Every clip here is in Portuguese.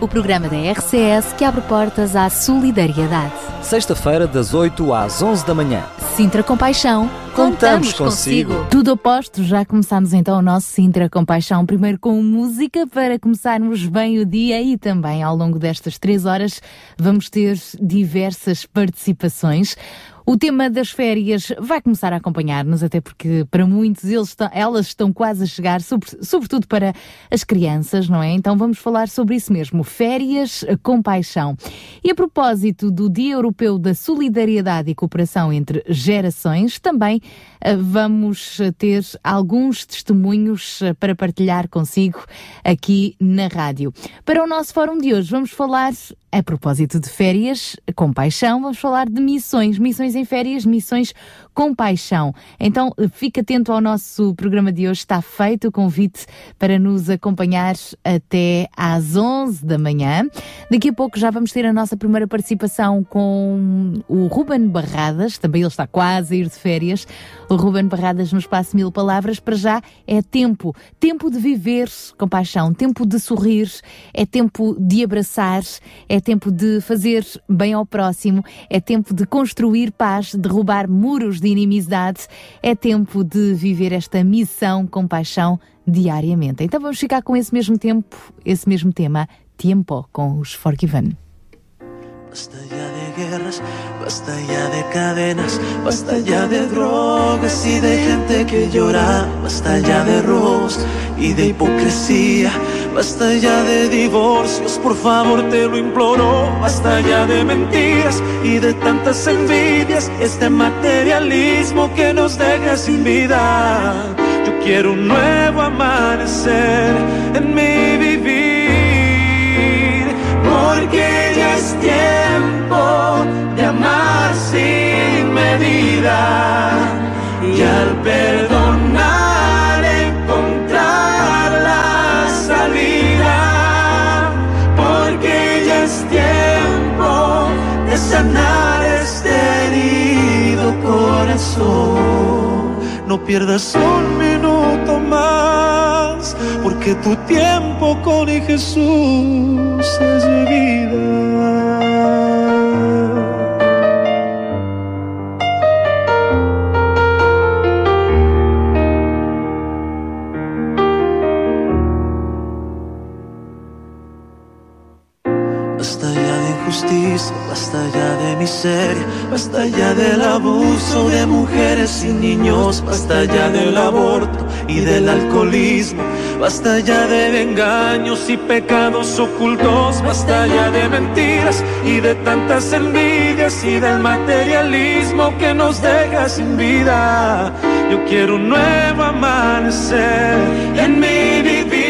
o programa da RCS que abre portas à solidariedade. Sexta-feira, das 8 às 11 da manhã. Sintra Compaixão, Contamos consigo. Tudo aposto, já começamos então o nosso Sintra Compaixão, primeiro com música para começarmos bem o dia e também ao longo destas três horas vamos ter diversas participações. O tema das férias vai começar a acompanhar-nos, até porque para muitos eles estão, elas estão quase a chegar, sobre, sobretudo para as crianças, não é? Então vamos falar sobre isso mesmo, férias com paixão. E a propósito do Dia Europeu da Solidariedade e Cooperação entre Gerações, também vamos ter alguns testemunhos uh, para partilhar consigo aqui na rádio. Para o nosso fórum de hoje, vamos falar a propósito de férias com paixão, vamos falar de missões, missões em férias, missões com paixão. Então, fique atento ao nosso programa de hoje, está feito o convite para nos acompanhar até às 11 da manhã. Daqui a pouco já vamos ter a nossa primeira participação com o Ruben Barradas, também ele está quase a ir de férias. O Ruben Barradas no Espaço Mil Palavras, para já é tempo, tempo de viver com paixão, tempo de sorrir, é tempo de abraçar, é tempo de fazer bem ao próximo, é tempo de construir paz, derrubar muros de inimizade, é tempo de viver esta missão com paixão diariamente. Então vamos ficar com esse mesmo tempo, esse mesmo tema, tempo, com os Forgiven. Basta ya de guerras, basta ya de cadenas, basta ya de drogas y de gente que llora, basta ya de robos y de hipocresía, basta ya de divorcios, por favor te lo imploro, basta ya de mentiras y de tantas envidias, este materialismo que nos deja sin vida. Yo quiero un nuevo amanecer en mi vivir, sin medida y al perdonar encontrar la salida, porque ya es tiempo de sanar este herido corazón. No pierdas un minuto más, porque tu tiempo con Jesús es vida. Injusticia, basta ya de miseria, basta ya del abuso de mujeres y niños, basta ya del aborto y del alcoholismo, basta ya de engaños y pecados ocultos, basta ya de mentiras y de tantas envidias y del materialismo que nos deja sin vida. Yo quiero un nuevo amanecer en mi vivir,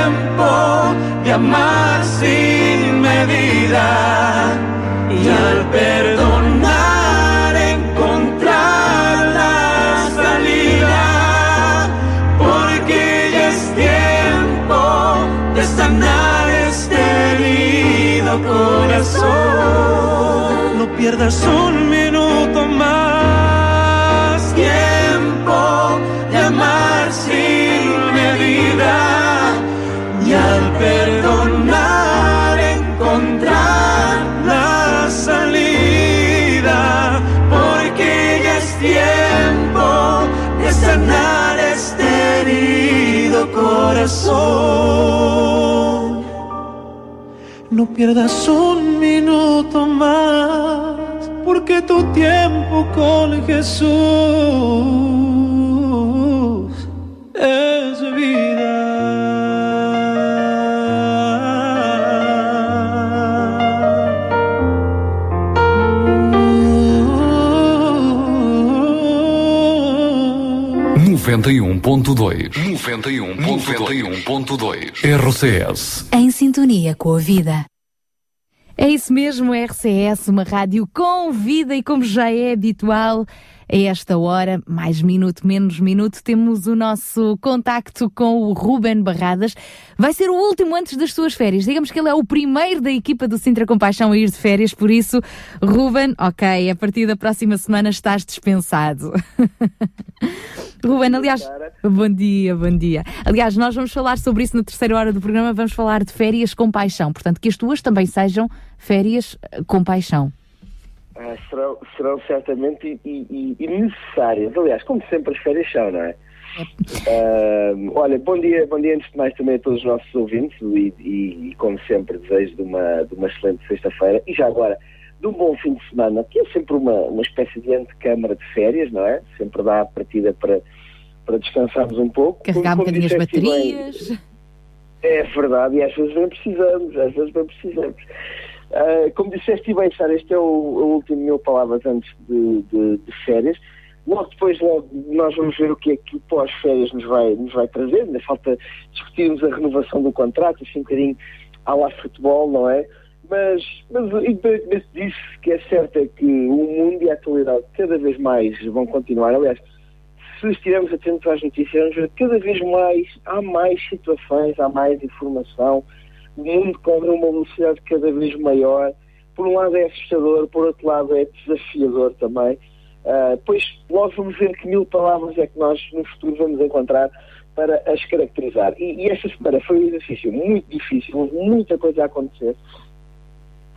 tiempo de amar sin medida y al perdonar encontrar la salida, porque ya es tiempo de sanar este herido corazón. No pierdas un minuto más, tiempo de amar sin medida perdonar encontrar la salida, porque ya es tiempo de sanar este herido corazón. No pierdas un minuto más, porque tu tiempo con Jesús es vida. 91.2 91.2 RCS Em sintonia com a vida. É isso mesmo, RCS, uma rádio com vida e como já é habitual, A esta hora, mais minuto, menos minuto, temos o nosso contacto com o Ruben Barradas. Vai ser o último antes das suas férias. Digamos que ele é o primeiro da equipa do Sintra Compaixão a ir de férias, por isso, Ruben, ok, a partir da próxima semana estás dispensado. Ruben, aliás, bom dia, bom dia. Aliás, nós vamos falar sobre isso na terceira hora do programa, vamos falar de férias com paixão. Portanto, que as tuas também sejam férias eh, com paixão. Ah, serão, serão certamente e, e, e, necessárias. Aliás, como sempre as férias são, não é? Uh, olha, bom dia, bom dia antes de mais também a todos os nossos ouvintes e, e, como sempre desejo de uma, de uma excelente sexta-feira e já agora de um bom fim de semana, que é sempre uma, uma espécie de antecâmara de férias, não é? Sempre dá a partida para, para descansarmos um pouco. Carregar um bocadinho as baterias. Bem, é verdade, e às vezes bem precisamos, às vezes bem precisamos. Uh, como disseste bem, Sara, este é o, o último mil palavras antes de, de, de, férias. Logo depois nós vamos ver o que é que o pós-férias nos vai, nos vai trazer. Ainda falta discutirmos a renovação do contrato, assim um bocadinho à lá futebol, não é? Mas, mas independentemente disso, que é certo é que o mundo e a atualidade cada vez mais vão continuar. Aliás, se estivermos atentos às notícias, vamos ver cada vez mais, há mais situações, há mais informação, o mundo cobra uma velocidade cada vez maior. Por um lado é assustador, por outro lado é desafiador também. Uh, pois logo vamos ver que mil palavras é que nós no futuro vamos encontrar para as caracterizar. E, e esta semana foi um exercício muito difícil, muita coisa a acontecer.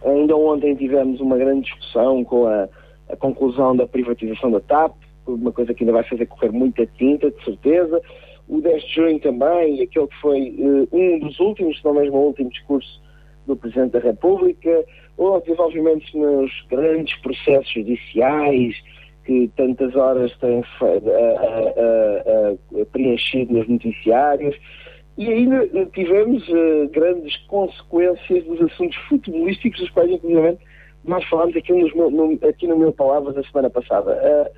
Ainda ontem tivemos uma grande discussão com a, a conclusão da privatização da TAP, uma coisa que ainda vai fazer correr muita tinta, de certeza. O 10 de junho também, aquele que foi uh, um dos últimos, se não mesmo o último discurso do Presidente da República, ou desenvolvimentos nos grandes processos judiciais que tantas horas têm preenchido nos noticiários. E ainda tivemos uh, grandes consequências dos assuntos futebolísticos, dos quais, inclusive, nós falámos aqui, nos, no, aqui no Meu Palavras a semana passada.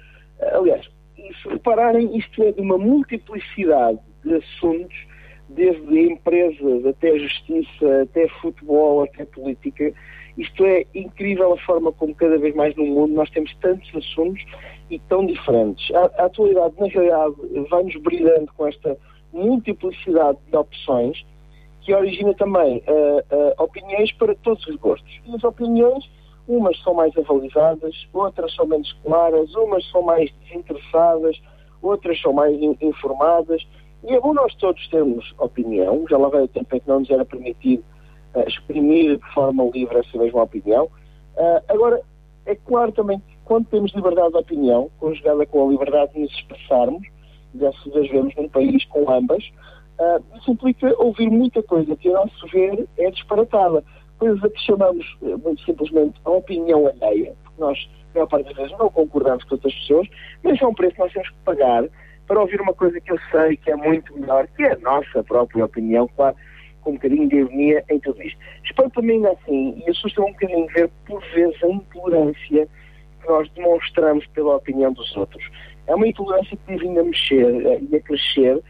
Aliás, se repararem, isto é de uma multiplicidade de assuntos, desde empresas até justiça, até futebol, até política. Isto é incrível a forma como cada vez mais no mundo nós temos tantos assuntos e tão diferentes. A, a atualidade, na realidade, vai-nos brilhando com esta multiplicidade de opções que origina também uh, uh, opiniões para todos os gostos. E as opiniões Umas são mais avalizadas, outras são menos claras, umas são mais desinteressadas, outras são mais in informadas. E é bom nós todos termos opinião, já lá vai o tempo em que não nos era permitido uh, exprimir de forma livre essa mesma opinião. Uh, agora, é claro também que quando temos liberdade de opinião, conjugada com a liberdade de nos expressarmos, dessas vezes vemos num país com ambas, uh, isso implica ouvir muita coisa que, a nosso ver, é disparatada coisas a que chamamos, eh, muito simplesmente, a opinião alheia, porque nós, a maior parte das vezes, não concordamos com outras pessoas, mas é um preço que nós temos que pagar para ouvir uma coisa que eu sei que é muito melhor, que é a nossa própria opinião, claro, com um bocadinho de ironia em tudo isto. Espanta-me ainda assim, e assusta-me um bocadinho ver, por vezes, a intolerância que nós demonstramos pela opinião dos outros. É uma intolerância que deve ainda mexer eh, e a crescer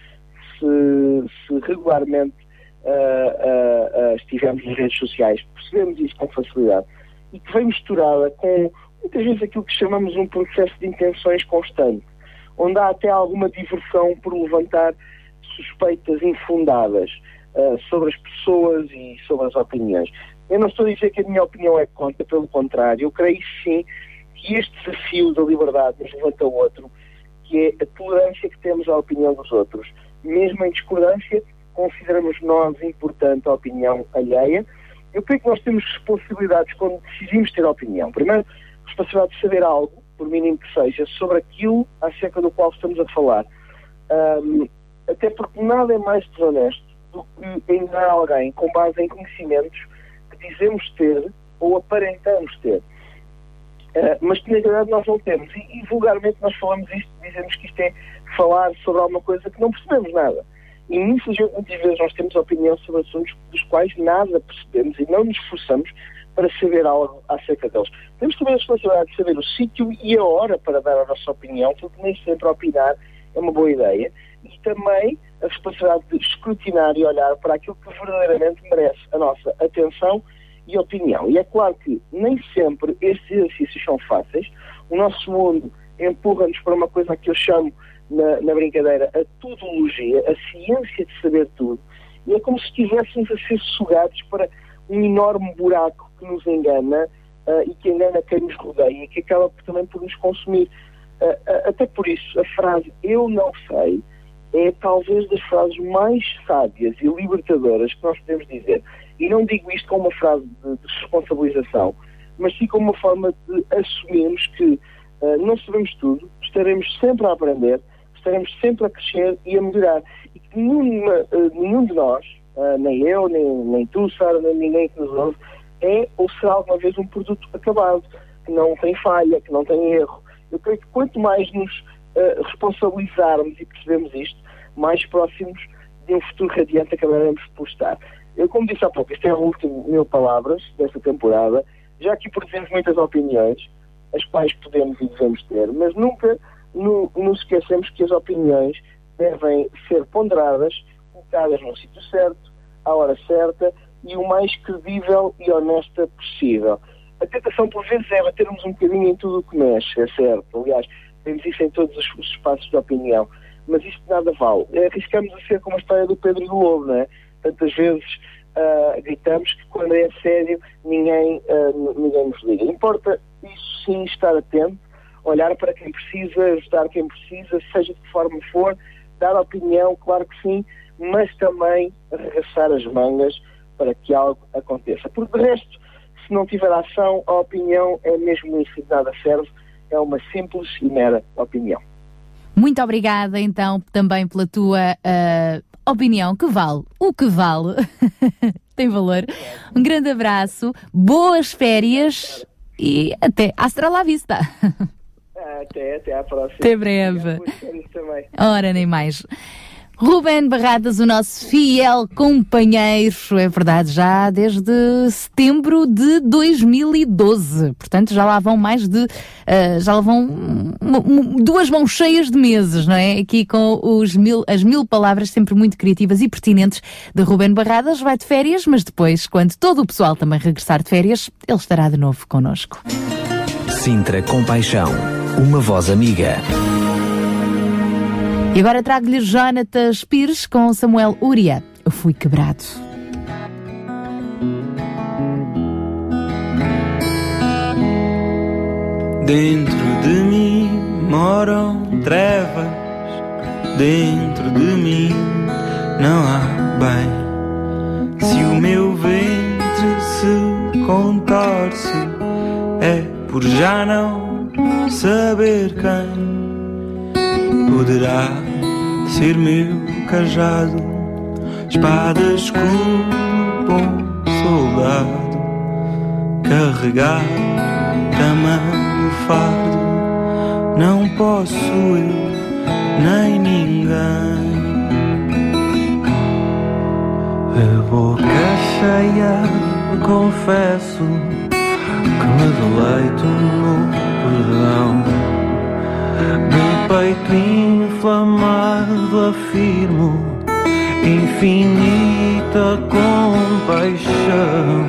se, se regularmente uh, uh, estivemos nas redes sociais, percebemos isso com facilidade e que vem misturada com muitas vezes aquilo que chamamos um processo de intenções constante, onde há até alguma diversão por levantar suspeitas infundadas uh, sobre as pessoas e sobre as opiniões. Eu não estou a dizer que a minha opinião é contra, pelo contrário, eu creio sim que este desafio da liberdade nos levanta outro, que é a tolerância que temos à opinião dos outros, mesmo em discordância, consideramos nós importante a opinião alheia. Eu creio que nós temos responsabilidades quando decidimos ter opinião. Primeiro, responsabilidade de saber algo, por mínimo que seja, sobre aquilo acerca do qual estamos a falar. Um, até porque nada é mais desonesto do que enganar alguém com base em conhecimentos que dizemos ter ou aparentamos ter. Uh, mas que na verdade nós não temos. E, e vulgarmente nós falamos isto, dizemos que isto é falar sobre alguma coisa que não percebemos nada. E muitas, vezes nós temos opinião sobre assuntos dos quais nada percebemos e não nos esforçamos para saber algo acerca deles. Temos também a responsabilidade de saber o sítio e a hora para dar a nossa opinião, porque nem sempre opinar é uma boa ideia. E também a responsabilidade de escrutinar e olhar para aquilo que verdadeiramente merece a nossa atenção e opinião. E é claro que nem sempre estes exercícios são fáceis. O nosso mundo empurra-nos para uma coisa que eu chamo na, na brincadeira a tudologia, a ciência de saber tudo, e é como se estivéssemos a ser sugados para um enorme buraco que nos engana uh, e que engana quem nos rodeia e que acaba também por nos consumir. Uh, uh, até por isso, a frase eu não sei é talvez das frases mais sábias e libertadoras que nós podemos dizer. E não digo isto como uma frase de, de responsabilização, mas sim como uma forma de assumirmos que não sabemos tudo, estaremos sempre a aprender, estaremos sempre a crescer e a melhorar. E que nenhuma, nenhum de nós, nem eu, nem, nem tu, Sara, nem ninguém que nos ouve, é ou será alguma vez um produto acabado, que não tem falha, que não tem erro. Eu creio que quanto mais nos uh, responsabilizarmos e percebemos isto, mais próximos de um futuro radiante acabaremos por estar. Eu, como disse há pouco, este é o último mil palavras desta temporada. Já aqui produzimos muitas opiniões, as quais podemos e devemos ter, mas nunca nos esquecemos que as opiniões devem ser ponderadas, colocadas no sítio certo, à hora certa e o mais credível e honesta possível. A tentação, por vezes, é batermos um bocadinho em tudo o que mexe, é certo. Aliás, temos isso em todos os, os espaços de opinião. Mas isto nada vale. Arriscamos a ser como a história do Pedro do Lobo, não é? Tantas vezes uh, gritamos que quando é sério ninguém, uh, ninguém nos liga. Importa isso sim estar atento, olhar para quem precisa, ajudar quem precisa, seja de que forma for, dar opinião, claro que sim, mas também arregaçar as mangas para que algo aconteça. Porque de resto, se não tiver ação, a opinião é mesmo isso que nada serve, é uma simples e mera opinião. Muito obrigada então também pela tua uh, opinião, que vale o que vale, tem valor. Um grande abraço, boas férias e até hasta la vista. Até, até à próxima. Até breve. Ora, nem mais. Ruben Barradas, o nosso fiel companheiro, é verdade, já desde setembro de 2012. Portanto, já lá vão mais de. Uh, já lá vão duas mãos cheias de meses, não é? Aqui com os mil, as mil palavras sempre muito criativas e pertinentes de Ruben Barradas. Vai de férias, mas depois, quando todo o pessoal também regressar de férias, ele estará de novo connosco. Sintra Compaixão, uma voz amiga. E agora trago-lhe Jonatas Pires com Samuel Uria. Eu fui quebrado. Dentro de mim moram trevas, dentro de mim não há bem. Se o meu ventre se contorce, é por já não saber quem poderá ser meu cajado, espada escudo, bom soldado, carregar tamanho fardo, não posso eu nem ninguém. A boca cheia, confesso que me deleito no perdão meu peito inflamado afirmo infinita compaixão,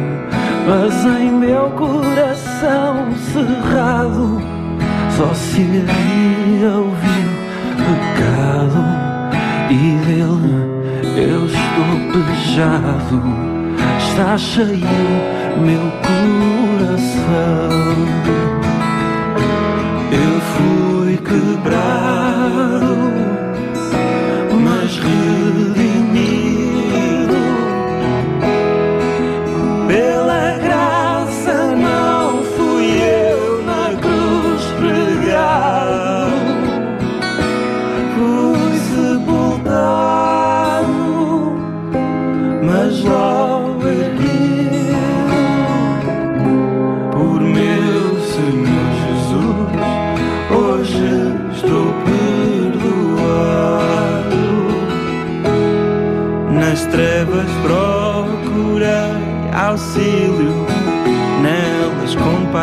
mas em meu coração cerrado só se iria ouvir pecado. E dele eu estou pejado, está cheio meu coração. Quebrado,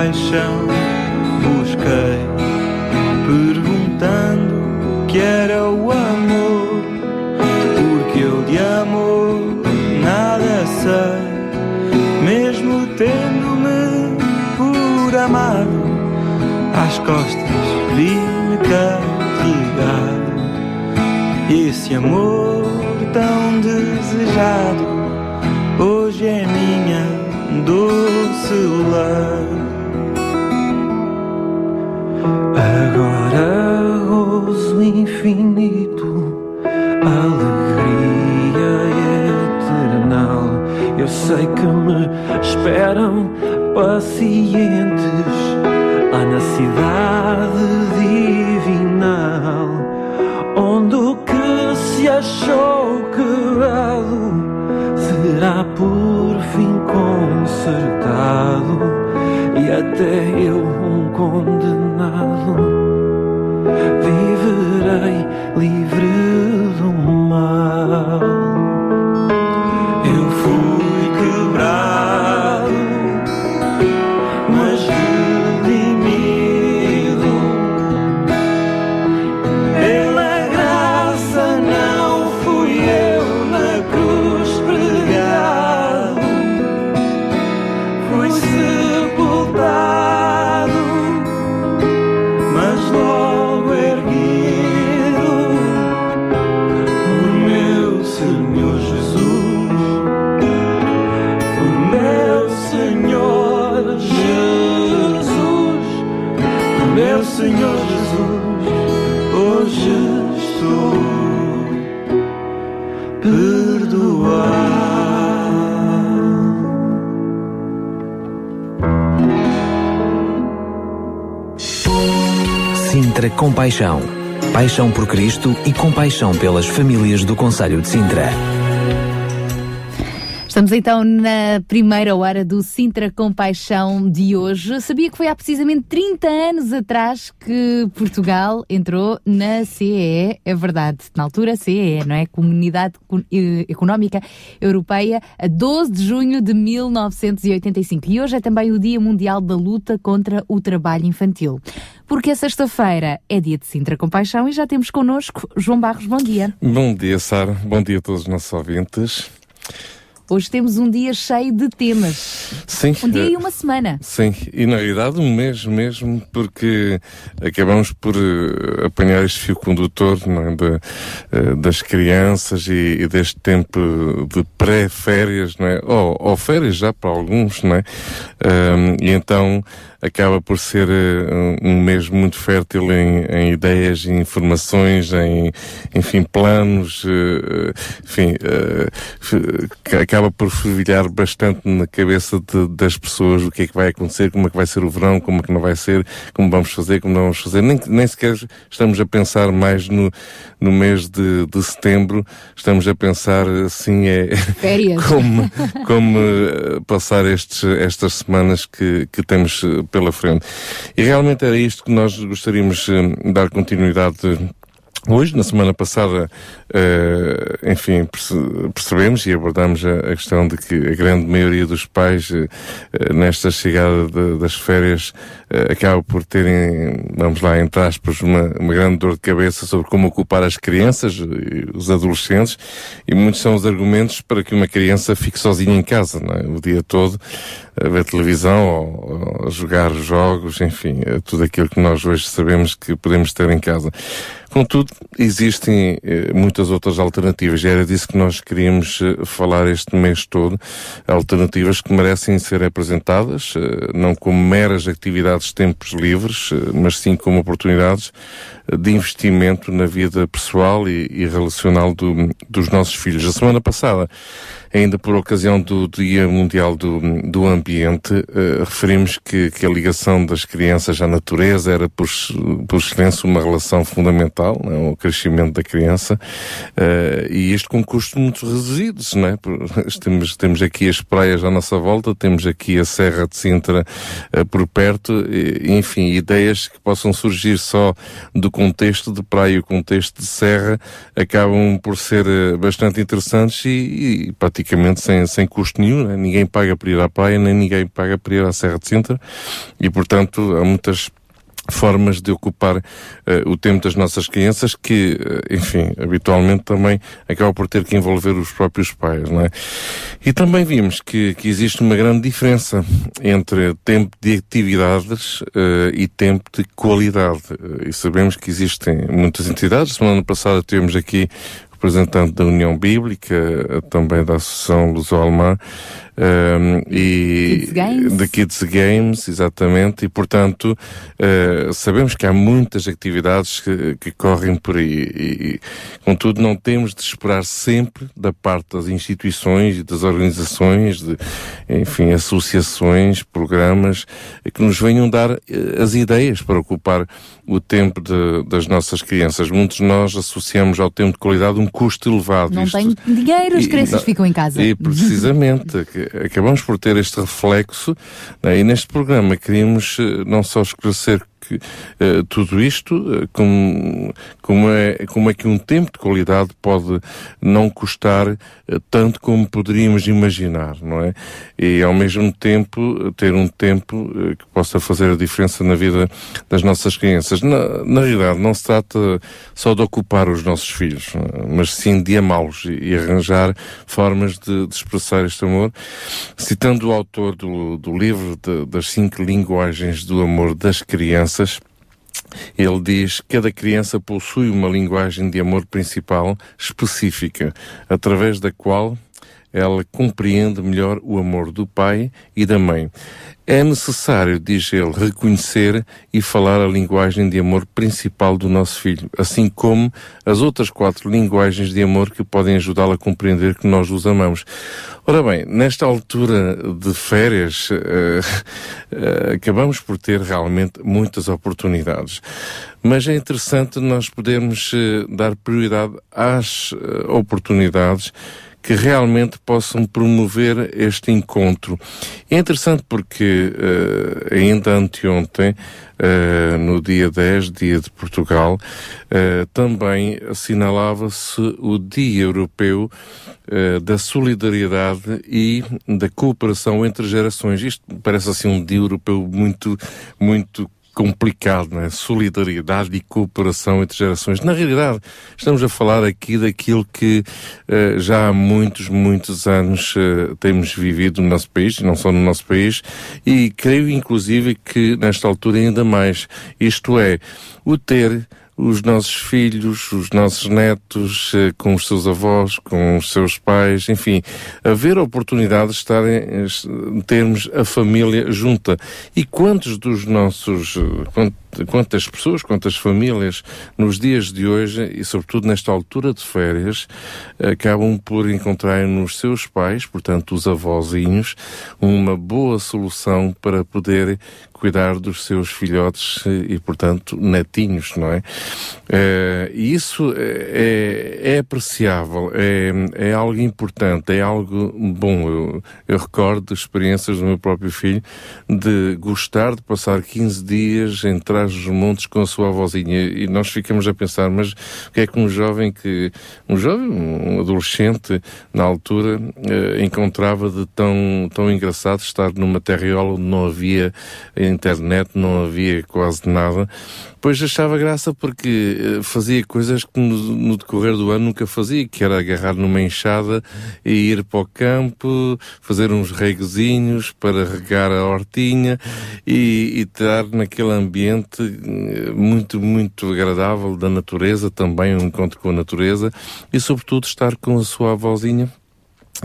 paixão busquei, perguntando o que era o amor, porque eu de amor nada sei, mesmo tendo-me por amado, às costas vi-me carregado. Esse amor tão desejado hoje é minha doce lar. Esperam pacientes. Lá na cidade divinal, onde o que se achou quebrado será por fim consertado e até eu um condenado. Viverei livre Compaixão. Paixão por Cristo e compaixão pelas famílias do Conselho de Sintra. Estamos então na primeira hora do Sintra Compaixão de hoje. Sabia que foi há precisamente 30 anos atrás que Portugal entrou na CEE, é verdade, na altura CEE, não é? Comunidade eh, Económica Europeia, a 12 de junho de 1985. E hoje é também o Dia Mundial da Luta contra o Trabalho Infantil. Porque a sexta-feira é dia de Sintra Compaixão e já temos connosco João Barros. Bom dia. Bom dia, Sara. Bom dia a todos os nossos ouvintes. Hoje temos um dia cheio de temas. Sim. Um dia eh, e uma semana. Sim, e na realidade um mês mesmo, porque acabamos por eh, apanhar este fio condutor é, da- eh, das crianças e, e deste tempo de pré-férias, não é? Ou, ou férias já para alguns, não é? E então acaba por ser eh, um mês muito fértil em, em ideias, em informações, em, enfim, planos, eh, eh, enfim, que acaba por fervilhar bastante na cabeça de- das pessoas o que é que vai acontecer, como é que vai ser o verão, como é que não vai ser, como vamos fazer, como não vamos fazer. Nem, nem sequer estamos a pensar mais no, no mês de, de setembro, estamos a pensar assim, é Férias. como, como passar estes, estas semanas que, que temos pela frente. E realmente era isto que nós gostaríamos eh, de dar continuidade Hoje, na semana passada, eh, enfim, perce- percebemos e abordamos a, a questão de que a grande maioria dos pais, eh, nesta chegada de- das férias, eh, acaba por terem, vamos lá, entre aspas, uma, uma grande dor de cabeça sobre como ocupar as crianças, os adolescentes, e muitos são os argumentos para que uma criança fique sozinha em casa, não é? o dia todo, a ver televisão ou, ou a jogar jogos, enfim, eh, tudo aquilo que nós hoje sabemos que podemos ter em casa. Contudo, existem eh, muitas outras alternativas era disso que nós queríamos eh, falar este mês todo. Alternativas que merecem ser apresentadas, eh, não como meras atividades de tempos livres, mas sim como oportunidades de investimento na vida pessoal e, e relacional do- dos nossos filhos. A semana passada, ainda por ocasião do Dia Mundial do, do Ambiente, eh, referimos que, que a ligação das crianças à natureza era, por, por excelência, uma relação fundamental, não é? o crescimento da criança, eh, e isto com custos muito reduzidos, não é? Temos, temos aqui as praias à nossa volta, temos aqui a Serra de Sintra eh, por perto, e, enfim, ideias que possam surgir só do contexto de praia e o contexto de serra acabam por ser eh, bastante interessantes e, e praticamente sem, sem custo nenhum. né? Ninguém paga para ir à praia, nem ninguém paga para ir à Serra de Sintra e, portanto, há muitas formas de ocupar uh, o tempo das nossas crianças que, uh, enfim, habitualmente também acaba por ter que envolver os próprios pais, não é? E também vimos que, que existe uma grande diferença entre tempo de atividades uh, e tempo de qualidade. e sabemos que existem muitas entidades. Semana passada tivemos aqui representante da União Bíblica, também da Associação Luso-Alemã, um, e Kids Games. de Kids Games, exatamente, e portanto uh, sabemos que há muitas atividades que, que correm por aí, e, e, contudo não temos de esperar sempre da parte das instituições e das organizações, de, enfim, associações, programas, que nos venham dar uh, as ideias para ocupar o tempo de, das nossas crianças. Muitos de nós associamos ao tempo de qualidade um custo elevado. Não Isto- tenho dinheiro, as e- crianças não- ficam em casa. E precisamente, acabamos por ter este reflexo, né, e neste programa queríamos eh, não só esclarecer que, eh, tudo isto, como, como, é, como é que um tempo de qualidade pode não custar eh, tanto como poderíamos imaginar, não é? E ao mesmo tempo ter um tempo eh, que possa fazer a diferença na vida das nossas crianças. Na, na realidade, não se trata só de ocupar os nossos filhos, mas sim de amá-los e, e arranjar formas de, de expressar este amor. Citando o autor do, do livro de- das cinco linguagens do amor das crianças, ele diz que cada criança possui uma linguagem de amor principal específica, através da qual ela compreende melhor o amor do pai e da mãe. É necessário, diz ele, reconhecer e falar a linguagem de amor principal do nosso filho, assim como as outras quatro linguagens de amor que podem ajudá-lo a compreender que nós os amamos. Ora bem, nesta altura de férias, eh, eh, acabamos por ter realmente muitas oportunidades. Mas é interessante nós podermos eh, dar prioridade às oportunidades que realmente possam promover este encontro. É interessante porque eh, ainda anteontem, eh, no dia 10, dia de Portugal, eh, também assinalava-se o Dia Europeu da Solidariedade e da Cooperação entre Gerações. Isto parece assim um dia europeu muito, muito complicado, não é? Solidariedade e cooperação entre gerações. Na realidade, estamos a falar aqui daquilo que eh, já há muitos, muitos anos eh, temos vivido no nosso país, não só no nosso país, e creio inclusive que nesta altura ainda mais. Isto é, o ter os nossos filhos, os nossos netos, eh, com os seus avós, com os seus pais, enfim, haver a oportunidade de estarem, eh, termos a família junta. E quantos dos nossos, eh, quantas pessoas, quantas famílias nos dias de hoje e sobretudo nesta altura de férias acabam por encontrar nos seus pais, portanto os avózinhos, uma boa solução para poder cuidar dos seus filhotes eh, e, portanto, netinhos, não é? Eh, E isso é, é apreciável, é, é algo importante, é algo bom. Eu, eu recordo experiências do meu próprio filho de gostar de passar 15 dias em dos montes com a sua avózinha. E nós ficamos a pensar, mas o que é que um jovem que, um jovem, um adolescente na altura eh, encontrava de tão, tão engraçado estar numa terriola onde não havia internet, não havia quase nada, pois achava graça porque eh, fazia coisas que no, no decorrer do ano nunca fazia, que era agarrar numa enxada e ir para o campo, fazer uns regozinhos para regar a hortinha e, e estar naquele ambiente eh, muito, muito agradável da natureza, também um encontro com a natureza e sobretudo estar com a sua avózinha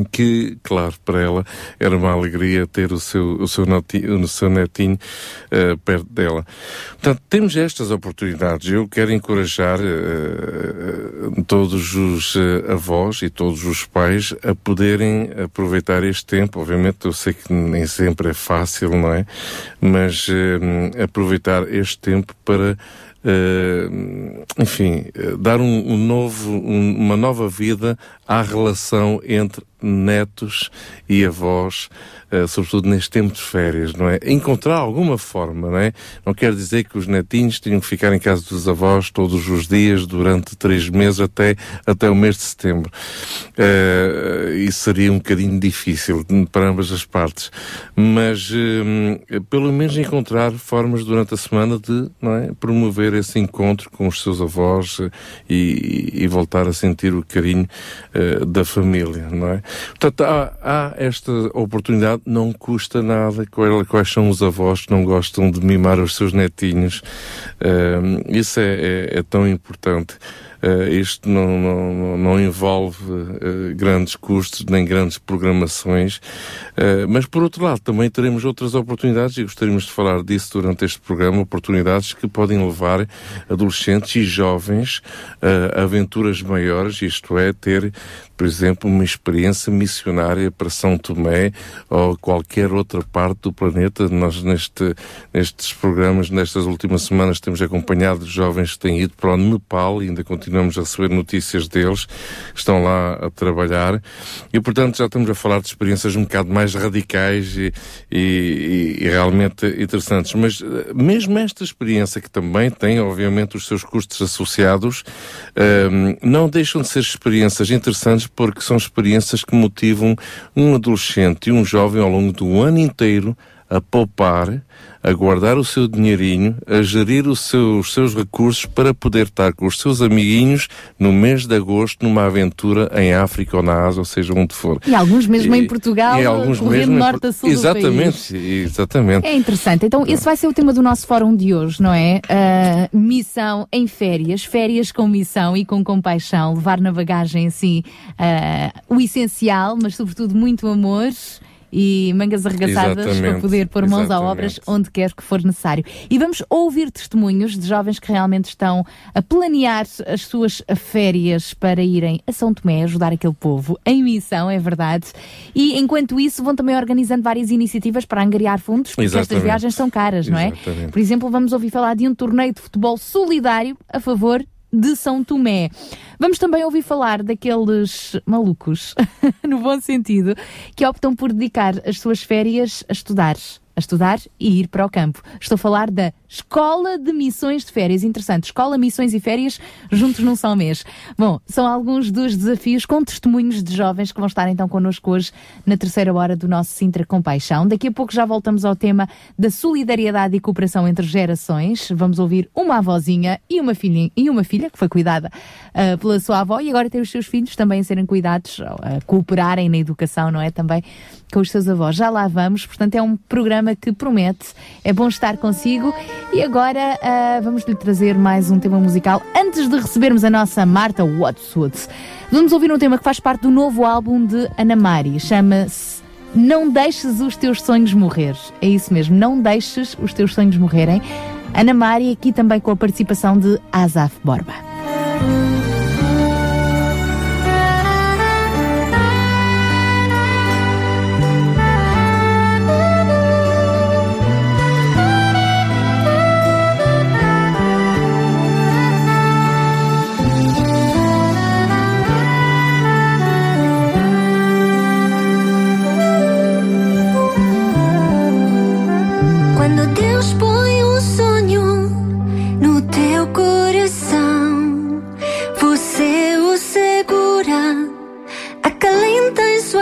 que, claro, para ela era uma alegria ter o seu, o seu, netinho, o seu netinho eh, perto dela. Portanto, temos estas oportunidades. Eu quero encorajar eh, todos os avós e todos os pais a poderem aproveitar este tempo. Obviamente, eu sei que nem sempre é fácil, não é? Mas aproveitar este tempo para Uh, enfim, uh, dar um, um novo, um, uma nova vida à relação entre netos e avós, sobretudo neste tempo de férias, não é? Encontrar alguma forma, não é? Não quer dizer que os netinhos tenham que ficar em casa dos avós todos os dias durante três meses até, até o mês de setembro. Uh, isso seria um bocadinho difícil para ambas as partes. Mas, uh, pelo menos encontrar formas durante a semana de, é? Promover esse encontro com os seus avós e, e voltar a sentir o carinho da família, não é? Portanto, há, há, esta oportunidade, não custa nada. Quais são os avós que não gostam de mimar os seus netinhos? Uh, isso é, é, é, tão importante. Uh, isto não, não, não envolve uh, grandes custos nem grandes programações, uh, mas por outro lado também teremos outras oportunidades e gostaríamos de falar disso durante este programa, oportunidades que podem levar adolescentes e jovens a aventuras maiores, isto é, ter por exemplo, uma experiência missionária para São Tomé ou qualquer outra parte do planeta. Nós, neste, nestes programas, nestas últimas semanas, temos acompanhado jovens que têm ido para o Nepal e ainda continuamos a receber notícias deles, que estão lá a trabalhar. E, portanto, já estamos a falar de experiências um bocado mais radicais e, e, e realmente interessantes. Mas, eh, mesmo esta experiência, que também tem, obviamente, os seus custos associados, um, ehm, não deixam de ser experiências interessantes porque são experiências que motivam um adolescente e um jovem ao longo do ano inteiro a poupar, a guardar o seu dinheirinho, a gerir seu, os seus recursos para poder estar com os seus amiguinhos no mês de agosto numa aventura em África ou na Ásia, ou seja, onde for. E alguns mesmo e, em Portugal, e alguns mesmo norte a sul Exatamente, exatamente. É interessante. Então, esse vai ser o tema do nosso fórum de hoje, não é? Uh, missão em férias, férias com missão e com compaixão, levar na bagagem, assim, uh, o essencial, mas sobretudo muito amor e mangas arregaçadas Exatamente. para poder pôr mãos Exatamente. a obras onde quer que for necessário. E vamos ouvir testemunhos de jovens que realmente estão a planear as suas férias para irem a São Tomé ajudar aquele povo em missão, é verdade. E enquanto isso vão também organizando várias iniciativas para angariar fundos, porque Exatamente. estas viagens são caras, não é? Por exemplo, vamos ouvir falar de um torneio de futebol solidário a favor de São Tomé. Vamos também ouvir falar daqueles malucos, no bom sentido, que optam por dedicar as suas férias a estudar a estudar e ir para o campo. Estou a falar da Escola de Missões de Férias. Interessante. Escola, Missões e Férias juntos num só mês. Bom, são alguns dos desafios com testemunhos de jovens que vão estar então connosco hoje na terceira hora do nosso Sintra Compaixão. Daqui a pouco já voltamos ao tema da solidariedade e cooperação entre gerações. Vamos ouvir uma avózinha e uma filha, e uma filha que foi cuidada uh, pela sua avó e agora tem os seus filhos também a serem cuidados, a cooperarem na educação, não é? Também com os seus avós. Já lá vamos, portanto é um programa que promete. É bom estar consigo e agora uh, vamos lhe trazer mais um tema musical antes de recebermos a nossa Marta Watswood. Vamos ouvir um tema que faz parte do novo álbum de Ana Mari, chama-se Não Deixes os Teus Sonhos Morrer. É isso mesmo, não deixes os teus sonhos morrerem. Ana Mari aqui também com a participação de Azaf Borba.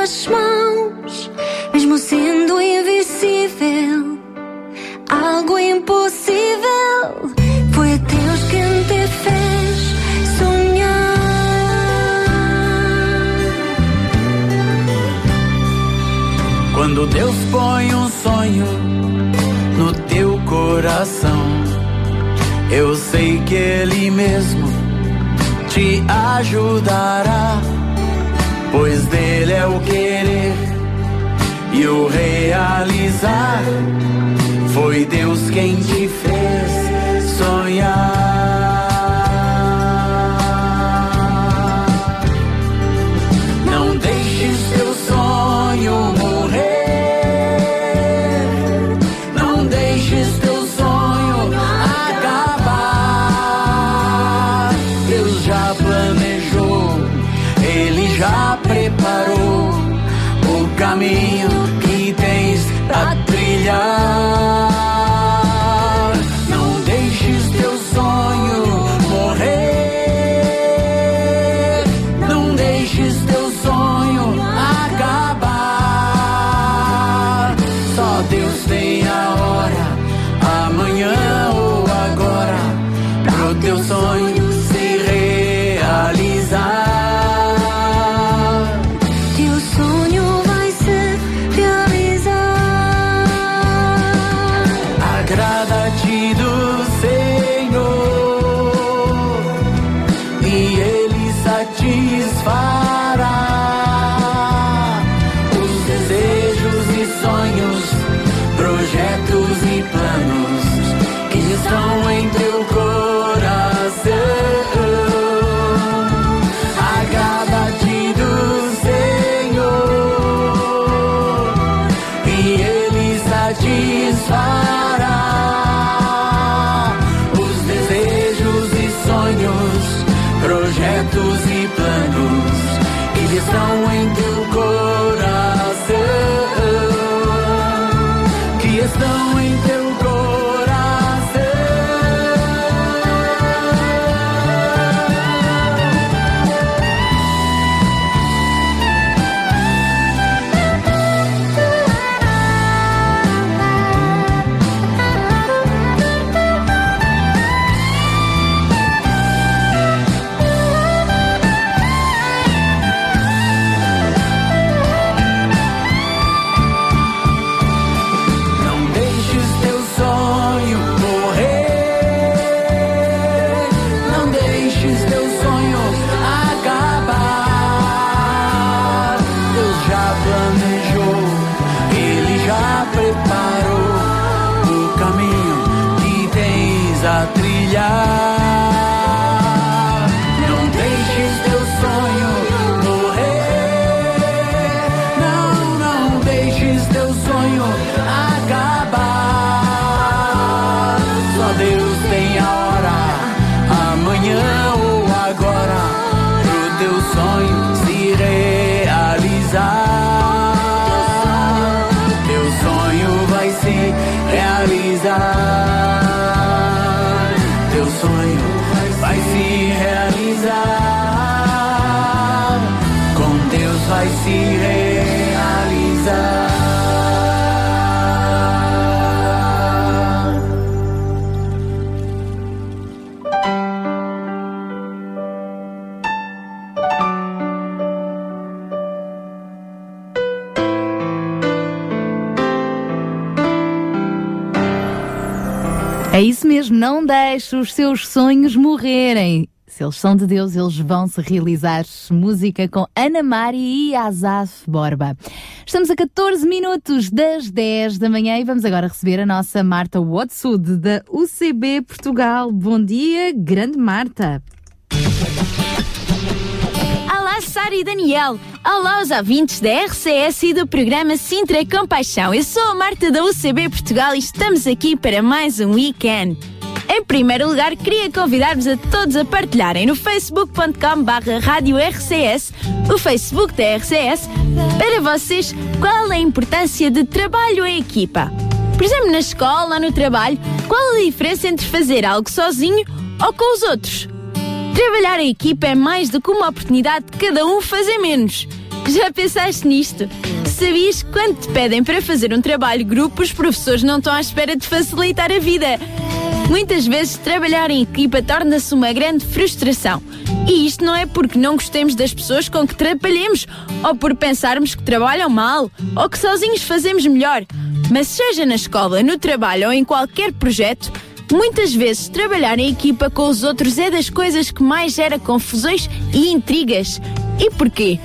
tuas mãos, mesmo sendo invisível, algo impossível. Foi Deus quem te fez sonhar. Quando Deus põe um sonho no teu coração, eu sei que Ele mesmo te ajudará já não deixe os seus sonhos morrerem. Se eles são de Deus, eles vão se realizar. Música com Ana Mari e Azaf Borba. Estamos a 14 minutos das 10 da manhã e vamos agora receber a nossa Marta Watsud da UCB Portugal. Bom dia, grande Marta. Olá, Sara e Daniel. Olá aos ouvintes da RCS e do programa Sintra Compaixão. Eu sou a Marta da UCB Portugal e estamos aqui para mais um weekend. Em primeiro lugar, queria convidar-vos a todos a partilharem no facebook.com barra rádio RCS, o Facebook da RCS, para vocês qual a importância de trabalho em equipa. Por exemplo, na escola ou no trabalho, qual a diferença entre fazer algo sozinho ou com os outros? Trabalhar em equipa é mais do que uma oportunidade de cada um fazer menos. Já pensaste nisto? Sabias que quando te pedem para fazer um trabalho grupo, os professores não estão à espera de facilitar a vida? Muitas vezes trabalhar em equipa torna-se uma grande frustração. E isto não é porque não gostemos das pessoas com que trabalhemos, ou por pensarmos que trabalham mal, ou que sozinhos fazemos melhor. Mas seja na escola, no trabalho ou em qualquer projeto, muitas vezes trabalhar em equipa com os outros é das coisas que mais gera confusões e intrigas. E porquê?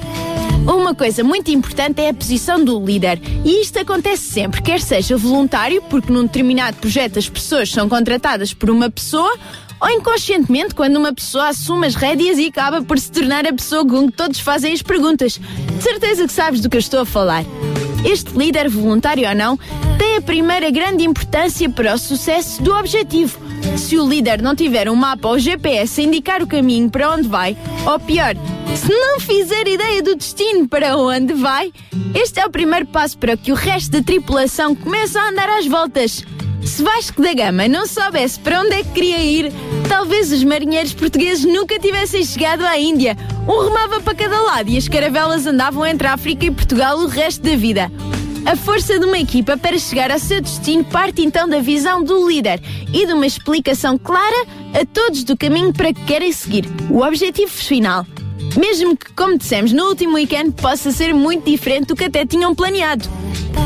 Uma coisa muito importante é a posição do líder. E isto acontece sempre, quer seja voluntário, porque num determinado projeto as pessoas são contratadas por uma pessoa, ou inconscientemente, quando uma pessoa assume as rédeas e acaba por se tornar a pessoa com que todos fazem as perguntas. De certeza que sabes do que eu estou a falar. Este líder, voluntário ou não, tem a primeira grande importância para o sucesso do objetivo. Se o líder não tiver um mapa ou GPS a indicar o caminho para onde vai, ou pior, Se não fizer ideia do destino para onde vai, este é o primeiro passo para que o resto da tripulação comece a andar às voltas. Se Vasco da Gama não soubesse para onde é que queria ir, talvez os marinheiros portugueses nunca tivessem chegado à Índia. Um remava para cada lado e as caravelas andavam entre a África e Portugal o resto da vida. A força de uma equipa para chegar ao seu destino parte então da visão do líder e de uma explicação clara a todos do caminho para que querem seguir, o objetivo final. Mesmo que, como dissemos no último weekend, possa ser muito diferente do que até tinham planeado.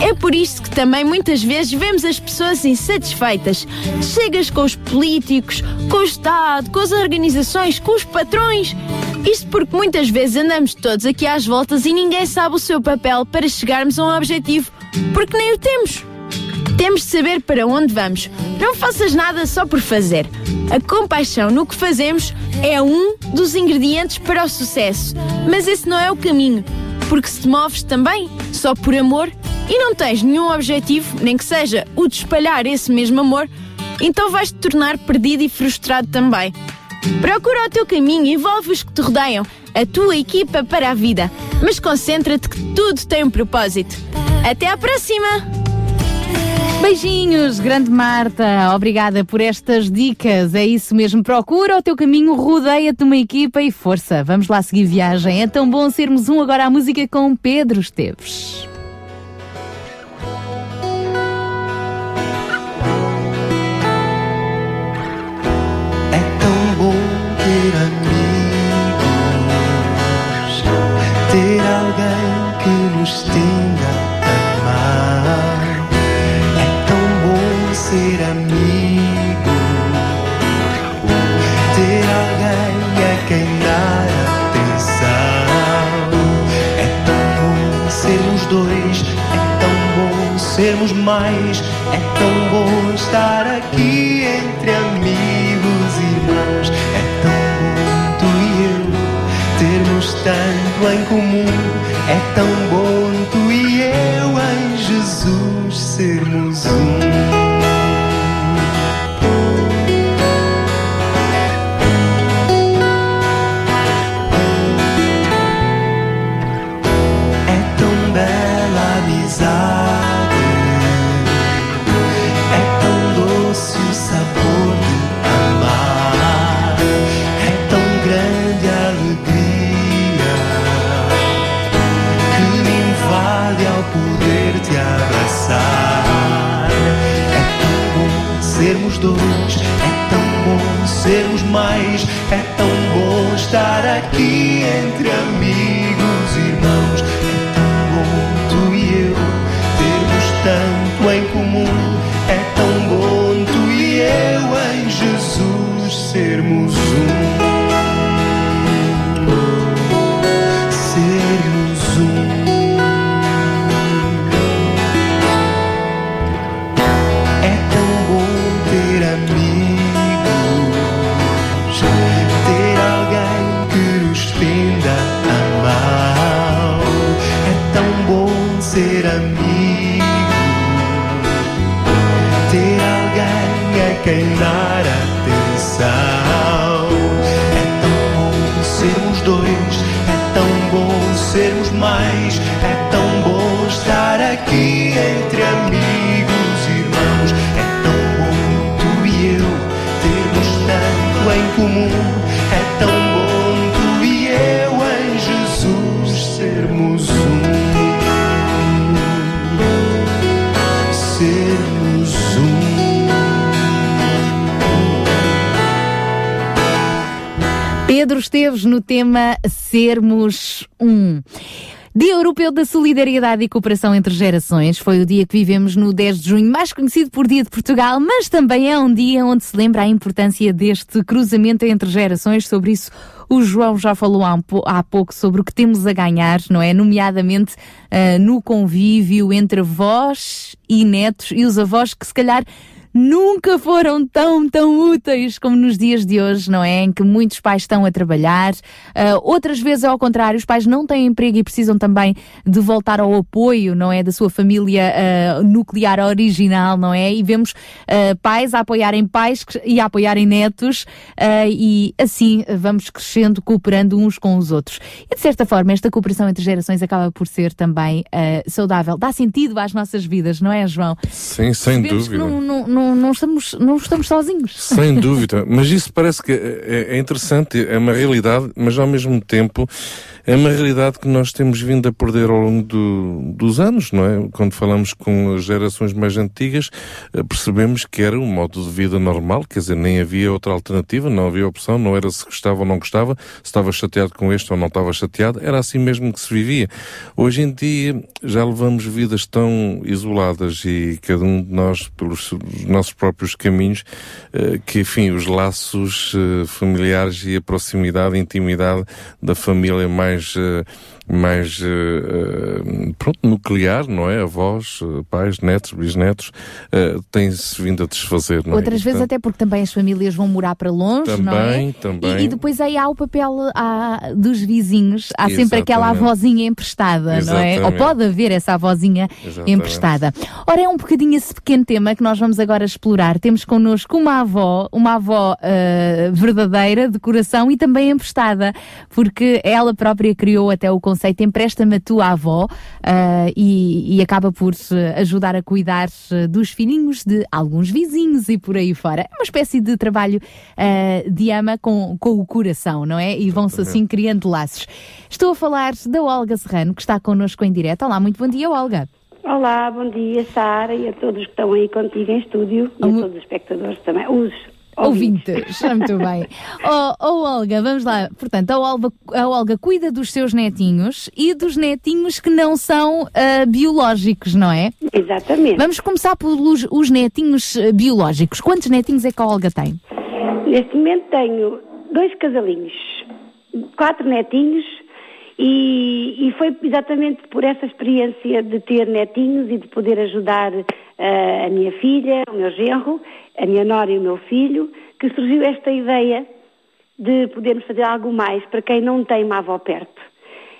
É por isso que também muitas vezes vemos as pessoas insatisfeitas. Chegas com os políticos, com o Estado, com as organizações, com os patrões. Isto porque muitas vezes andamos todos aqui às voltas e ninguém sabe o seu papel para chegarmos a um objetivo, porque nem o temos. Temos de saber para onde vamos. Não faças nada só por fazer. A compaixão no que fazemos é um dos ingredientes para o sucesso. Mas esse não é o caminho. Porque se te moves também só por amor e não tens nenhum objetivo, nem que seja o de espalhar esse mesmo amor, então vais te tornar perdido e frustrado também. Procura o teu caminho, envolve os que te rodeiam, a tua equipa para a vida, mas concentra-te que tudo tem um propósito. Até à próxima! Beijinhos, grande Marta. Obrigada por estas dicas. É isso mesmo. Procura o teu caminho, rodeia-te uma equipa e força. Vamos lá seguir viagem. É tão bom sermos um agora a música com Pedro Esteves. É tão bom ter amigos, ter alguém que nos tenda sermos mais. É tão bom estar aqui entre amigos e irmãos. É tão bom tu e eu termos tanto em comum. É tão bom tu e eu em Jesus sermos tema Sermos Um. Dia Europeu da Solidariedade e Cooperação entre Gerações foi o dia que vivemos no 10 de junho, mais conhecido por Dia de Portugal, mas também é um dia onde se lembra a importância deste cruzamento entre gerações. Sobre isso, o João já falou há, po- há pouco sobre o que temos a ganhar, não é? Nomeadamente ah, no convívio entre avós e netos e os avós que se calhar nunca foram tão, tão úteis como nos dias de hoje, não é? Em que muitos pais estão a trabalhar. Uh, outras vezes, ao contrário, os pais não têm emprego e precisam também de voltar ao apoio, não é? Da sua família uh, nuclear original, não é? E vemos uh, pais a apoiarem pais e a apoiarem netos e assim vamos crescendo, cooperando uns com os outros. E de certa forma, esta cooperação entre gerações acaba por ser também saudável. Dá sentido às nossas vidas, não é, João? Sim, sem dúvida. Não, não, estamos, não estamos sozinhos. Sem dúvida. Mas isso parece que é, é interessante, é uma realidade, mas ao mesmo tempo é uma realidade que nós temos vindo a perder ao longo do, dos anos, não é? Quando falamos com as gerações mais antigas, eh, percebemos que era um modo de vida normal, quer dizer, nem havia outra alternativa, não havia opção, não era se gostava ou não gostava, se estava chateado com este ou não estava chateado, era assim mesmo que se vivia. Hoje em dia já levamos vidas tão isoladas e cada um de nós pelos nossos próprios caminhos, eh, que enfim, os laços eh, familiares e a proximidade, a intimidade da família mais mais, eh, mais uh, pronto, nuclear, não é? Avós, pais, netos, bisnetos, uh, tem-se vindo a desfazer, não é? Outras vezes até porque também as famílias vão morar para longe, também, não é? Também, e, e, depois aí há o papel há, dos vizinhos, há Exatamente. sempre aquela avózinha emprestada, Exatamente. não é? Ou pode haver essa avózinha Exatamente. emprestada. Ora, é um bocadinho esse pequeno tema que nós vamos agora explorar. Temos connosco uma avó, uma avó uh, verdadeira, de coração e também emprestada, porque ela própria própria criou até o conceito Empresta-me a tua avó uh, e, e, acaba por ajudar a cuidar ah, dos filhinhos de alguns vizinhos e por aí fora. É uma espécie de trabalho uh, de ama com, com o coração, não é? E vão-se assim criando laços. Estou a falar da Olga Serrano, que está connosco em direto. Olá, muito bom dia, Olga. Olá, bom dia, Sara, e a todos que estão aí contigo em estúdio, e a todos os espectadores também, os ouvintes. Muito bem. Oh, oh, Olga, vamos lá. Portanto, a Olga, a Olga cuida dos seus netinhos e dos netinhos que não são uh, biológicos, não é? Exatamente. Vamos começar pelos os netinhos ah, biológicos. Quantos netinhos é que a Olga tem? Neste momento tenho dois casalinhos, quatro netinhos e, e, foi exatamente por essa experiência de ter netinhos e de poder ajudar uh, a minha filha, o meu genro, a minha nora e o meu filho, que surgiu esta ideia de podermos fazer algo mais para quem não tem uma avó perto.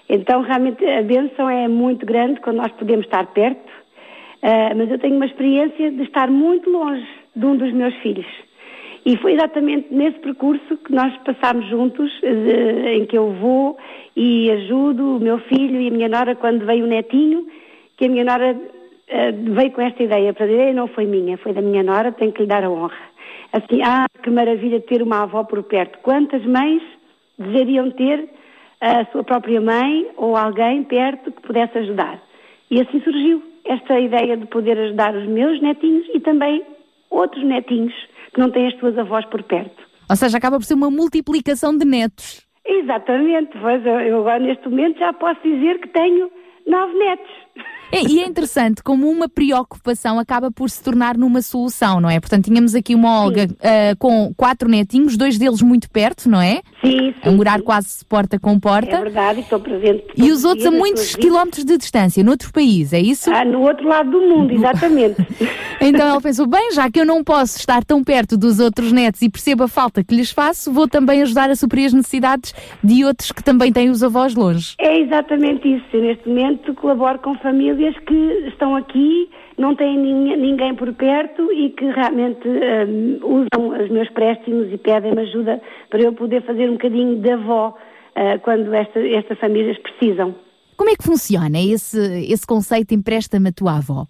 Então, realmente, a benção é muito grande quando nós podemos estar perto, uh, mas eu tenho uma experiência de estar muito longe de um dos meus filhos. E foi exatamente nesse percurso que nós passámos juntos, de, em que eu vou e ajudo o meu filho e a minha nora quando veio o netinho, que a minha nora uh, veio com esta ideia para dizer, não foi minha, foi da minha nora, tenho que lhe dar a honra. Assim, ah, que maravilha ter uma avó por perto. Quantas mães desejariam ter a sua própria mãe ou alguém perto que pudesse ajudar? E assim surgiu esta ideia de poder ajudar os meus netinhos e também outros netinhos que não têm as suas avós por perto. Ou seja, acaba por ser uma multiplicação de netos. Exatamente, pois eu agora neste momento já posso dizer que tenho nove netos. É, e é interessante como uma preocupação acaba por se tornar numa solução, não é? Portanto, tínhamos aqui uma Olga uh, com quatro netinhos, dois deles muito perto, não é? Sim, sim. A morar sim. quase porta com porta. É verdade, estou presente. E os outros a muitos quilómetros de distância, noutro país, é isso? Ah, no outro lado do mundo, exatamente. então ela pensou, bem, já que eu não posso estar tão perto dos outros netos e percebo a falta que lhes faço, vou também ajudar a suprir as necessidades de outros que também têm os avós longe. É exatamente isso. Eu, neste momento colaboro com famílias que estão aqui, não têm ninguém por perto e que realmente um, usam os meus préstimos e pedem-me ajuda para eu poder fazer um bocadinho de avó uh, quando esta, estas famílias precisam. Como é que funciona esse, esse conceito empresta-me a tua avó?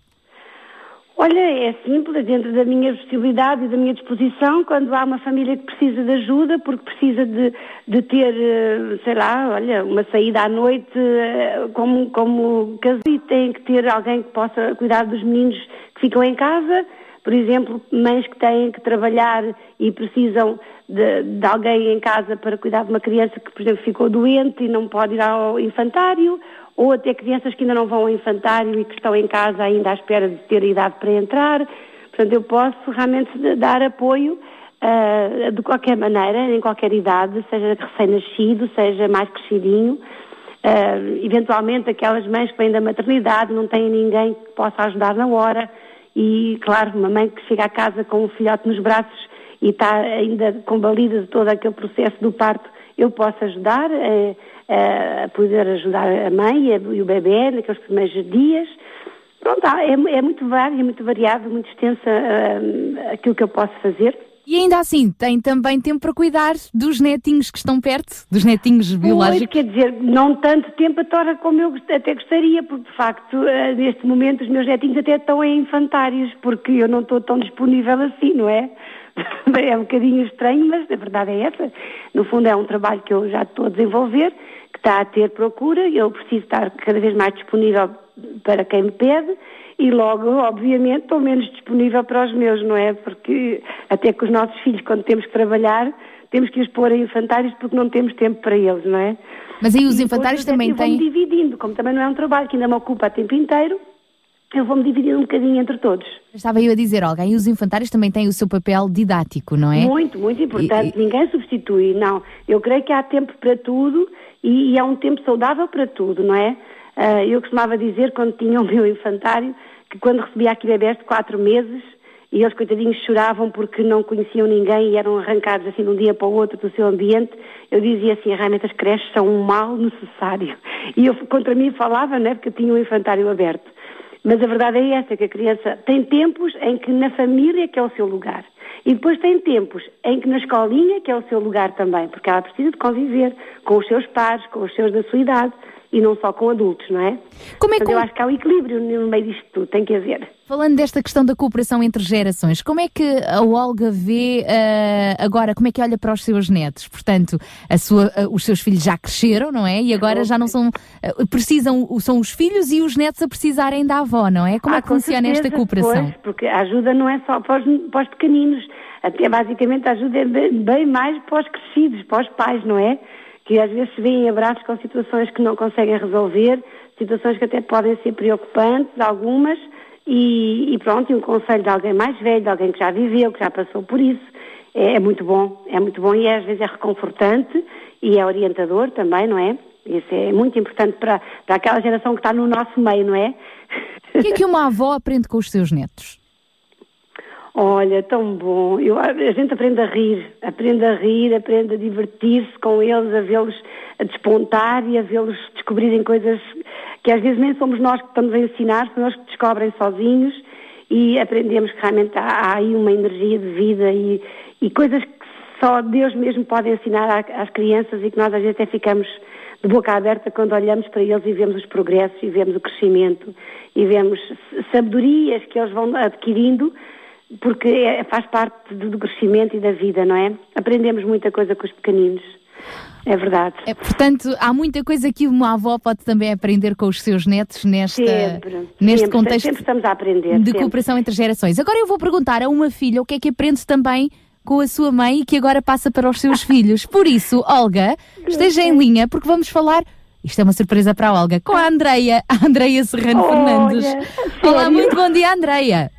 Olha, é simples, dentro da minha possibilidade e da minha disposição, quando há uma família que precisa de ajuda, porque precisa de, de ter, eh, sei lá, olha, uma saída à noite eh, como, como e tem que ter alguém que possa cuidar dos meninos que ficam em casa, por exemplo, mães que têm que trabalhar e precisam de, de, alguém em casa para cuidar de uma criança que, por exemplo, ficou doente e não pode ir ao infantário, ou até crianças que ainda não vão ao infantário e que estão em casa ainda à espera de ter idade para entrar. Portanto, eu posso realmente dar apoio uh, de qualquer maneira, em qualquer idade, seja recém-nascido, seja mais crescidinho. Uh, eventualmente aquelas mães que vêm da maternidade não têm ninguém que possa ajudar na hora E, claro, uma mãe que chega a casa com um filhote nos braços e está ainda convalida de todo aquele processo do parto, eu posso ajudar a, a poder ajudar a mãe e o bebê naqueles primeiros dias. Pronto, é, é muito vário, é muito variado, muito extensa uh, aquilo que eu posso fazer. E ainda assim, tem também tempo para cuidar dos netinhos que estão perto, dos netinhos biológicos? quer dizer, não tanto tempo a tora como eu até gostaria, porque de facto, eh, neste momento, os meus netinhos até estão em infantários, porque eu não estou tão disponível assim, não é? É um bocadinho estranho, mas a verdade é essa. No fundo, é um trabalho que eu já estou a desenvolver, está a ter procura, eu preciso estar cada vez mais disponível para quem me pede e logo, obviamente, estou menos disponível para os meus, não é? Porque até com os nossos filhos, quando temos que trabalhar, temos que os pôr em infantários porque não temos tempo para eles, não é? Mas aí os infantários também têm... Eu vou-me dividindo, como também não é um trabalho que ainda me ocupa a tempo inteiro, eu vou-me dividir um bocadinho entre todos. Estava eu a dizer, Olga, e os infantários também têm o seu papel didático, não é? Muito, muito importante. E, e... Ninguém substitui, não. Eu creio que há tempo para tudo e, e há um tempo saudável para tudo, não é? Uh, eu costumava dizer, quando tinha o meu infantário, que quando recebia aqui bebés de quatro meses, e eles, coitadinhos, choravam porque não conheciam ninguém e eram arrancados assim de um dia para o outro do seu ambiente, eu dizia assim, realmente as creches são um mal necessário. E eu contra mim falava, né, porque eu tinha o infantário aberto. Mas a verdade é essa, que a criança tem tempos em que na família que é o seu lugar. E depois tem tempos em que na escolinha que é o seu lugar também, porque ela precisa de conviver com os seus pares, com os seus da sua idade e não só com adultos, não é? Como é que... eu acho que há o um equilíbrio no meio disto tudo, tem que haver. Falando desta questão da cooperação entre gerações, como é que a Olga vê uh, agora, como é que olha para os seus netos? Portanto, sua, uh, os seus filhos já cresceram, não é? E agora já não são, uh, precisam, são os filhos e os netos a precisarem da avó, não é? Como ah, é que funciona certeza, esta cooperação? Pois, porque a ajuda não é só para os, para os pequeninos, até basicamente a ajuda é bem, bem mais para os crescidos, para os pais, não é? Que às vezes se veem abraços com situações que não conseguem resolver, situações que até podem ser preocupantes, algumas, e, e pronto, e um conselho de alguém mais velho, de alguém que já viveu, que já passou por isso, é, é muito bom, é muito bom e às vezes é reconfortante e é orientador também, não é? Isso é muito importante para, para aquela geração que está no nosso meio, não é? O que é que uma avó aprende com os seus netos? Olha, tão bom. Eu, a gente aprende a rir, aprende a rir, aprende a divertir-se com eles, a vê-los a despontar e a vê-los descobrirem coisas que às vezes nem somos nós que estamos a ensinar, são eles que descobrem sozinhos e aprendemos que realmente há, há aí uma energia de vida e, e coisas que só Deus mesmo pode ensinar às crianças e que nós às vezes até ficamos de boca aberta quando olhamos para eles e vemos os progressos e vemos o crescimento e vemos sabedorias que eles vão adquirindo porque é, faz parte do, do, crescimento e da vida, não é? Aprendemos muita coisa com os pequeninos. É verdade. É, portanto, há muita coisa que uma avó pode também aprender com os seus netos nesta, sempre, neste sempre, contexto sempre estamos a aprender, de sempre. cooperação entre gerações. Agora eu vou perguntar a uma filha o que é que aprende também com a sua mãe e que agora passa para os seus filhos. Por isso, Olga, esteja em linha porque vamos falar isto é uma surpresa para a Olga, com a Andreia, a Andreia Serrano Fernandes. Olá, muito bom dia, Andreia.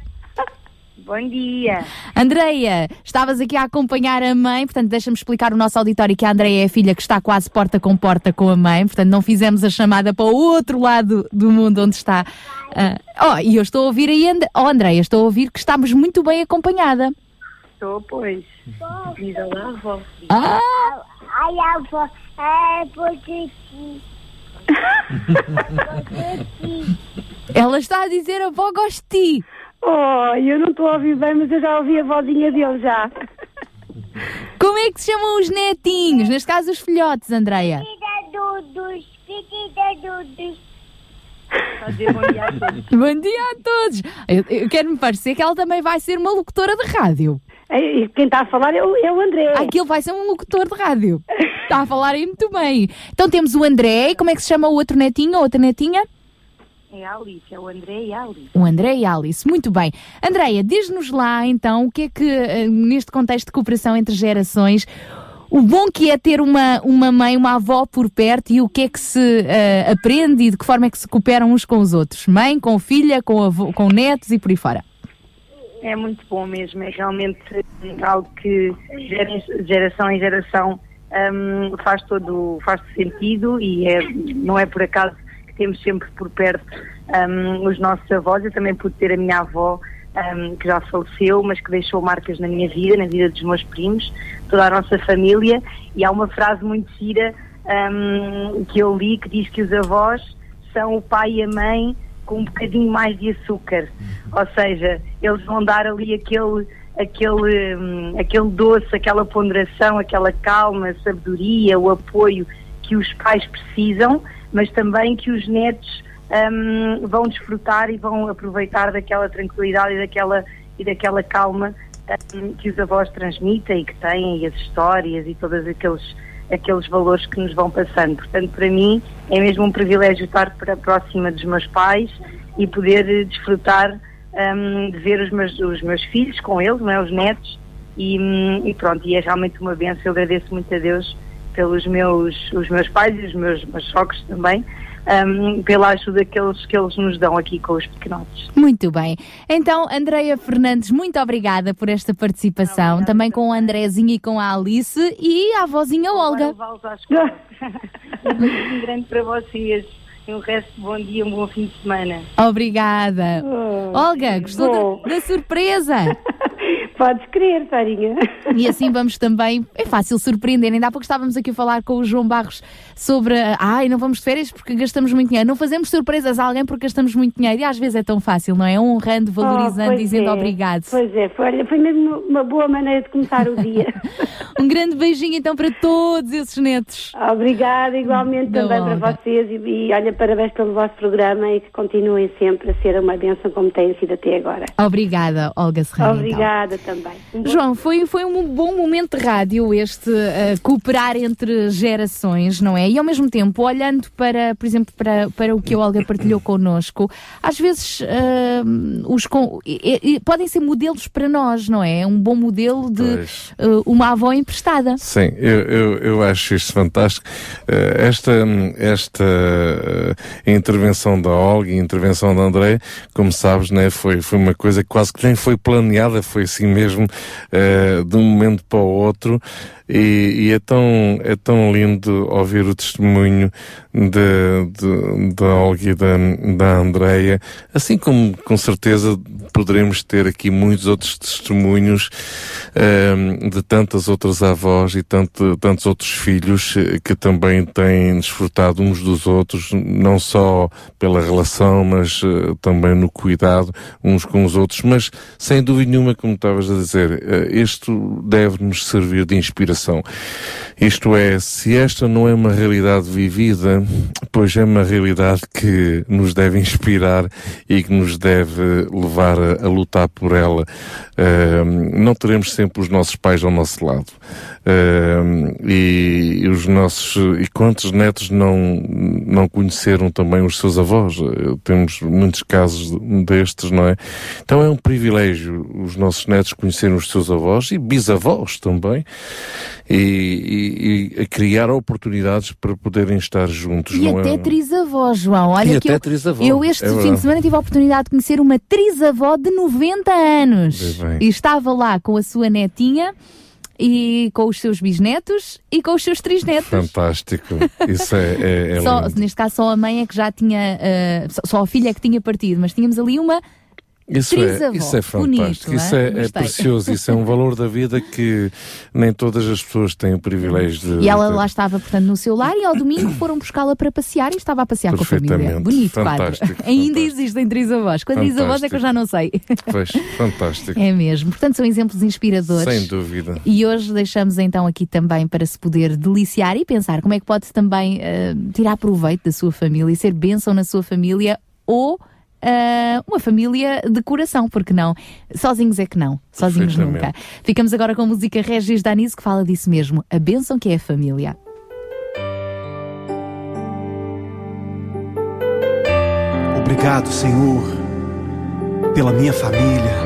Bom dia. Andreia, estavas aqui a acompanhar a mãe, portanto, deixa-me explicar o nosso auditório que a Andreia é a filha que está quase porta com porta com a mãe, portanto, não fizemos a chamada para o outro lado do mundo onde está. Uh, oh, e eu estou a ouvir aí, And oh, Andreia, estou a ouvir que estamos muito bem acompanhada. Estou, pois. Diz lá, avó. Ah! Ai, avó, é porque Ela está a dizer avó gosto de ti. Oh, eu não estou a ouvir bem, mas eu já ouvi a vozinha dele já. Como é que se chamam os netinhos? Neste caso, os filhotes, Andreia. Dudos, Dudos. Bom dia a todos. Bom dia a todos. Eu, eu quero me parecer que ela também vai ser uma locutora de rádio. E quem está a falar é o, é o André. Aquilo vai ser um locutor de rádio. Está a falar aí muito bem. Então temos o André. Como é que se chama o outro netinho, a outra netinha? É a Alice, é o André e a Alice. O André e a Alice, muito bem. Andreia, diz-nos lá então o que é que, eh, neste contexto de cooperação entre gerações, o bom que é ter uma, uma mãe, uma avó por perto e o que é que se uh, aprende e de que forma é que se cooperam uns com os outros? Mãe, com filha, com, avô, com netos e por aí fora. É muito bom mesmo, é realmente algo que geração em geração um, faz todo faz sentido e é, não é por acaso temos sempre por perto um, os nossos avós. Eu também pude ter a minha avó um, que já faleceu, mas que deixou marcas na minha vida, na vida dos meus primos, toda a nossa família. E há uma frase muito gira um, que eu li que diz que os avós são o pai e a mãe com um bocadinho mais de açúcar. Ou seja, eles vão dar ali aquele, aquele, aquele doce, aquela ponderação, aquela calma, sabedoria, o apoio que os pais precisam, mas também que os netos um, vão desfrutar e vão aproveitar daquela tranquilidade e daquela, e daquela calma um, que os avós transmitem e que têm, e as histórias e todos aqueles, aqueles valores que nos vão passando. Portanto, para mim é mesmo um privilégio estar para próxima dos meus pais e poder desfrutar um, de ver os meus, os meus filhos com eles, não é? os netos, e, e pronto, e é realmente uma benção. Eu agradeço muito a Deus pelos meus, os meus pais e os meus, meus sogros também, um, pela ajuda que eles, que eles nos dão aqui com os pequenotes. Muito bem. Então, Andreia Fernandes, muito obrigada por esta participação, obrigada, também com a Andrézinha e com a Alice e a avózinha Olga. um grande para vocês. E um resto de bom dia, um bom fim de semana. Obrigada. Oh, Olga, gostou da, da surpresa? Podes crer, Farinha. E assim vamos também, é fácil surpreender. Ainda há pouco estávamos aqui a falar com o João Barros sobre, ai, não vamos de férias porque gastamos muito dinheiro. Não fazemos surpresas a alguém porque gastamos muito dinheiro. E às vezes é tão fácil, não é? Honrando, valorizando, oh, dizendo é. obrigado. Pois é, foi, foi mesmo uma boa maneira de começar o dia. um grande beijinho então para todos esses netos. Obrigada, igualmente da também Olga. para vocês. E, e olha, parabéns pelo vosso programa e que continuem sempre a ser uma bênção como têm sido até agora. Obrigada, Olga Serrano. Obrigada então. Também. Um João, foi, foi um bom momento de rádio este uh, cooperar entre gerações, não é? E ao mesmo tempo, olhando para, por exemplo, para, para o que a Olga partilhou connosco, às vezes uh, os com, e, e, podem ser modelos para nós, não é? Um bom modelo de uh, uma avó emprestada. Sim, eu, eu, eu acho isto fantástico. esta esta intervenção da Olga e a intervenção da André, como sabes, né, foi, foi uma coisa que quase que nem foi planeada, foi assim mesmo uh, de um momento para o outro e, e, é, tão, é tão lindo ouvir o testemunho de, da Olga e da, da Andreia, assim como com certeza poderemos ter aqui muitos outros testemunhos um, ehm, de tantas outras avós e tanto, tantos outros filhos eh, que também têm desfrutado uns dos outros, não só pela relação, mas uh, também no cuidado uns com os outros. Mas, sem dúvida nenhuma, como estavas a dizer, uh, isto deve-nos servir de inspiração. Isto é, se esta não é uma realidade vivida, pois é uma realidade que nos deve inspirar e que nos deve levar a, a lutar por ela. Uh, não teremos sempre os nossos pais ao nosso lado. Uh, e, e, os nossos e quantos netos não não conheceram também os seus avós? Uh, temos muitos casos destes não é? Então é um privilégio os nossos netos conhecerem os seus avós e bisavós também e, e, e criar oportunidades para poderem estar juntos e não até é... trisavós João. Olha e que até eu, eu este é fim de semana tive a oportunidade de conhecer uma trisavó de 90 anos. E estava lá com a sua netinha e com os seus bisnetos e com os seus trisnetos. Fantástico. Isso é, é, é só, Neste caso, só a mãe é que já tinha, uh, só a filha é que tinha partido, mas tínhamos ali uma isso é, isso é fantástico, Bonito, isso é, é, precioso, isso é um valor da vida que nem todas as pessoas têm o privilégio de. E ela lá estava, portanto, no seu lar e ao domingo foram buscá-la para passear e estava a passear com a família. Bonito, fantástico, quadro. Ainda existem trisavós. Quantos avós é que eu já não sei. Pois, fantástico. É mesmo. Portanto, são exemplos inspiradores. Sem dúvida. E hoje deixamos então aqui também para se poder deliciar e pensar como é que pode também uh, tirar proveito da sua família e ser bênção na sua família ou uh, uma família de coração, porque não? Sozinhos é que não, sozinhos nunca. Ficamos agora com a música Regis Danise que fala disso mesmo, a bênção que é a família. Obrigado, Senhor, pela minha família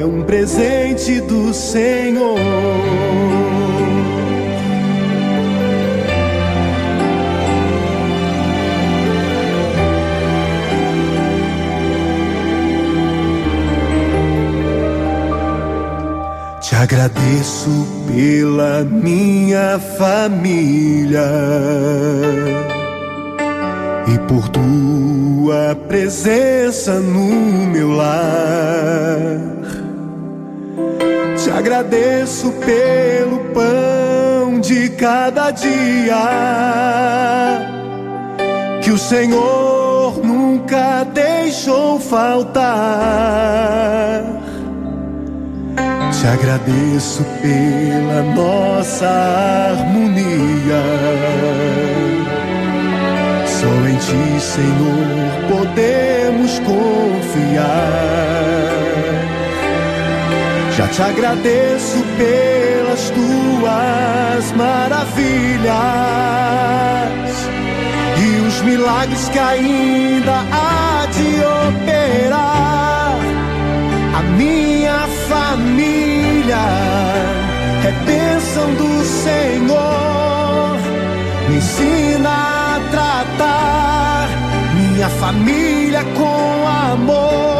É um presente do Senhor. Te agradeço pela minha família e por tua presença no meu lar. Te agradeço pelo pão de cada dia que o Senhor nunca deixou faltar. Te agradeço pela nossa harmonia. Só em Ti, Senhor, podemos confiar. Te agradeço pelas Tuas maravilhas e os milagres que ainda há de operar. A minha família é bênção do Senhor. Me ensina a tratar minha família com amor.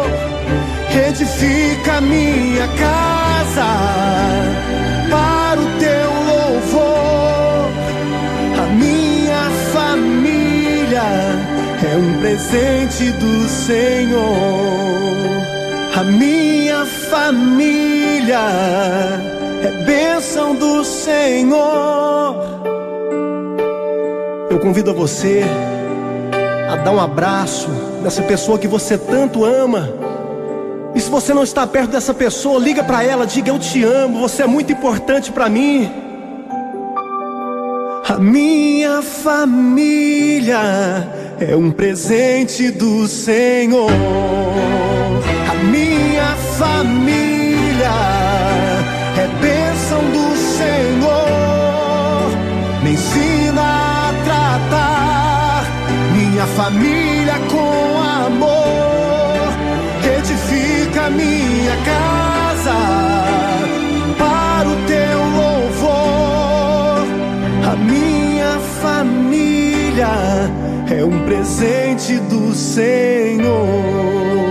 Edifica minha casa para o teu louvor. A minha família é um presente do Senhor. A minha família é bênção do Senhor. Eu convido a você a dar um abraço nessa pessoa que você tanto ama. Você não está perto dessa pessoa, liga para ela, diga eu te amo, você é muito importante para mim. A minha família é um presente do Senhor. A minha família é bênção do Senhor. Me ensina a tratar minha família com amor. Edifica minha casa para o teu louvor. A minha família é um presente do Senhor.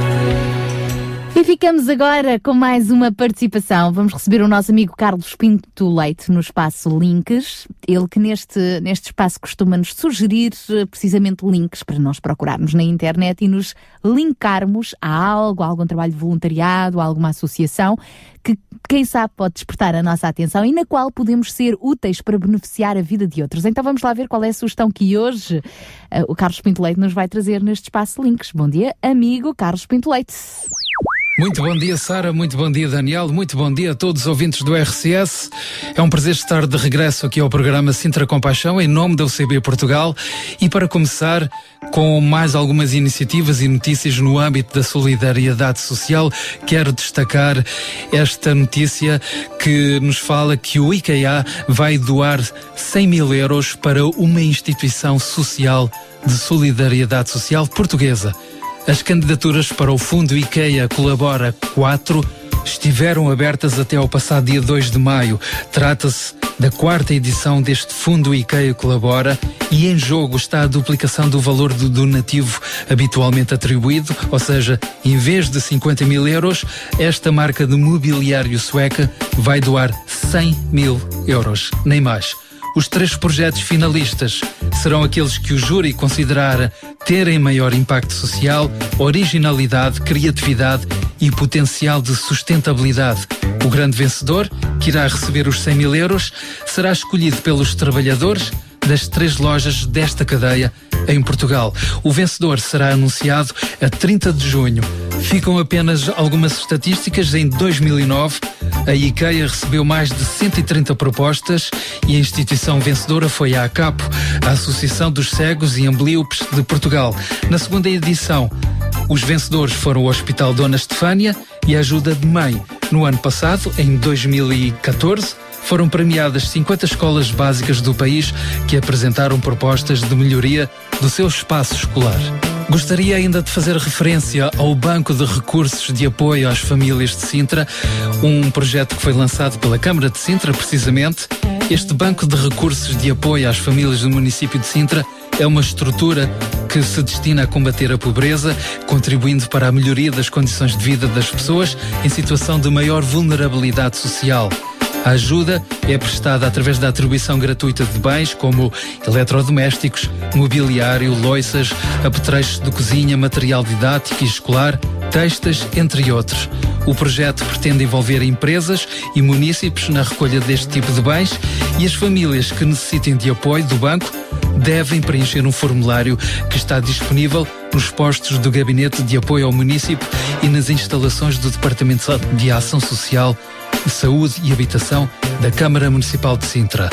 E ficamos agora com mais uma participação. Vamos receber o nosso amigo Carlos Pinto Leite no espaço Links. Ele que neste, neste espaço costuma-nos sugerir eh, precisamente links para nós procurarmos na internet e nos linkarmos a algo, a algum trabalho de voluntariado, a alguma associação que, quem sabe, pode despertar a nossa atenção e na qual podemos ser úteis para beneficiar a vida de outros. Então vamos lá ver qual é a sugestão que hoje uh, o Carlos Pinto Leite nos vai trazer neste espaço Links. Bom dia, amigo Carlos Pinto Leite. Muito bom dia, Sara. Muito bom dia, Daniel. Muito bom dia a todos os ouvintes do RCS. É um prazer estar de regresso aqui ao programa Sintra Compaixão, em nome da UCB Portugal. E para começar, com mais algumas iniciativas e notícias no âmbito da solidariedade social, quero destacar esta notícia que nos fala que o IKEA vai doar 100 mil euros para uma instituição social de solidariedade social portuguesa. As candidaturas para o Fundo IKEA Colabora 4 estiveram abertas até ao passado dia 2 de maio. Trata-se da quarta edição deste Fundo IKEA Colabora e em jogo está a duplicação do valor do donativo habitualmente atribuído, ou seja, em vez de 50 mil euros, esta marca de mobiliário sueca vai doar 100 mil euros, nem mais. Os três projetos finalistas serão aqueles que o júri considerar terem maior impacto social, originalidade, criatividade e potencial de sustentabilidade. O grande vencedor, que irá receber os 100 mil euros, será escolhido pelos trabalhadores das três lojas desta cadeia em Portugal. O vencedor será anunciado a 30 de junho. Ficam apenas algumas estatísticas. Em 2009, a IKEA recebeu mais de 130 propostas e a instituição vencedora foi a ACAPO, a Associação dos Cegos e Ambliopes de Portugal. Na segunda edição, os vencedores foram o Hospital Dona Estefânia e a Ajuda de Mãe. No ano passado, em 2014, foram premiadas 50 escolas básicas do país que apresentaram propostas de melhoria do seu espaço escolar. Gostaria ainda de fazer referência ao Banco de Recursos de Apoio às Famílias de Sintra, um projeto que foi lançado pela Câmara de Sintra, precisamente. Este Banco de Recursos de Apoio às Famílias do município de Sintra é uma estrutura que se destina a combater a pobreza, contribuindo para a melhoria das condições de vida das pessoas em situação de maior vulnerabilidade social. A ajuda é prestada através da atribuição gratuita de bens como eletrodomésticos, mobiliário, loiças, apetrechos de cozinha, material didático e escolar, textas, entre outros. O projeto pretende envolver empresas e municípios na recolha deste tipo de bens e as famílias que necessitem de apoio do banco devem preencher um formulário que está disponível nos postos do Gabinete de Apoio ao Município e nas instalações do Departamento de Ação Social Saúde e Habitação da Câmara Municipal de Sintra.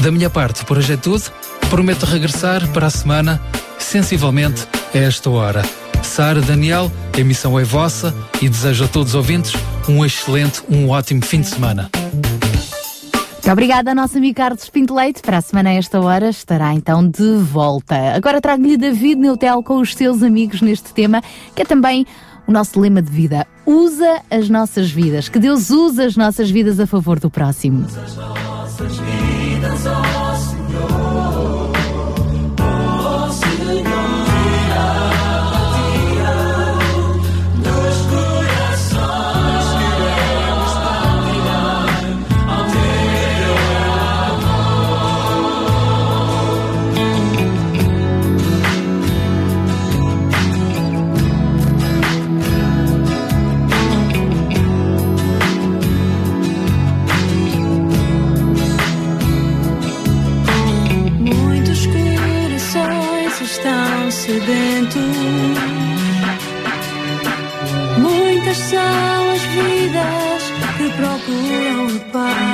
Da minha parte, por hoje é tudo. Prometo regressar para a semana, sensivelmente a esta hora. Sara Daniel, a emissão é vossa e desejo a todos os ouvintes um excelente, um ótimo fim de semana. Muito obrigada, nosso amigo Carlos Pinto Leite. Para a semana, a esta hora, estará então de volta. Agora trago-lhe David Neutel com os seus amigos neste tema, que é também o nosso lema de vida. Usa as nossas vidas. Que Deus use as nossas vidas a favor do próximo. Estão sedentos. Muitas são as vidas que procuram a paz.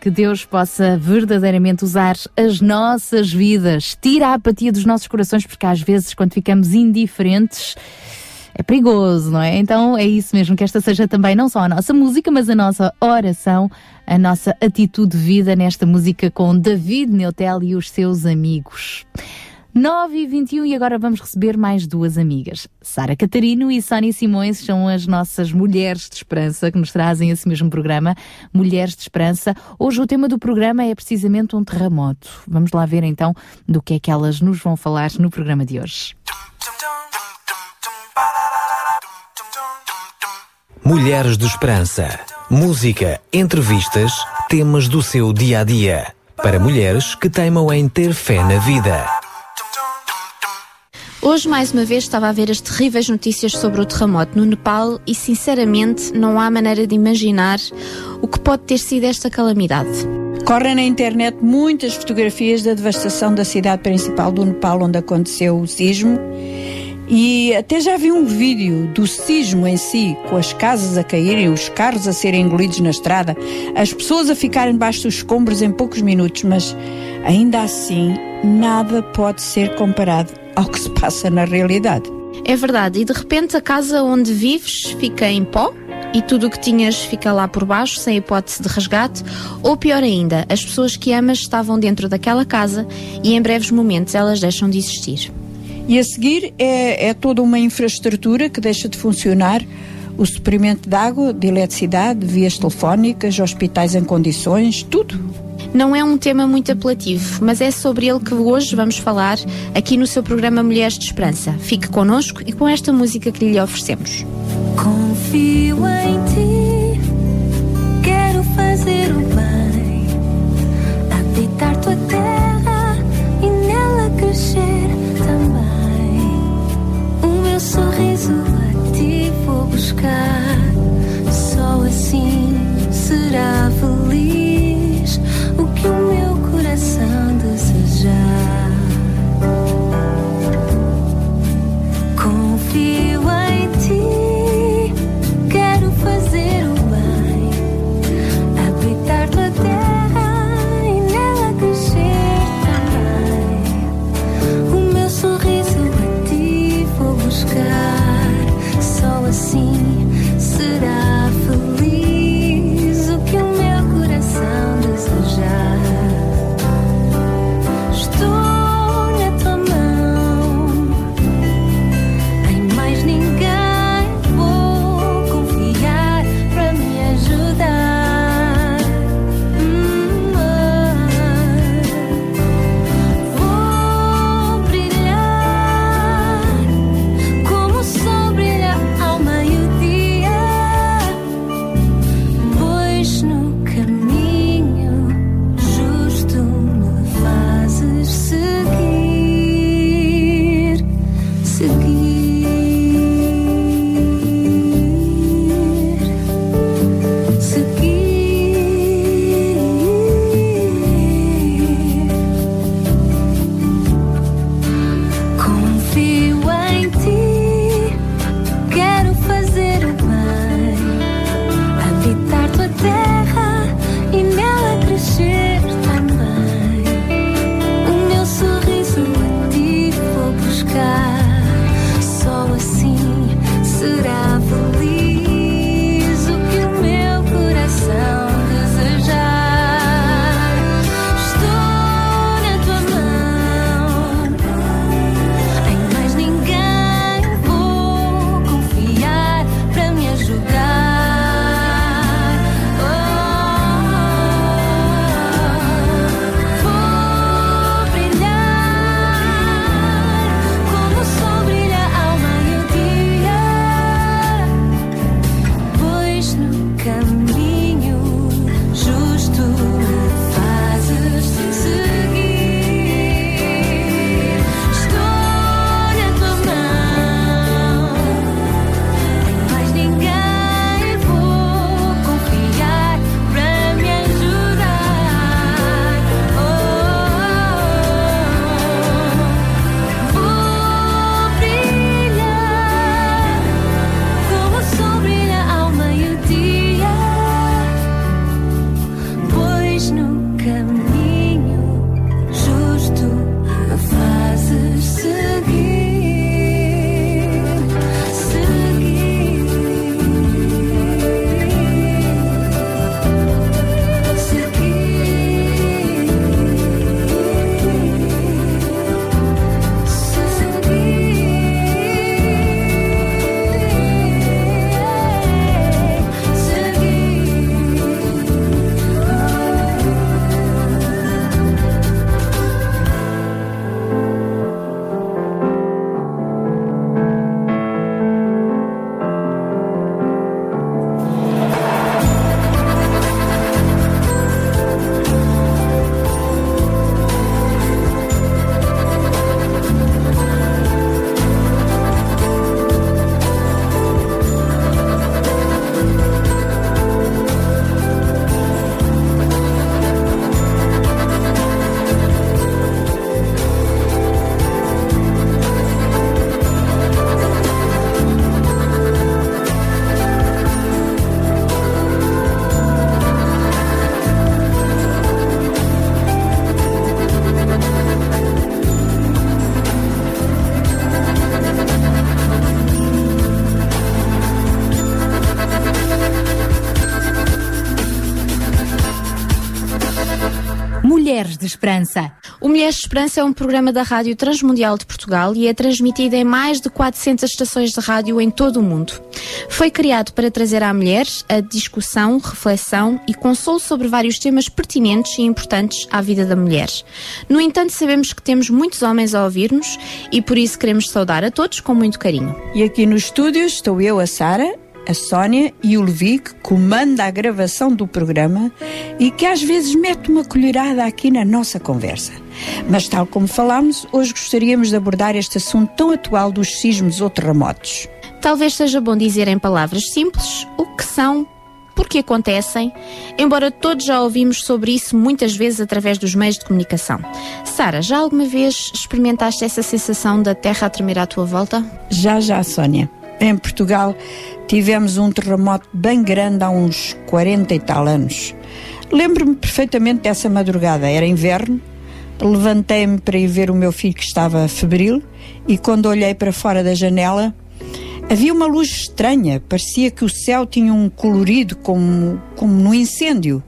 Que Deus possa verdadeiramente usar as nossas vidas, tira a apatia dos nossos corações, porque às vezes, quando ficamos indiferentes, é perigoso, não é? Então é isso mesmo, que esta seja também não só a nossa música, mas a nossa oração, a nossa atitude de vida nesta música com David Neutel e os seus amigos. 9 e 21 e agora vamos receber mais duas amigas. Sara Catarino e Sónia Simões são as nossas mulheres de esperança que nos trazem esse mesmo programa, Mulheres de Esperança. Hoje o tema do programa é precisamente um terremoto. Vamos lá ver então do que é que elas nos vão falar no programa de hoje. Mulheres de Esperança. Música, entrevistas, temas do seu dia a dia. Para mulheres que teimam em ter fé na vida. Hoje, mais uma vez, estava a ver as terríveis notícias sobre o terremoto no Nepal e, sinceramente, não há maneira de imaginar o que pode ter sido esta calamidade. Correm na internet muitas fotografias da devastação da cidade principal do Nepal, onde aconteceu o sismo. E até já vi um vídeo do sismo em si, com as casas a caírem, os carros a serem engolidos na estrada, as pessoas a ficarem debaixo dos escombros em poucos minutos, mas ainda assim nada pode ser comparado ao que se passa na realidade. É verdade, e de repente a casa onde vives fica em pó e tudo o que tinhas fica lá por baixo, sem hipótese de resgate, ou pior ainda, as pessoas que amas estavam dentro daquela casa e em breves momentos elas deixam de existir. E a seguir é, é toda uma infraestrutura que deixa de funcionar o suprimento de água, de eletricidade, vias telefónicas, hospitais em condições, tudo. Não é um tema muito apelativo, mas é sobre ele que hoje vamos falar aqui no seu programa Mulheres de Esperança. Fique connosco e com esta música que lhe oferecemos. Confio em ti, quero fazer o bem, habitar tua terra e nela crescer também. O meu sorriso a ti vou buscar, só assim será feliz Esperança. O Mulheres de Esperança é um programa da Rádio Transmundial de Portugal e é transmitido em mais de 400 estações de rádio em todo o mundo. Foi criado para trazer à mulheres a discussão, reflexão e consolo sobre vários temas pertinentes e importantes à vida da mulher. No entanto, sabemos que temos muitos homens a ouvir-nos e por isso queremos saudar a todos com muito carinho. E aqui no estúdio estou eu, a Sara, a Sónia e o Levi, que comanda a gravação do programa e que às vezes mete uma colherada aqui na nossa conversa. Mas, tal como falámos, hoje gostaríamos de abordar este assunto tão atual dos sismos ou terremotos. Talvez seja bom dizer em palavras simples o que são, porque acontecem, embora todos já ouvimos sobre isso muitas vezes através dos meios de comunicação. Sara, já alguma vez experimentaste essa sensação da terra a tremer à tua volta? Já, já, Sónia. Em Portugal tivemos um terremoto bem grande há uns 40 e tal anos. Lembro-me perfeitamente dessa madrugada, era inverno. Levantei-me para ir ver o meu filho que estava febril e quando olhei para fora da janela havia uma luz estranha, parecia que o céu tinha um colorido como, como no incêndio.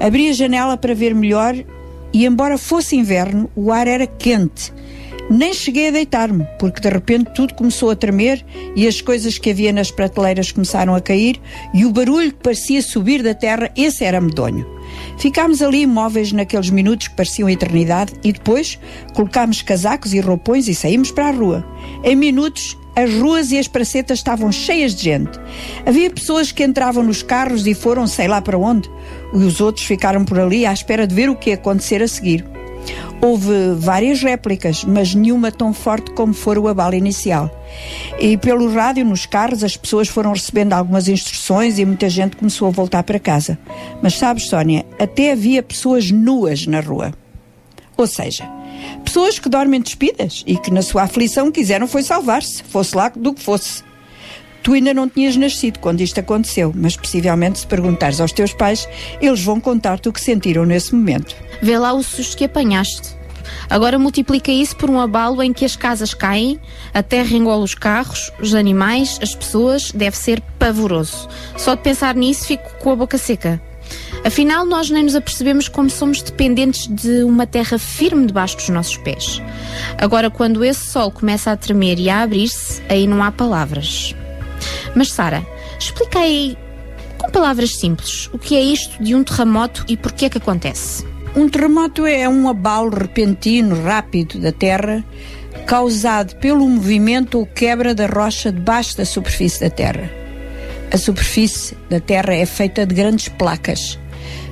Abri a janela para ver melhor e, embora fosse inverno, o ar era quente nem cheguei a deitar-me, porque de repente tudo começou a tremer e as coisas que havia nas prateleiras começaram a cair e o barulho que parecia subir da terra, esse era medonho. Ficámos ali imóveis naqueles minutos que pareciam eternidade e depois colocámos casacos e roupões e saímos para a rua. Em minutos, as ruas e as pracetas estavam cheias de gente. Havia pessoas que entravam nos carros e foram sei lá para onde, e os outros ficaram por ali à espera de ver o que ia acontecer a seguir. Houve várias réplicas, mas nenhuma tão forte como for o abalo inicial. E pelo rádio, nos carros, as pessoas foram recebendo algumas instruções e muita gente começou a voltar para casa. Mas sabes, Sónia, até havia pessoas nuas na rua. Ou seja, pessoas que dormem despidas e que na sua aflição quiseram foi salvar-se, fosse lá do que fosse. Tu ainda não tinhas nascido quando isto aconteceu, mas possivelmente se perguntares aos teus pais, eles vão contar-te o que sentiram nesse momento. Vê lá o susto que apanhaste. Agora multiplica isso por um abalo em que as casas caem, a terra engole os carros, os animais, as pessoas, deve ser pavoroso. Só de pensar nisso fico com a boca seca. Afinal, nós nem nos apercebemos como somos dependentes de uma terra firme debaixo dos nossos pés. Agora, quando esse sol começa a tremer e a abrir-se, aí não há palavras. Mas, Sara, explica aí, com palavras simples, o que é isto de um terremoto e porquê é que acontece. Um terremoto é um abalo repentino, rápido da Terra, causado pelo movimento ou quebra da rocha debaixo da superfície da Terra. A superfície da Terra é feita de grandes placas.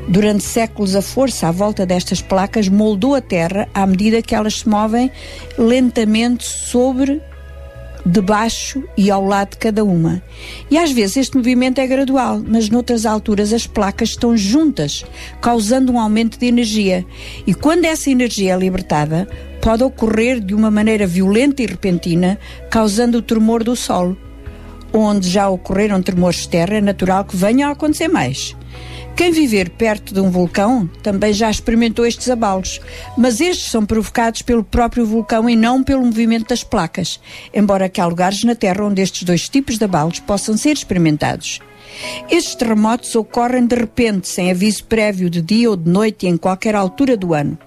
Durante séculos, a força à volta destas placas moldou a Terra à medida que elas se movem lentamente sobre debaixo e ao lado de cada uma. E às vezes este movimento é gradual, mas noutras alturas as placas estão juntas, causando um aumento de energia. E quando essa energia é libertada, pode ocorrer de uma maneira violenta e repentina, causando o tremor do solo. Onde já ocorreram tremores de terra, é natural que venham a acontecer mais. Quem viver perto de um vulcão também já experimentou estes abalos, mas estes são provocados pelo próprio vulcão e não pelo movimento das placas, embora que há lugares na Terra onde estes dois tipos de abalos possam ser experimentados. Estes terremotos ocorrem de repente, sem aviso prévio de dia ou de noite e em qualquer altura do ano.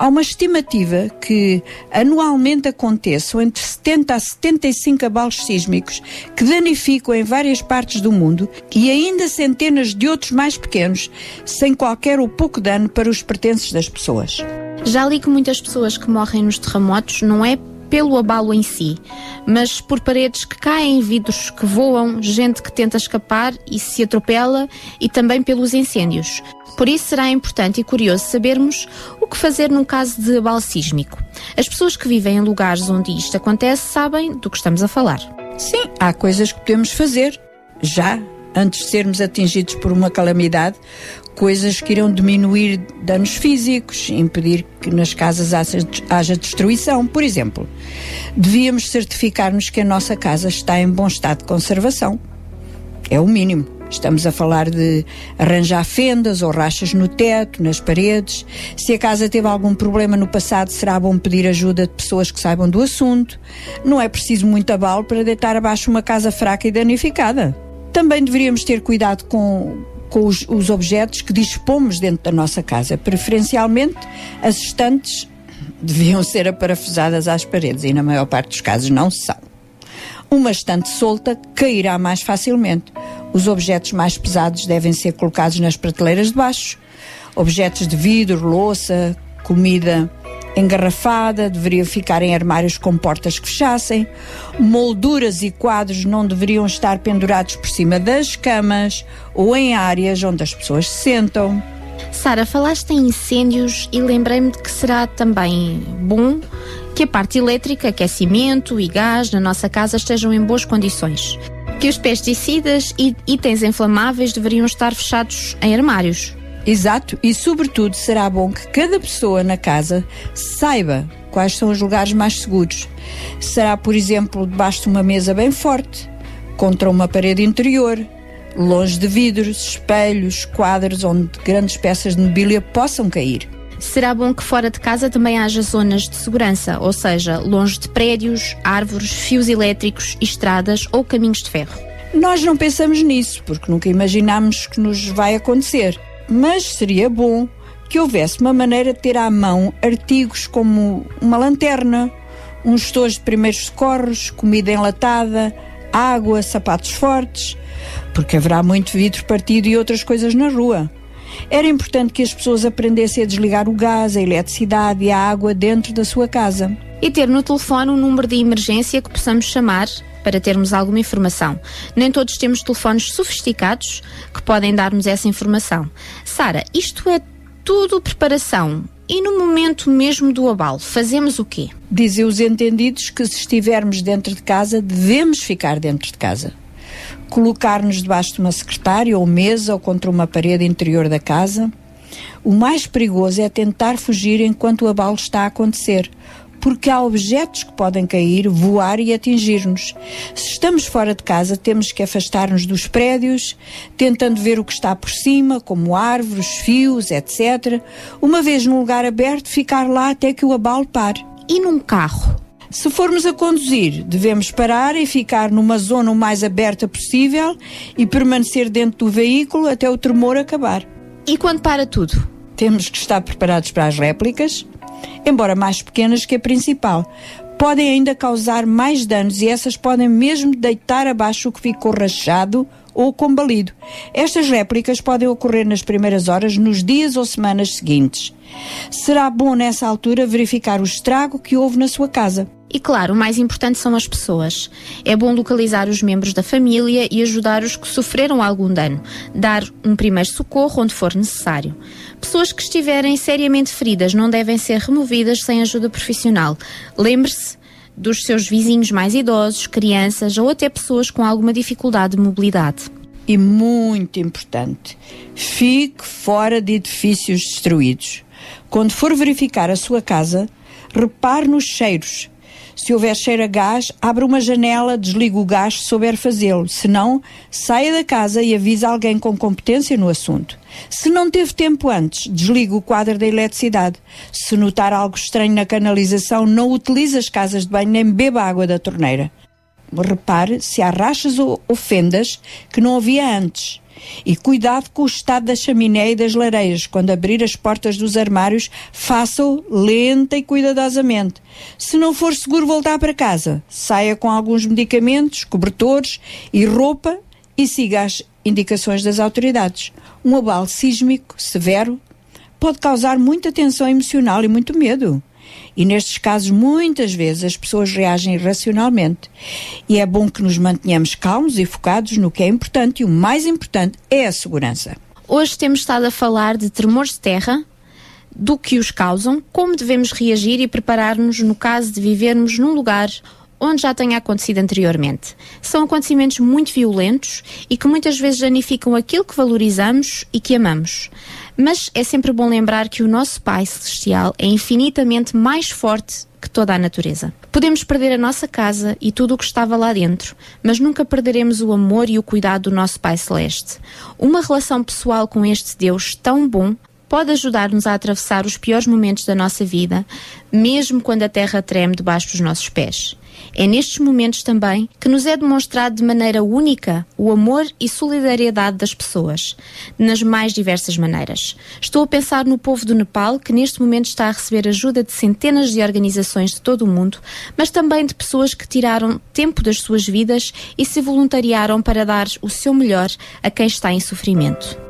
Há uma estimativa que anualmente aconteçam entre 70 a 75 abalos sísmicos que danificam em várias partes do mundo e ainda centenas de outros mais pequenos, sem qualquer ou pouco dano para os pertences das pessoas. Já li que muitas pessoas que morrem nos terremotos não é pelo abalo em si, mas por paredes que caem, vidros que voam, gente que tenta escapar e se atropela e também pelos incêndios. Por isso será importante e curioso sabermos o que fazer num caso de abalo sísmico. As pessoas que vivem em lugares onde isto acontece sabem do que estamos a falar. Sim, há coisas que podemos fazer já antes de sermos atingidos por uma calamidade, coisas que irão diminuir danos físicos, impedir que nas casas haja destruição. Por exemplo, devíamos certificar-nos que a nossa casa está em bom estado de conservação. É o mínimo. Estamos a falar de arranjar fendas ou rachas no teto, nas paredes. Se a casa teve algum problema no passado, será bom pedir ajuda de pessoas que saibam do assunto. Não é preciso muito abalo para deitar abaixo uma casa fraca e danificada. Também deveríamos ter cuidado com com os, os objetos que dispomos dentro da nossa casa. Preferencialmente, as estantes deviam ser aparafusadas às paredes e, na maior parte dos casos, não são. Uma estante solta cairá mais facilmente. Os objetos mais pesados devem ser colocados nas prateleiras de baixo. Objetos de vidro, louça, comida engarrafada, deveriam ficar em armários com portas que fechassem. Molduras e quadros não deveriam estar pendurados por cima das camas ou em áreas onde as pessoas se sentam. Sara, falaste em incêndios e lembrei-me de que será também bom que a parte elétrica, aquecimento e gás na nossa casa estejam em boas condições. Que os pesticidas e itens inflamáveis deveriam estar fechados em armários. Exato, e sobretudo será bom que cada pessoa na casa saiba quais são os lugares mais seguros. Será, por exemplo, debaixo de uma mesa bem forte, contra uma parede interior, longe de vidros, espelhos, quadros onde grandes peças de mobília possam cair. Será bom que fora de casa também haja zonas de segurança, ou seja, longe de prédios, árvores, fios elétricos, estradas ou caminhos de ferro. Nós não pensamos nisso, porque nunca imaginámos que nos vai acontecer. Mas seria bom que houvesse uma maneira de ter à mão artigos como uma lanterna, uns estojos de primeiros socorros, comida enlatada, água, sapatos fortes, porque haverá muito vidro partido e outras coisas na rua. Era importante que as pessoas aprendessem a desligar o gás, a eletricidade e a água dentro da sua casa. E ter no telefone um número de emergência que possamos chamar para termos alguma informação. Nem todos temos telefones sofisticados que podem dar-nos essa informação. Sara, isto é tudo preparação. E no momento mesmo do abalo, fazemos o quê? Dizem os entendidos que se estivermos dentro de casa, devemos ficar dentro de casa colocar-nos debaixo de uma secretária ou mesa ou contra uma parede interior da casa. O mais perigoso é tentar fugir enquanto o abalo está a acontecer, porque há objetos que podem cair, voar e atingir-nos. Se estamos fora de casa, temos que afastar-nos dos prédios, tentando ver o que está por cima, como árvores, fios, etc. Uma vez num lugar aberto, ficar lá até que o abalo pare. E num carro? Se formos a conduzir, devemos parar e ficar numa zona o mais aberta possível e permanecer dentro do veículo até o tremor acabar. E quando para tudo? Temos que estar preparados para as réplicas, embora mais pequenas que a principal. Podem ainda causar mais danos e essas podem mesmo deitar abaixo o que ficou rachado ou combalido. Estas réplicas podem ocorrer nas primeiras horas, nos dias ou semanas seguintes. Será bom nessa altura verificar o estrago que houve na sua casa. E claro, o mais importante são as pessoas. É bom localizar os membros da família e ajudar os que sofreram algum dano, dar um primeiro socorro onde for necessário. Pessoas que estiverem seriamente feridas não devem ser removidas sem ajuda profissional. Lembre-se dos seus vizinhos mais idosos, crianças ou até pessoas com alguma dificuldade de mobilidade. E muito importante, fique fora de edifícios destruídos. Quando for verificar a sua casa, repare nos cheiros se houver cheiro a gás, abra uma janela, desligue o gás se souber fazê-lo. Se não, saia da casa e avise alguém com competência no assunto. Se não teve tempo antes, desligue o quadro da eletricidade. Se notar algo estranho na canalização, não utilize as casas de banho nem beba água da torneira. Repare se há rachas ou fendas que não havia antes. E cuidado com o estado da chaminé e das lareiras. Quando abrir as portas dos armários, faça-o lenta e cuidadosamente. Se não for seguro voltar para casa, saia com alguns medicamentos, cobertores e roupa e siga as indicações das autoridades. Um abalo sísmico severo pode causar muita tensão emocional e muito medo. E nestes casos, muitas vezes, as pessoas reagem irracionalmente. E é bom que nos mantenhamos calmos e focados no que é importante, e o mais importante é a segurança. Hoje temos estado a falar de tremores de terra, do que os causam, como devemos reagir e preparar-nos no caso de vivermos num lugar onde já tenha acontecido anteriormente. São acontecimentos muito violentos e que muitas vezes danificam aquilo que valorizamos e que amamos. Mas é sempre bom lembrar que o nosso Pai Celestial é infinitamente mais forte que toda a natureza. Podemos perder a nossa casa e tudo o que estava lá dentro, mas nunca perderemos o amor e o cuidado do nosso Pai Celeste. Uma relação pessoal com este Deus tão bom pode ajudar-nos a atravessar os piores momentos da nossa vida, mesmo quando a terra treme debaixo dos nossos pés. É nestes momentos também que nos é demonstrado de maneira única o amor e solidariedade das pessoas, nas mais diversas maneiras. Estou a pensar no povo do Nepal, que neste momento está a receber ajuda de centenas de organizações de todo o mundo, mas também de pessoas que tiraram tempo das suas vidas e se voluntariaram para dar o seu melhor a quem está em sofrimento.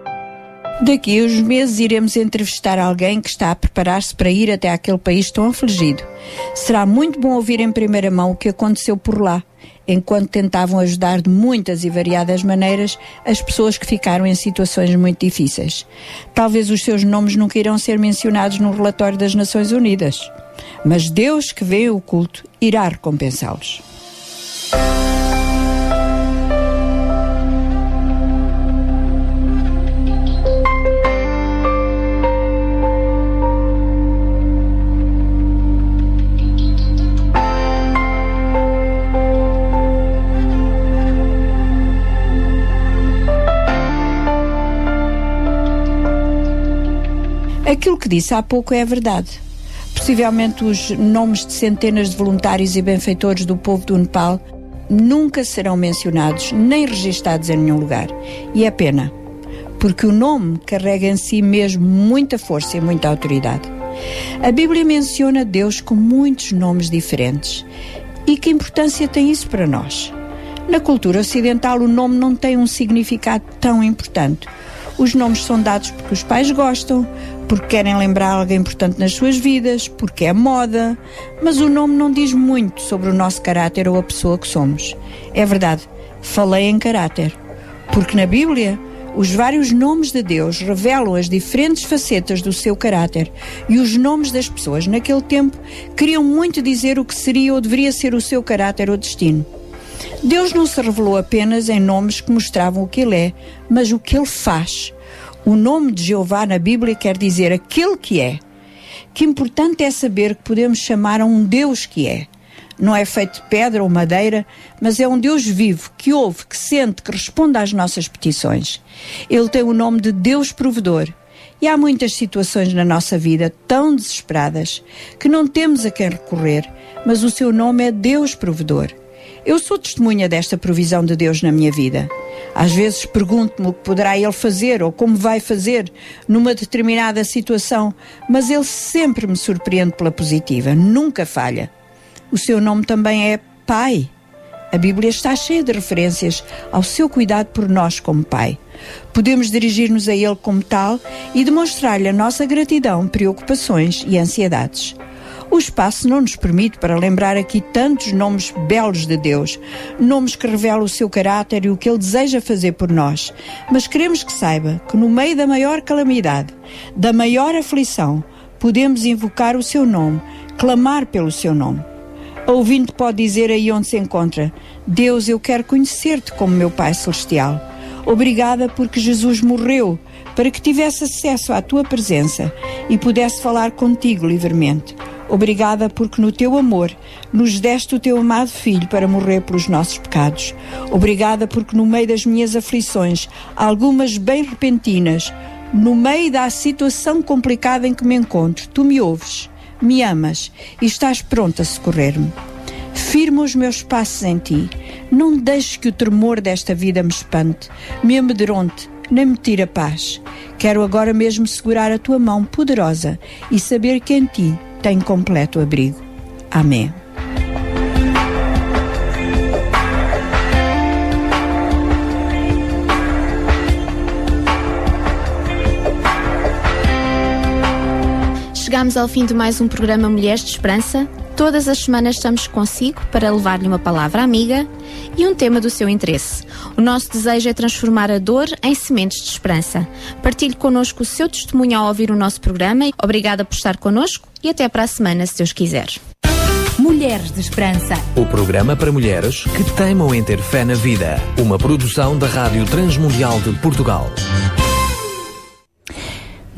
Daqui a uns meses iremos entrevistar alguém que está a preparar-se para ir até aquele país tão afligido. Será muito bom ouvir em primeira mão o que aconteceu por lá, enquanto tentavam ajudar de muitas e variadas maneiras as pessoas que ficaram em situações muito difíceis. Talvez os seus nomes nunca irão ser mencionados no relatório das Nações Unidas, mas Deus que vê o culto irá recompensá-los. Aquilo que disse há pouco é a verdade. Possivelmente os nomes de centenas de voluntários e benfeitores do povo do Nepal nunca serão mencionados nem registados em nenhum lugar. E é pena, porque o nome carrega em si mesmo muita força e muita autoridade. A Bíblia menciona Deus com muitos nomes diferentes. E que importância tem isso para nós? Na cultura ocidental, o nome não tem um significado tão importante. Os nomes são dados porque os pais gostam, porque querem lembrar alguém importante nas suas vidas, porque é moda, mas o nome não diz muito sobre o nosso caráter ou a pessoa que somos. É verdade, falei em caráter, porque na Bíblia os vários nomes de Deus revelam as diferentes facetas do seu caráter e os nomes das pessoas naquele tempo queriam muito dizer o que seria ou deveria ser o seu caráter ou destino. Deus não se revelou apenas em nomes que mostravam o que Ele é, mas o que Ele faz. O nome de Jeová na Bíblia quer dizer aquele que é. Que importante é saber que podemos chamar a um Deus que é. Não é feito de pedra ou madeira, mas é um Deus vivo, que ouve, que sente, que responde às nossas petições. Ele tem o nome de Deus provedor. E há muitas situações na nossa vida tão desesperadas que não temos a quem recorrer, mas o seu nome é Deus provedor. Eu sou testemunha desta provisão de Deus na minha vida. Às vezes pergunto-me o que poderá Ele fazer ou como vai fazer numa determinada situação, mas Ele sempre me surpreende pela positiva, nunca falha. O seu nome também é Pai. A Bíblia está cheia de referências ao seu cuidado por nós como Pai. Podemos dirigir-nos a Ele como tal e demonstrar-lhe a nossa gratidão, preocupações e ansiedades. O espaço não nos permite para lembrar aqui tantos nomes belos de Deus, nomes que revelam o seu caráter e o que Ele deseja fazer por nós. Mas queremos que saiba que no meio da maior calamidade, da maior aflição, podemos invocar o seu nome, clamar pelo seu nome. A ouvinte pode dizer aí onde se encontra: Deus, eu quero conhecer-te como meu Pai Celestial. Obrigada porque Jesus morreu para que tivesse acesso à tua presença e pudesse falar contigo livremente. Obrigada porque no teu amor nos deste o teu amado filho para morrer pelos nossos pecados. Obrigada porque no meio das minhas aflições, algumas bem repentinas, no meio da situação complicada em que me encontro, tu me ouves, me amas e estás pronto a socorrer-me. Firma os meus passos em ti. Não deixes que o tremor desta vida me espante, me amedronte, nem me tire a paz. Quero agora mesmo segurar a tua mão poderosa e saber que em ti tem completo abrigo. Amém. Chegamos ao fim de mais um programa Mulheres de Esperança. Todas as semanas estamos consigo para levar-lhe uma palavra amiga e um tema do seu interesse. O nosso desejo é transformar a dor em sementes de esperança. Partilhe connosco o seu testemunho ao ouvir o nosso programa. Obrigada por estar connosco e até para a semana, se Deus quiser. Mulheres de Esperança. O programa para mulheres que teimam em ter fé na vida. Uma produção da Rádio Transmundial de Portugal.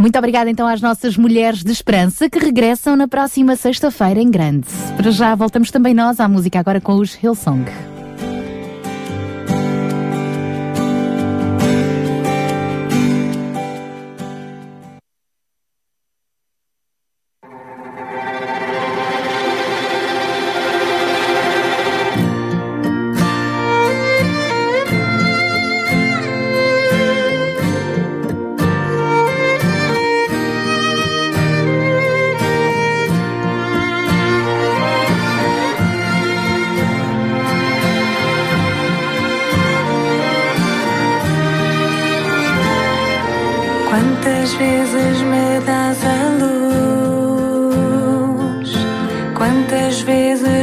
Muito obrigada então às nossas mulheres de esperança que regressam na próxima sexta-feira em grande. Para já voltamos também nós à música agora com os Hillsong. Quantas vezes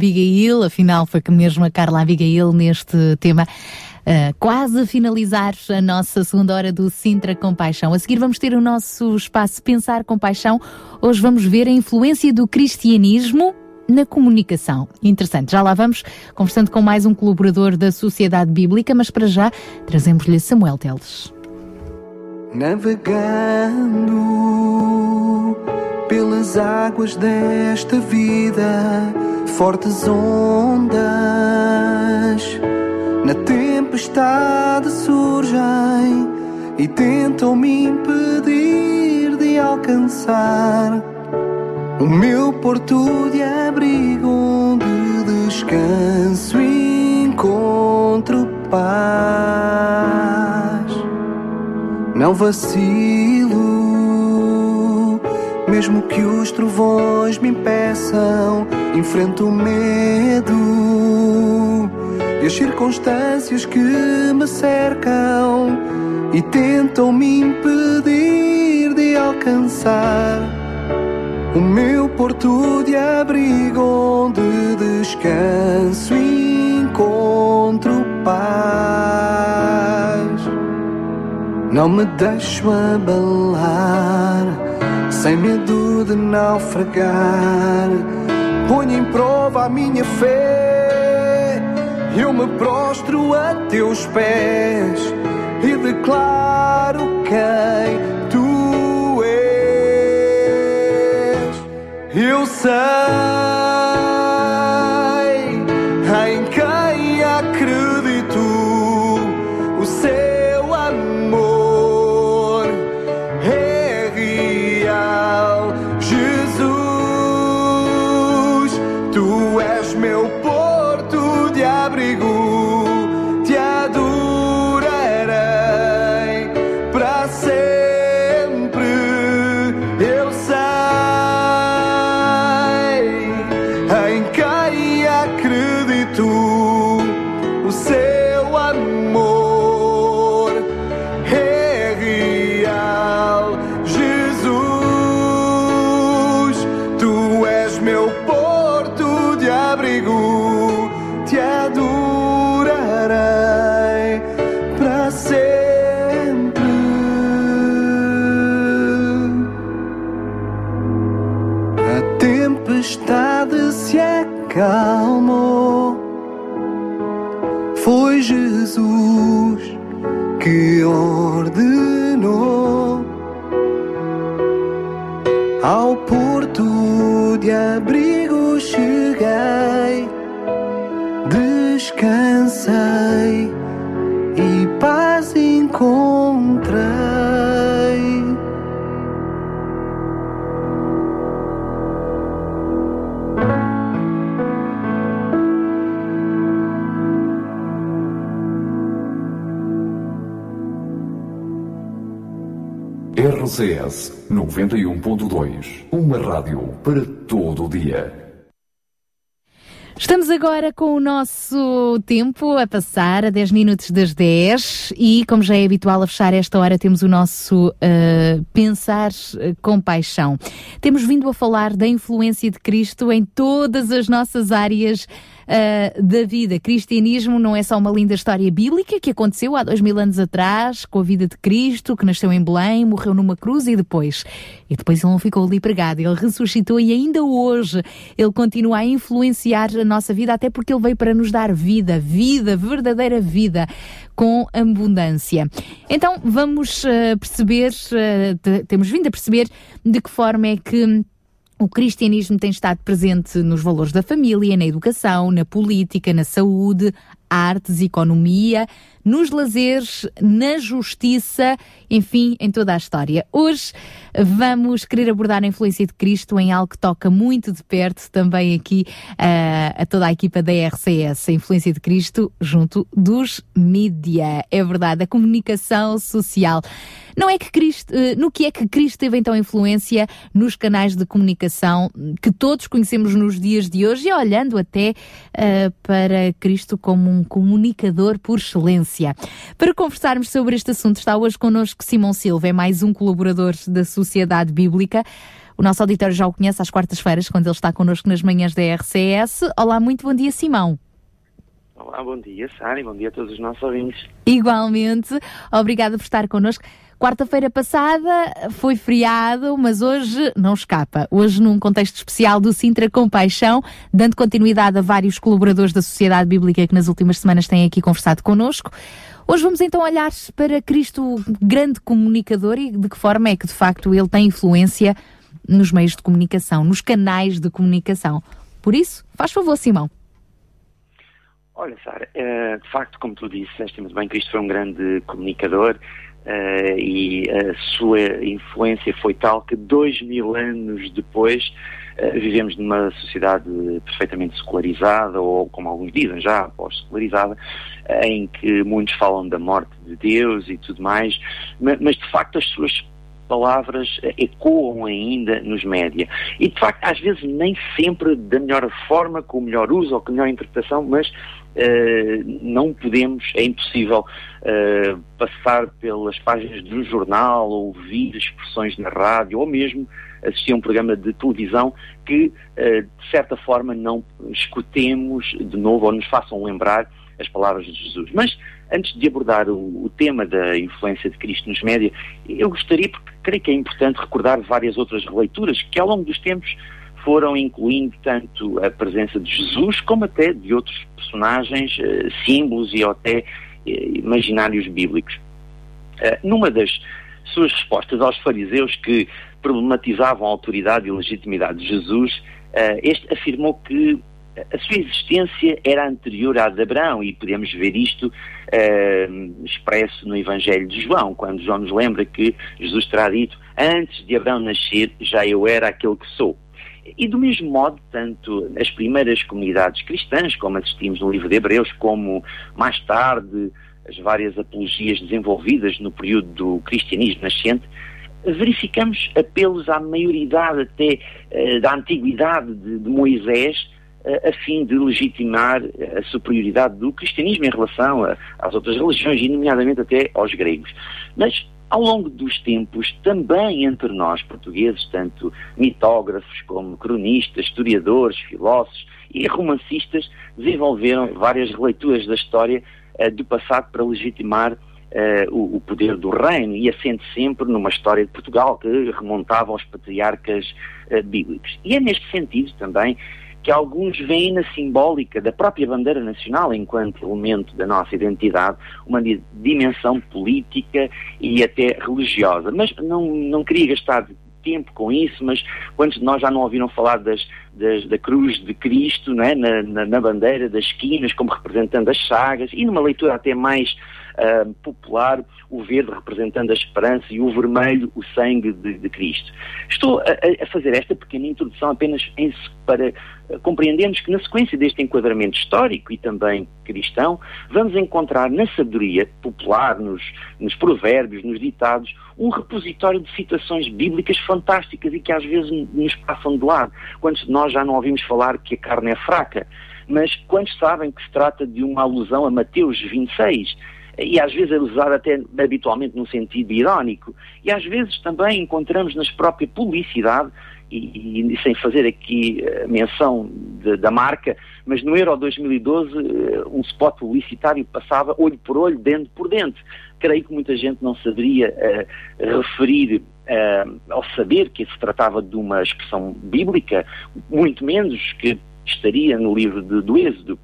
Abigail, afinal foi que mesmo a Carla Abigail neste tema. Uh, quase a finalizar a nossa segunda hora do Sintra com Paixão. A seguir vamos ter o nosso espaço Pensar com Paixão. Hoje vamos ver a influência do cristianismo na comunicação. Interessante. Já lá vamos conversando com mais um colaborador da Sociedade Bíblica, mas para já trazemos-lhe Samuel Teles. Navegando pelas águas desta vida fortes ondas. Na tempestade surgem e tentam me impedir de alcançar o meu porto de abrigo, onde descanso e encontro paz. Não vacilo mesmo que os trovões me impeçam, enfrento o medo e as circunstâncias que me cercam e tentam me impedir de alcançar o meu porto de abrigo onde descanso e encontro paz. Não me deixo abalar, sem medo de naufragar. Ponho em prova a minha fé, eu me prostro a teus pés e declaro quem tu és. Eu sei 91.2. Uma rádio para todo o dia. Estamos agora com o nosso tempo a passar a 10 minutos das 10 e, como já é habitual a fechar esta hora, temos o nosso uh, Pensar uh, com Paixão. Temos vindo a falar da influência de Cristo em todas as nossas áreas uh, da vida. Cristianismo não é só uma linda história bíblica que aconteceu há dois mil anos atrás, com a vida de Cristo, que nasceu em Belém, morreu numa cruz e depois. E depois ele não ficou ali pregado, ele ressuscitou e ainda hoje ele continua a influenciar a nossa vida, até porque ele veio para nos dar vida, vida, verdadeira vida, com abundância. Então vamos uh, perceber, uh, temos vindo a perceber de que forma é que o cristianismo tem estado presente nos valores da família, na educação, na política, na saúde, artes, economia, nos lazeres, na justiça, enfim, em toda a história. Hoje vamos querer abordar a influência de Cristo em algo que toca muito de perto também aqui uh, a toda a equipa da RCS, a influência de Cristo junto dos mídia. É verdade, a comunicação social. Não é que Cristo, uh, no que é que Cristo teve então influência nos canais de comunicação que todos conhecemos nos dias de hoje e olhando até uh, para Cristo como um comunicador por excelência. Para conversarmos sobre este assunto está hoje connosco Simão Silva, é mais um colaborador da Sociedade Bíblica. O nosso auditório já o conhece às quartas-feiras, quando ele está connosco nas manhãs da RCS. Olá, muito bom dia, Simão. Olá, bom dia, Sara, e bom dia a todos os nossos ouvintes. Igualmente, obrigada por estar connosco. Quarta-feira passada foi feriado, mas hoje não escapa. Hoje, num contexto especial do Sintra Compaixão, dando continuidade a vários colaboradores da Sociedade Bíblica que nas últimas semanas têm aqui conversado connosco. Hoje vamos então olhar para Cristo, grande comunicador, e de que forma é que de facto ele tem influência nos meios de comunicação, nos canais de comunicação. Por isso, faz favor, Simão. Olha, Sara, eh, de facto, como tu disseste muito bem, Cristo foi um grande comunicador uh, e a sua influência foi tal que dois mil anos depois vivemos numa sociedade perfeitamente secularizada, ou como alguns dizem já, pós-secularizada, em que muitos falam da morte de Deus e tudo mais, mas, de facto as suas palavras eh, ecoam ainda nos média. E, de facto, às vezes nem sempre da melhor forma, com o melhor uso ou com a melhor interpretação, mas Uh, não podemos, é impossível uh, passar pelas páginas de um jornal, ou ouvir expressões na rádio, ou mesmo assistir a um programa de televisão que, uh, de certa forma, não escutemos de novo ou nos façam lembrar as palavras de Jesus. Mas, antes de abordar o, o tema da influência de Cristo nos média, eu gostaria, porque creio que é importante recordar várias outras releituras que, ao longo dos tempos, foram incluindo tanto a presença de Jesus como até de outros personagens, eh, símbolos e até eh, imaginários bíblicos. Eh, numa das suas respostas aos fariseus que problematizavam a autoridade e legitimidade de Jesus, este afirmou que a sua existência era anterior à de Abraão e podemos ver isto uh, expresso no Evangelho de João, quando João nos lembra que Jesus terá dito: Antes de Abraão nascer, já eu era aquele que sou. E do mesmo modo, tanto as primeiras comunidades cristãs, como assistimos no livro de Hebreus, como mais tarde as várias apologias desenvolvidas no período do cristianismo nascente, verificamos apelos à maioridade até uh, da antiguidade de, de Moisés, uh, a fim de legitimar a superioridade do cristianismo em relação a, às outras religiões, e nomeadamente até aos gregos. Mas ao longo dos tempos, também entre nós portugueses, tanto mitógrafos como cronistas, historiadores, filósofos e romancistas, desenvolveram várias releituras da história uh, do passado para legitimar uh, o, o, poder do reino e assente sempre numa história de Portugal que remontava aos patriarcas uh, bíblicos. E é neste sentido também que alguns veem na simbólica da própria bandeira nacional, enquanto elemento da nossa identidade, uma dimensão política e até religiosa. Mas não, não queria gastar tempo com isso, mas quantos de nós já não ouviram falar das, das, da cruz de Cristo é? na, na, na bandeira, das esquinas, como representando as chagas, e numa leitura até mais uh, popular, o verde representando a esperança e o vermelho o sangue de, de Cristo. Estou a, a, fazer esta pequena introdução apenas em, para uh, compreendermos que na sequência deste enquadramento histórico e também cristão, vamos encontrar na sabedoria popular, nos, nos provérbios, nos ditados, um repositório de citações bíblicas fantásticas e que às vezes nos passam de lado. Quantos de nós já não ouvimos falar que a carne é fraca? Mas quantos sabem que se trata de uma alusão a Mateus 26? E às vezes é usado até habitualmente num sentido irónico. E às vezes também encontramos nas própria publicidade, e, e sem fazer aqui uh, menção de, da marca, mas no Euro 2012 uh, um spot publicitário passava olho por olho, dente por dente. Creio que muita gente não saberia uh, referir ao saber que se tratava de uma expressão bíblica, muito menos que estaria no livro de, do Êxodo.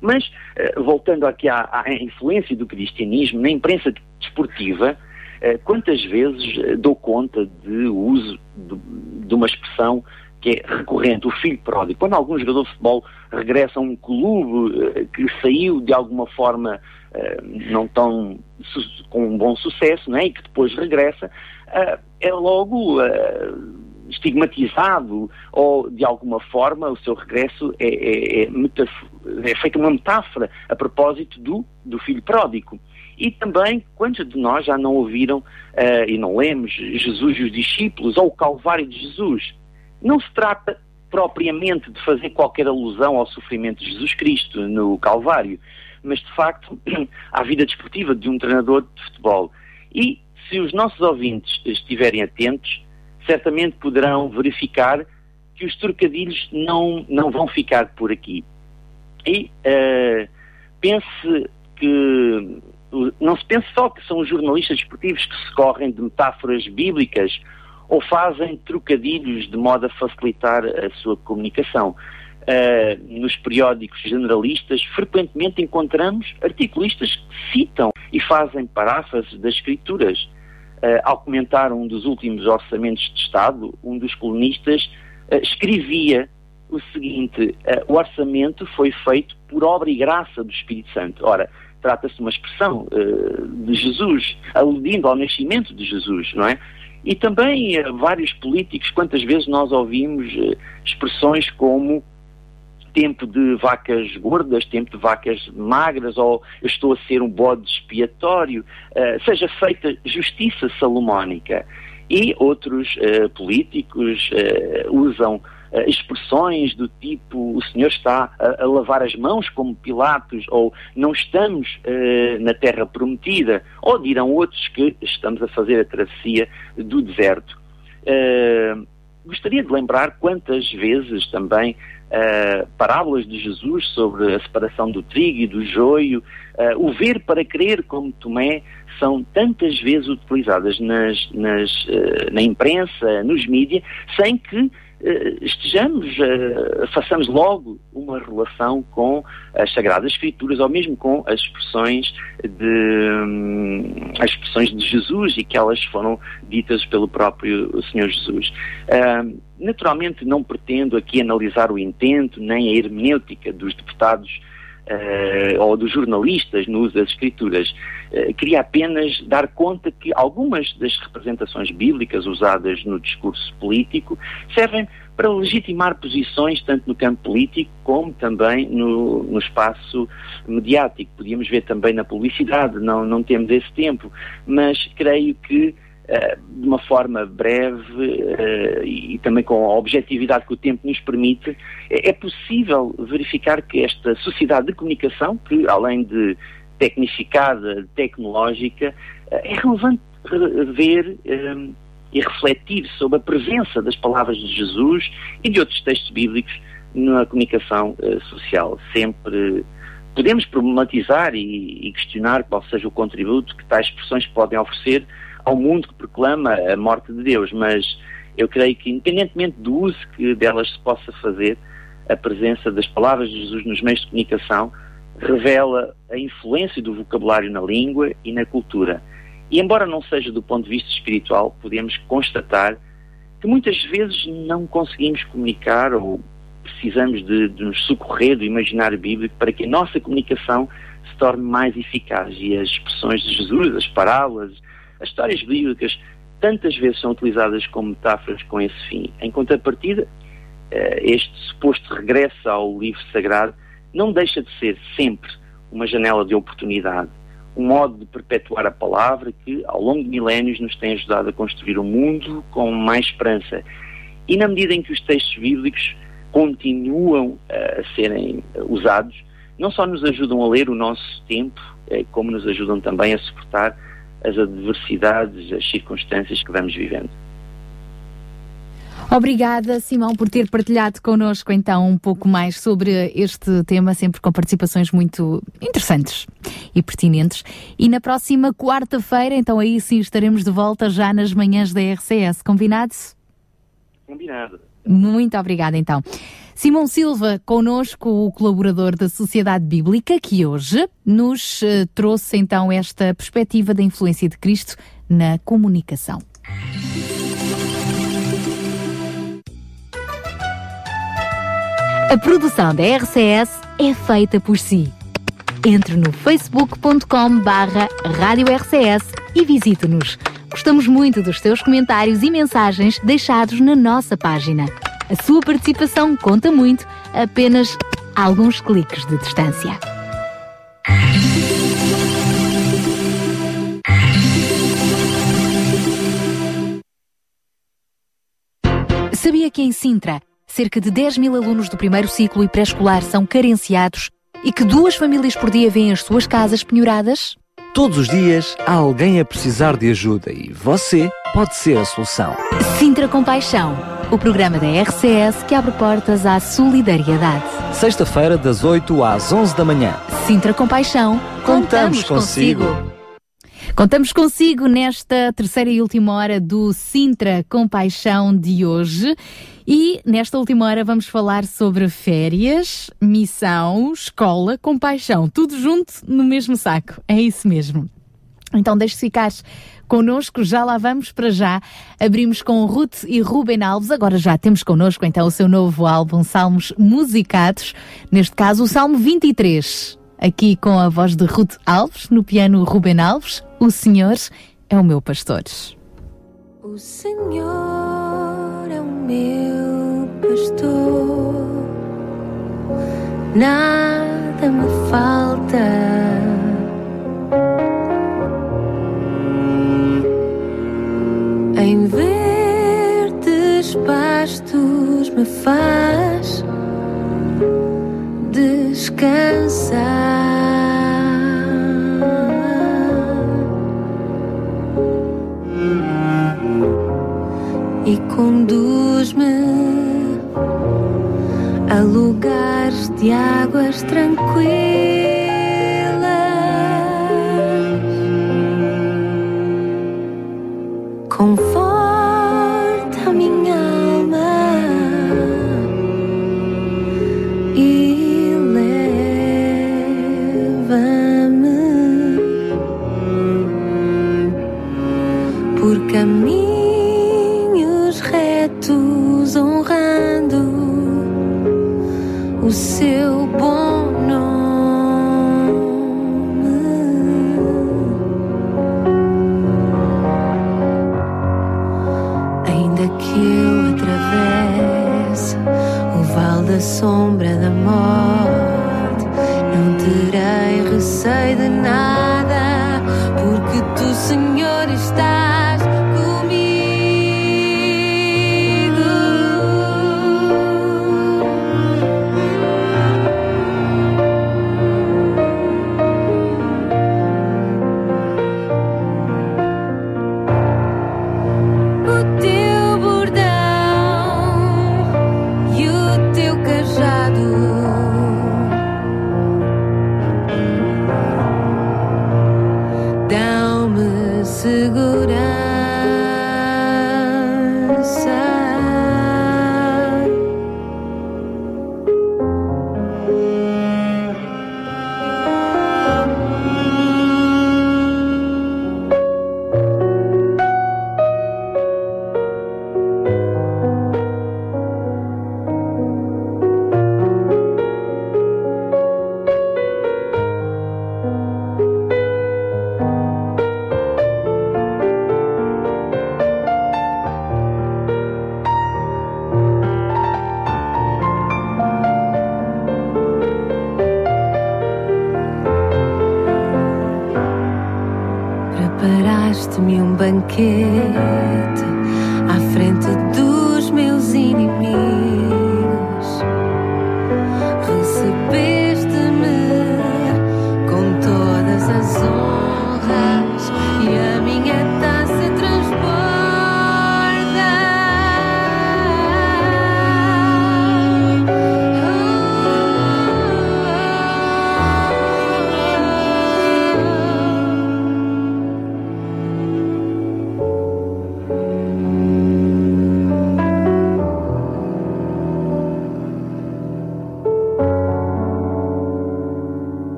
Mas, eh, voltando aqui à, à influência do cristianismo na imprensa desportiva, eh, quantas vezes eh, dou conta de uso de, de, uma expressão que é recorrente, o filho pródigo. Quando algum jogador de futebol regressa a um clube que saiu de alguma forma não tão com um bom sucesso, né, e que depois regressa, é logo estigmatizado ou de alguma forma o seu regresso é, é, é, é feita uma metáfora a propósito do, do filho pródigo. E também, quantos de nós já não ouviram uh, e não lemos Jesus e os discípulos ou o Calvário de Jesus? Não se trata propriamente de fazer qualquer alusão ao sofrimento de Jesus Cristo no Calvário, mas de facto à vida desportiva de um treinador de futebol. E se os nossos ouvintes estiverem atentos, certamente poderão verificar que os trocadilhos não, não vão ficar por aqui. E uh, pense que não se pense só que são os jornalistas desportivos que se correm de metáforas bíblicas ou fazem trocadilhos de modo a facilitar a sua comunicação. Uh, nos periódicos generalistas, frequentemente encontramos articulistas que citam e fazem paráfrases das escrituras. Uh, ao comentar um dos últimos orçamentos de Estado, um dos colunistas uh, escrevia o seguinte: uh, o orçamento foi feito por obra e graça do Espírito Santo. Ora, trata-se de uma expressão de Jesus, aludindo ao nascimento de Jesus, não é? E também vários políticos, quantas vezes nós ouvimos expressões como tempo de vacas gordas, tempo de vacas magras, ou estou a ser um bode expiatório, uh, seja feita justiça salomónica. E outros uh, políticos uh, usam expressões do tipo o Senhor está a, a, lavar as mãos como Pilatos, ou não estamos na terra prometida, ou dirão outros que estamos a fazer a travessia do deserto. Gostaria de lembrar quantas vezes também uh, parábolas de Jesus sobre a separação do trigo e do joio, uh, o ver para crer como Tomé, são tantas vezes utilizadas nas, nas, uh, na imprensa, nos mídias, sem que estejamos, façamos logo uma relação com as Sagradas Escrituras ou mesmo com as expressões de, um, as expressões de Jesus e que elas foram ditas pelo próprio Senhor Jesus. Uh, Naturalmente, não pretendo aqui analisar o intento nem a hermenêutica dos deputados uh, ou dos jornalistas no uso das escrituras. Uh, queria apenas dar conta que algumas das representações bíblicas usadas no discurso político servem para legitimar posições tanto no campo político como também no, no espaço mediático. Podíamos ver também na publicidade, não, não temos esse tempo, mas creio que de uma forma breve uh, e também com a objetividade que o tempo nos permite, é, é possível verificar que esta sociedade de comunicação, que além de tecnificada, tecnológica, uh, é relevante ver e refletir sobre a presença das palavras de Jesus e de outros textos bíblicos na comunicação social. Sempre podemos problematizar e questionar qual seja o contributo que tais expressões podem oferecer ao mundo que proclama a morte de Deus, mas eu creio que, independentemente do uso que delas se possa fazer, a presença das palavras de Jesus nos meios de comunicação revela a influência do vocabulário na língua e na cultura. E, embora não seja do ponto de vista espiritual, podemos constatar que muitas vezes não conseguimos comunicar ou precisamos de, de nos socorrer do imaginário bíblico para que a nossa comunicação se torne mais eficaz. E as expressões de Jesus, as parábolas, as histórias bíblicas tantas vezes são utilizadas como metáforas com esse fim. Em contrapartida, eh, este suposto regresso ao livro sagrado não deixa de ser sempre uma janela de oportunidade, um modo de perpetuar a palavra que, ao longo de milénios, nos tem ajudado a construir um mundo com mais esperança. E na medida em que os textos bíblicos continuam eh, a serem usados, não só nos ajudam a ler o nosso tempo, eh, como nos ajudam também a suportar as adversidades, as circunstâncias que vamos vivendo. Obrigada, Simão, por ter partilhado connosco então um pouco mais sobre este tema, sempre com participações muito interessantes e pertinentes. E na próxima quarta-feira, então aí sim estaremos de volta já nas manhãs da RCS. Combinado? Combinado. Muito obrigada, então. Simão Silva, conosco, o colaborador da Sociedade Bíblica, que hoje nos uh, trouxe então esta perspectiva da influência de Cristo na comunicação. A produção da RCS é feita por si. Entre no facebook.com barra Rádio RCS e visite-nos. Gostamos muito dos seus comentários e mensagens deixados na nossa página. A sua participação conta muito, apenas alguns cliques de distância. Sabia que em Sintra, cerca de 10 mil alunos do primeiro ciclo e pré-escolar são carenciados e que duas famílias por dia vêm as suas casas penhoradas? Todos os dias há alguém a precisar de ajuda e você pode ser a solução. Sintra Compaixão, o programa da RCS que abre portas à solidariedade. Sexta-feira, das 8 às 11 da manhã. Sintra Compaixão, contamos, contamos consigo. consigo. Contamos consigo nesta terceira e última hora do Sintra Compaixão de hoje. E nesta última hora vamos falar sobre férias, missão, escola, compaixão, tudo junto no mesmo saco. É isso mesmo. Então deixe-se ficar connosco, já lá vamos para já. Abrimos com Ruth e Ruben Alves, agora já temos connosco então o seu novo álbum Salmos Musicados, neste caso o Salmo 23. Aqui com a voz de Ruth Alves, no piano Ruben Alves, o Senhor é o meu pastor. O Senhor meu pastor, nada me falta. Em verdes pastos me faz descansar e conduz-me a lugares de águas tranquilas. Conforta minha alma e leva-me por caminhos sombra da morte, não terei receio de nada, porque tu, Senhor, estás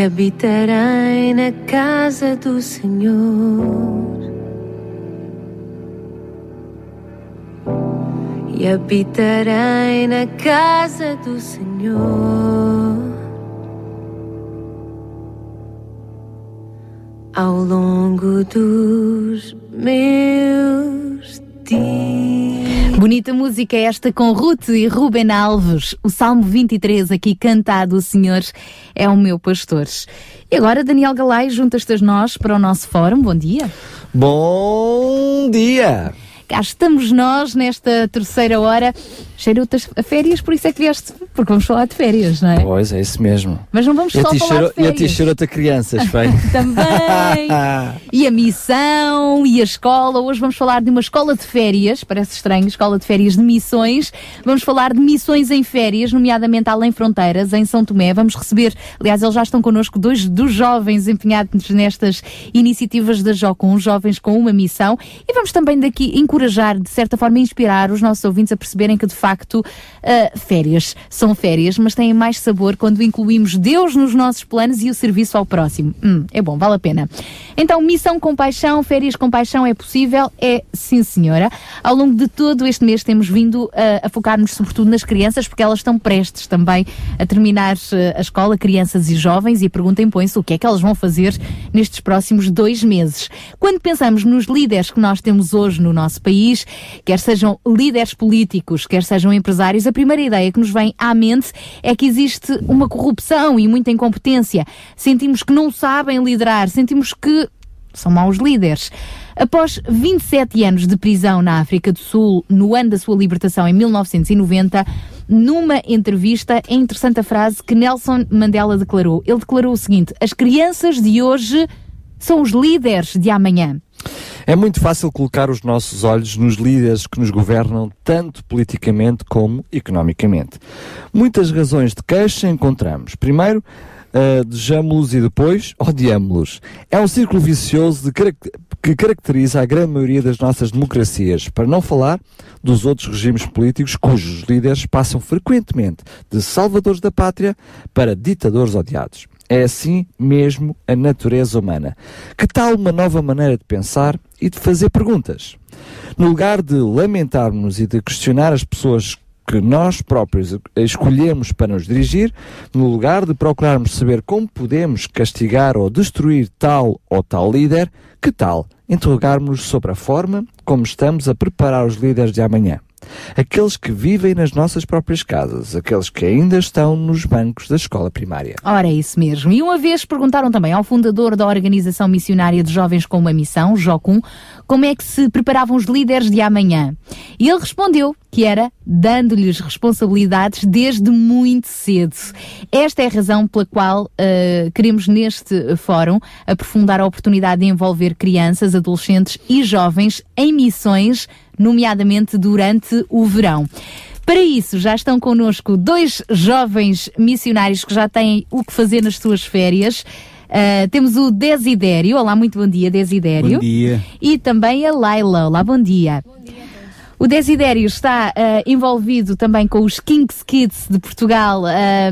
E habitarei na casa do Senhor. E habitarei na casa do Senhor. Música esta com Ruth e Ruben Alves. O Salmo 23 aqui cantado, o Senhor é o meu pastor. E agora Daniel Galay juntas-te nós para o nosso fórum. Bom dia. Bom dia! Cá estamos nós nesta terceira hora. Cheira-te a férias, por isso é que vieste, porque vamos falar de férias, não é? Pois, é isso mesmo. Mas não vamos E a só falar de cheirou- E a férias. ti cheirou-te a crianças, bem. Também. E a missão e a escola. Hoje vamos falar de uma escola de férias, parece estranho, escola de férias de missões. Vamos falar de missões em férias, nomeadamente além fronteiras, em São Tomé. Vamos receber, aliás, eles já estão connosco, dois dos jovens empenhados nestas iniciativas da Jocum, jovens com uma missão. E vamos também daqui encorajar, de certa forma, inspirar os nossos ouvintes a perceberem que, de facto, ah, férias são férias, mas têm mais sabor quando incluímos Deus nos nossos planos e o serviço ao próximo. Hum, é bom, vale a pena. Então, missão com paixão, férias com paixão é possível? É sim, senhora. Ao longo de todo este mês temos vindo ah, a focar-nos sobretudo nas crianças, porque elas estão prestes também a terminar ah, a escola, crianças e jovens, e a pergunta impõe-se o que é que elas vão fazer nestes próximos dois meses. Quando pensamos nos líderes que nós temos hoje no nosso país, quer sejam líderes políticos, quer sejam empresários, a primeira ideia que nos vem à mente é que existe uma corrupção e muita incompetência. Sentimos que não sabem liderar, sentimos que são maus líderes. Após 27 anos de prisão na África do Sul, no ano da sua libertação em 1990, numa entrevista, é interessante a frase que Nelson Mandela declarou. Ele declarou o seguinte: As crianças de hoje são os líderes de amanhã. É muito fácil colocar os nossos olhos nos líderes que nos governam, tanto politicamente como economicamente. Muitas razões de queixa encontramos. Primeiro, uh, desejamos-los e depois odiamos-los. É um círculo vicioso que caracteriza a grande maioria das nossas democracias, para não falar dos outros regimes políticos cujos líderes passam frequentemente de salvadores da pátria para ditadores odiados. É assim mesmo a natureza humana. Que tal uma nova maneira de pensar e de fazer perguntas? No lugar de lamentarmos e de questionar as pessoas que nós próprios escolhemos para nos dirigir, no lugar de procurarmos saber como podemos castigar ou destruir tal ou tal líder, que tal interrogarmos sobre a forma como estamos a preparar os líderes de amanhã? Aqueles que vivem nas nossas próprias casas, aqueles que ainda estão nos bancos da escola primária. Ora, é isso mesmo. E uma vez perguntaram também ao fundador da Organização Missionária de Jovens com uma Missão, Jocum, como é que se preparavam os líderes de amanhã. E ele respondeu que era dando-lhes responsabilidades desde muito cedo. Esta é a razão pela qual uh, queremos neste fórum aprofundar a oportunidade de envolver crianças, adolescentes e jovens em missões, nomeadamente durante o verão. Para isso, já estão connosco dois jovens missionários que já têm o que fazer nas suas férias. Uh, temos o Desidério. Olá, muito bom dia, Desidério. Bom dia. E também a Laila. Olá, bom dia. O Desidério está uh, envolvido também com os Kings Kids de Portugal,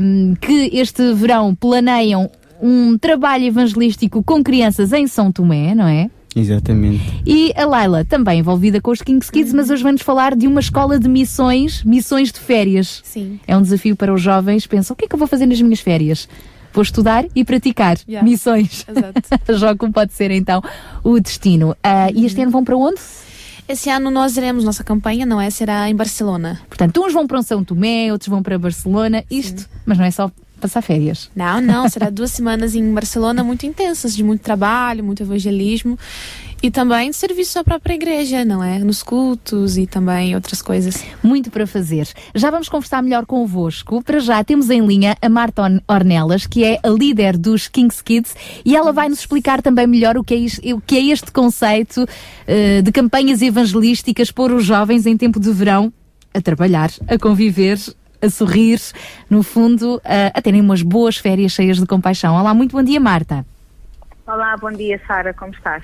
um, que este verão planeiam um trabalho evangelístico com crianças em São Tomé, não é? Exatamente. E a Laila, também envolvida com os Kings Kids, mas hoje vamos falar de uma escola de missões, missões de férias. Sim. É um desafio para os jovens. Pensam, o que é que eu vou fazer nas minhas férias? Vou estudar e praticar Yeah. missões. Exato. Já como pode ser então o destino. Ah, E este ano vão para onde? Esse ano nós iremos, nossa campanha, não é? Será em Barcelona. Portanto, uns vão para São Tomé, outros vão para Barcelona, isto, mas não é só passar férias. Não, não, será duas semanas em Barcelona muito intensas, de muito trabalho, muito evangelismo e também serviço à própria igreja, não é? Nos cultos e também outras coisas. Muito para fazer. Já vamos conversar melhor convosco. Para já temos em linha a Marta Orn- Ornelas, que é a líder dos Kings Kids, e ela vai nos explicar também melhor o que é, o que é este conceito eh, de campanhas evangelísticas pôr os jovens em tempo de verão a trabalhar, a conviver, a sorrir, no fundo, a, a terem umas boas férias cheias de compaixão. Olá, muito bom dia, Marta. Olá, bom dia, Sara, como estás?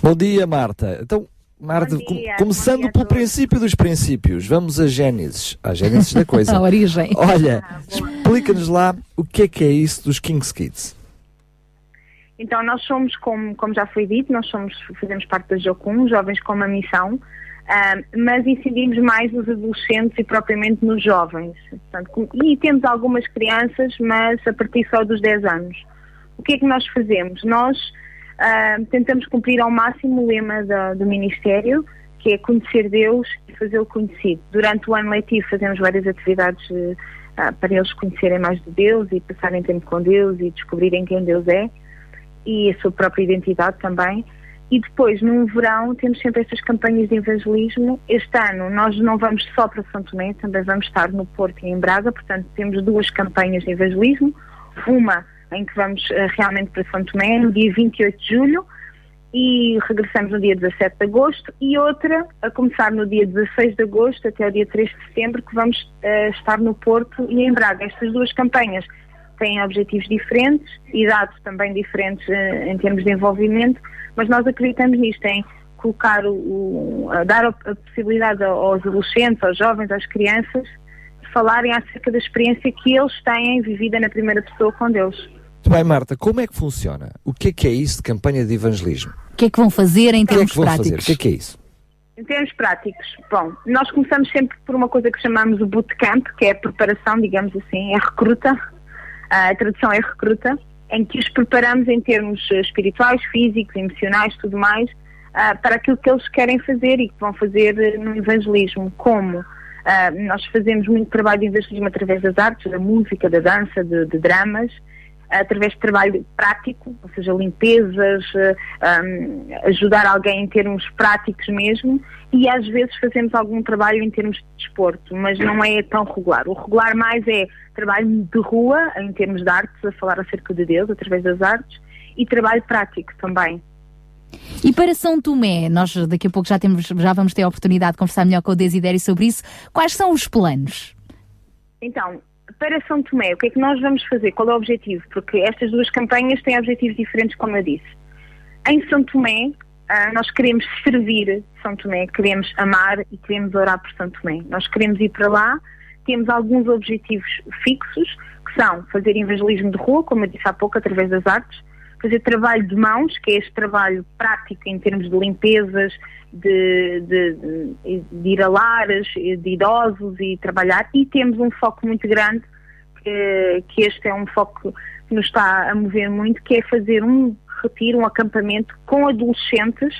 Bom dia, Marta. Então, Marta, dia, começando dia a pelo princípio dos princípios, vamos a Gênesis, à Gênesis da coisa. A origem. Olha, explica-nos lá o que é que é isso dos King's Kids. Então, nós somos, como, como já foi dito, nós somos, fazemos parte da Jocum, jovens com uma missão, ah, mas incidimos mais nos adolescentes e propriamente nos jovens. Portanto, com- e temos algumas crianças, mas a partir só dos 10 anos. O que é que nós fazemos? Nós ah, tentamos cumprir ao máximo o lema da- do Ministério, que é conhecer Deus e fazê-lo conhecido. Durante o ano letivo fazemos várias atividades ah, para eles conhecerem mais de Deus e passarem tempo com Deus e descobrirem quem Deus é e a sua própria identidade também. E depois, no verão, temos sempre estas campanhas de evangelismo. Este ano nós não vamos só para São Tomé, também vamos estar no Porto e em Braga, portanto temos duas campanhas de evangelismo. Uma em que vamos eh, realmente para São Tomé, no dia 28 de julho, e regressamos no dia 17 de agosto, e outra a começar no dia 16 de agosto até o dia 3 de setembro, que vamos eh, estar no Porto e em Braga. Estas duas campanhas têm objetivos diferentes e dados também diferentes eh, em termos de envolvimento, mas nós acreditamos nisto, em colocar o, o- dar a, possibilidade aos adolescentes, aos jovens, às crianças, falarem acerca da experiência que eles têm vivida na primeira pessoa com Deus. Muito bem, Marta, como é que funciona? O que é que é isso de campanha de evangelismo? O que é que vão fazer em O que é termos que vão fazer? práticos? O que é que é isso? Em termos práticos, bom, nós começamos sempre por uma coisa que chamamos o bootcamp, que é a preparação, digamos assim, é recruta, Ah, a tradução é recruta, em que os preparamos em termos eh, espirituais, físicos, emocionais, tudo mais, ah, para aquilo que eles querem fazer e que vão fazer eh, no evangelismo. Como? Ah, nós fazemos muito trabalho de evangelismo através das artes, da música, da dança, de, de dramas, através de trabalho prático, ou seja, limpezas, eh, ahm, ajudar alguém em termos práticos mesmo, e às vezes fazemos algum trabalho em termos de desporto, mas não é tão regular. O regular mais é trabalho de rua, em termos de artes, a falar acerca de Deus, através das artes, e trabalho prático também. E para São Tomé, nós daqui a pouco já, temos, já vamos ter a oportunidade de conversar melhor com o Desidério sobre isso. Quais são os planos? Então, para São Tomé, o que é que nós vamos fazer? Qual é o objetivo? Porque estas duas campanhas têm objetivos diferentes, como eu disse. Em São Tomé, ah, nós queremos servir São Tomé, queremos amar e queremos orar por São Tomé. Nós queremos ir para lá, temos alguns objetivos fixos, que são fazer evangelismo de rua, como eu disse há pouco, através das artes, fazer trabalho de mãos, que é este trabalho prático em termos de limpezas, de, de- de- ir a lares, de idosos e trabalhar. E temos um foco muito grande, que, que este é um foco que nos está a mover muito, que é fazer um retiro, um acampamento com adolescentes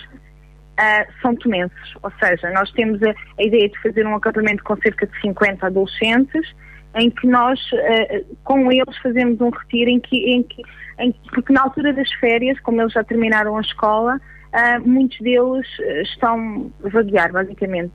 ah, são tomenses. Ou seja, nós temos a, a ideia de fazer um acampamento com cerca de 50 adolescentes, em que nós, ah, com eles, fazemos um retiro em que, em que em- porque na altura das férias, como eles já terminaram a escola, ah, muitos deles ah, estão a vaguear, basicamente.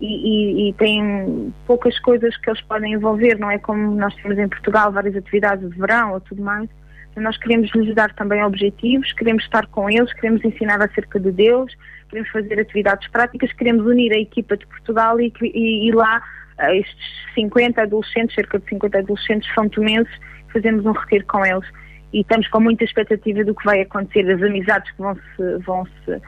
E, e- e têm poucas coisas que eles podem envolver, não é como nós temos em Portugal várias atividades de verão ou tudo mais. Então, nós queremos lhes dar também objetivos, queremos estar com eles, queremos ensinar acerca de Deus, queremos fazer atividades práticas, queremos unir a equipa de Portugal e, e, e lá estes 50 adolescentes, cerca de 50 adolescentes são tomenses, fazemos um retiro com eles e estamos com muita expectativa do que vai acontecer, das amizades que vão se, vão se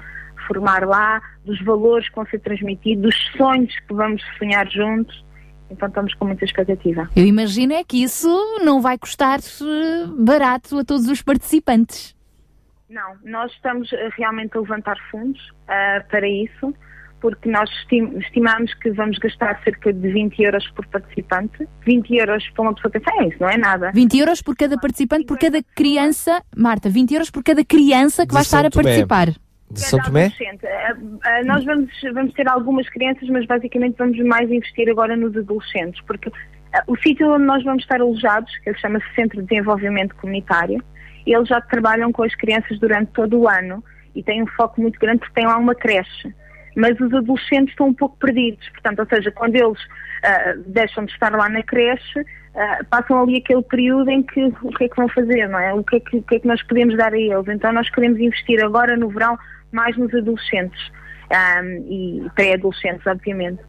formar lá, dos valores que vão ser transmitidos, dos sonhos que vamos sonhar juntos. Então estamos com muita expectativa. Eu imagino é que isso não vai custar eh, barato a todos os participantes. Não, nós estamos eh, realmente a levantar fundos ah, para isso, porque nós estim- estimamos que vamos gastar cerca de 20 euros por participante. 20 euros para uma pessoa pensar, é isso, não é nada. 20 euros por cada participante, por cada criança. Marta, 20 euros por cada criança que De vai São estar a participar. De São Tomé? Ah, ah, nós vamos, vamos ter algumas crianças, mas basicamente vamos mais investir agora nos adolescentes, porque ah, o sítio onde nós vamos estar alojados, que chama-se Centro de Desenvolvimento Comunitário, eles já trabalham com as crianças durante todo o ano e têm um foco muito grande porque têm lá uma creche. Mas os adolescentes estão um pouco perdidos, portanto, ou seja, quando eles ah, deixam de estar lá na creche, ah, passam ali aquele período em que o que é que vão fazer, não é? O que é que, o que é que nós podemos dar a eles? Então nós queremos investir agora no verão mais nos adolescentes ah, e pré-adolescentes, obviamente.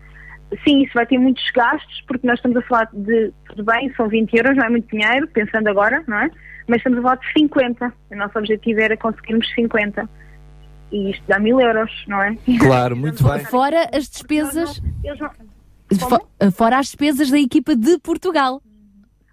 Sim, isso vai ter muitos gastos, porque nós estamos a falar de, tudo bem, são 20 euros, não é muito dinheiro, pensando agora, não é? Mas estamos a falar de 50. O nosso objetivo era conseguirmos 50. E isto dá mil euros, não é? Claro, muito bem. Fora as despesas. Eles não- fo- Fora as despesas da equipa de Portugal.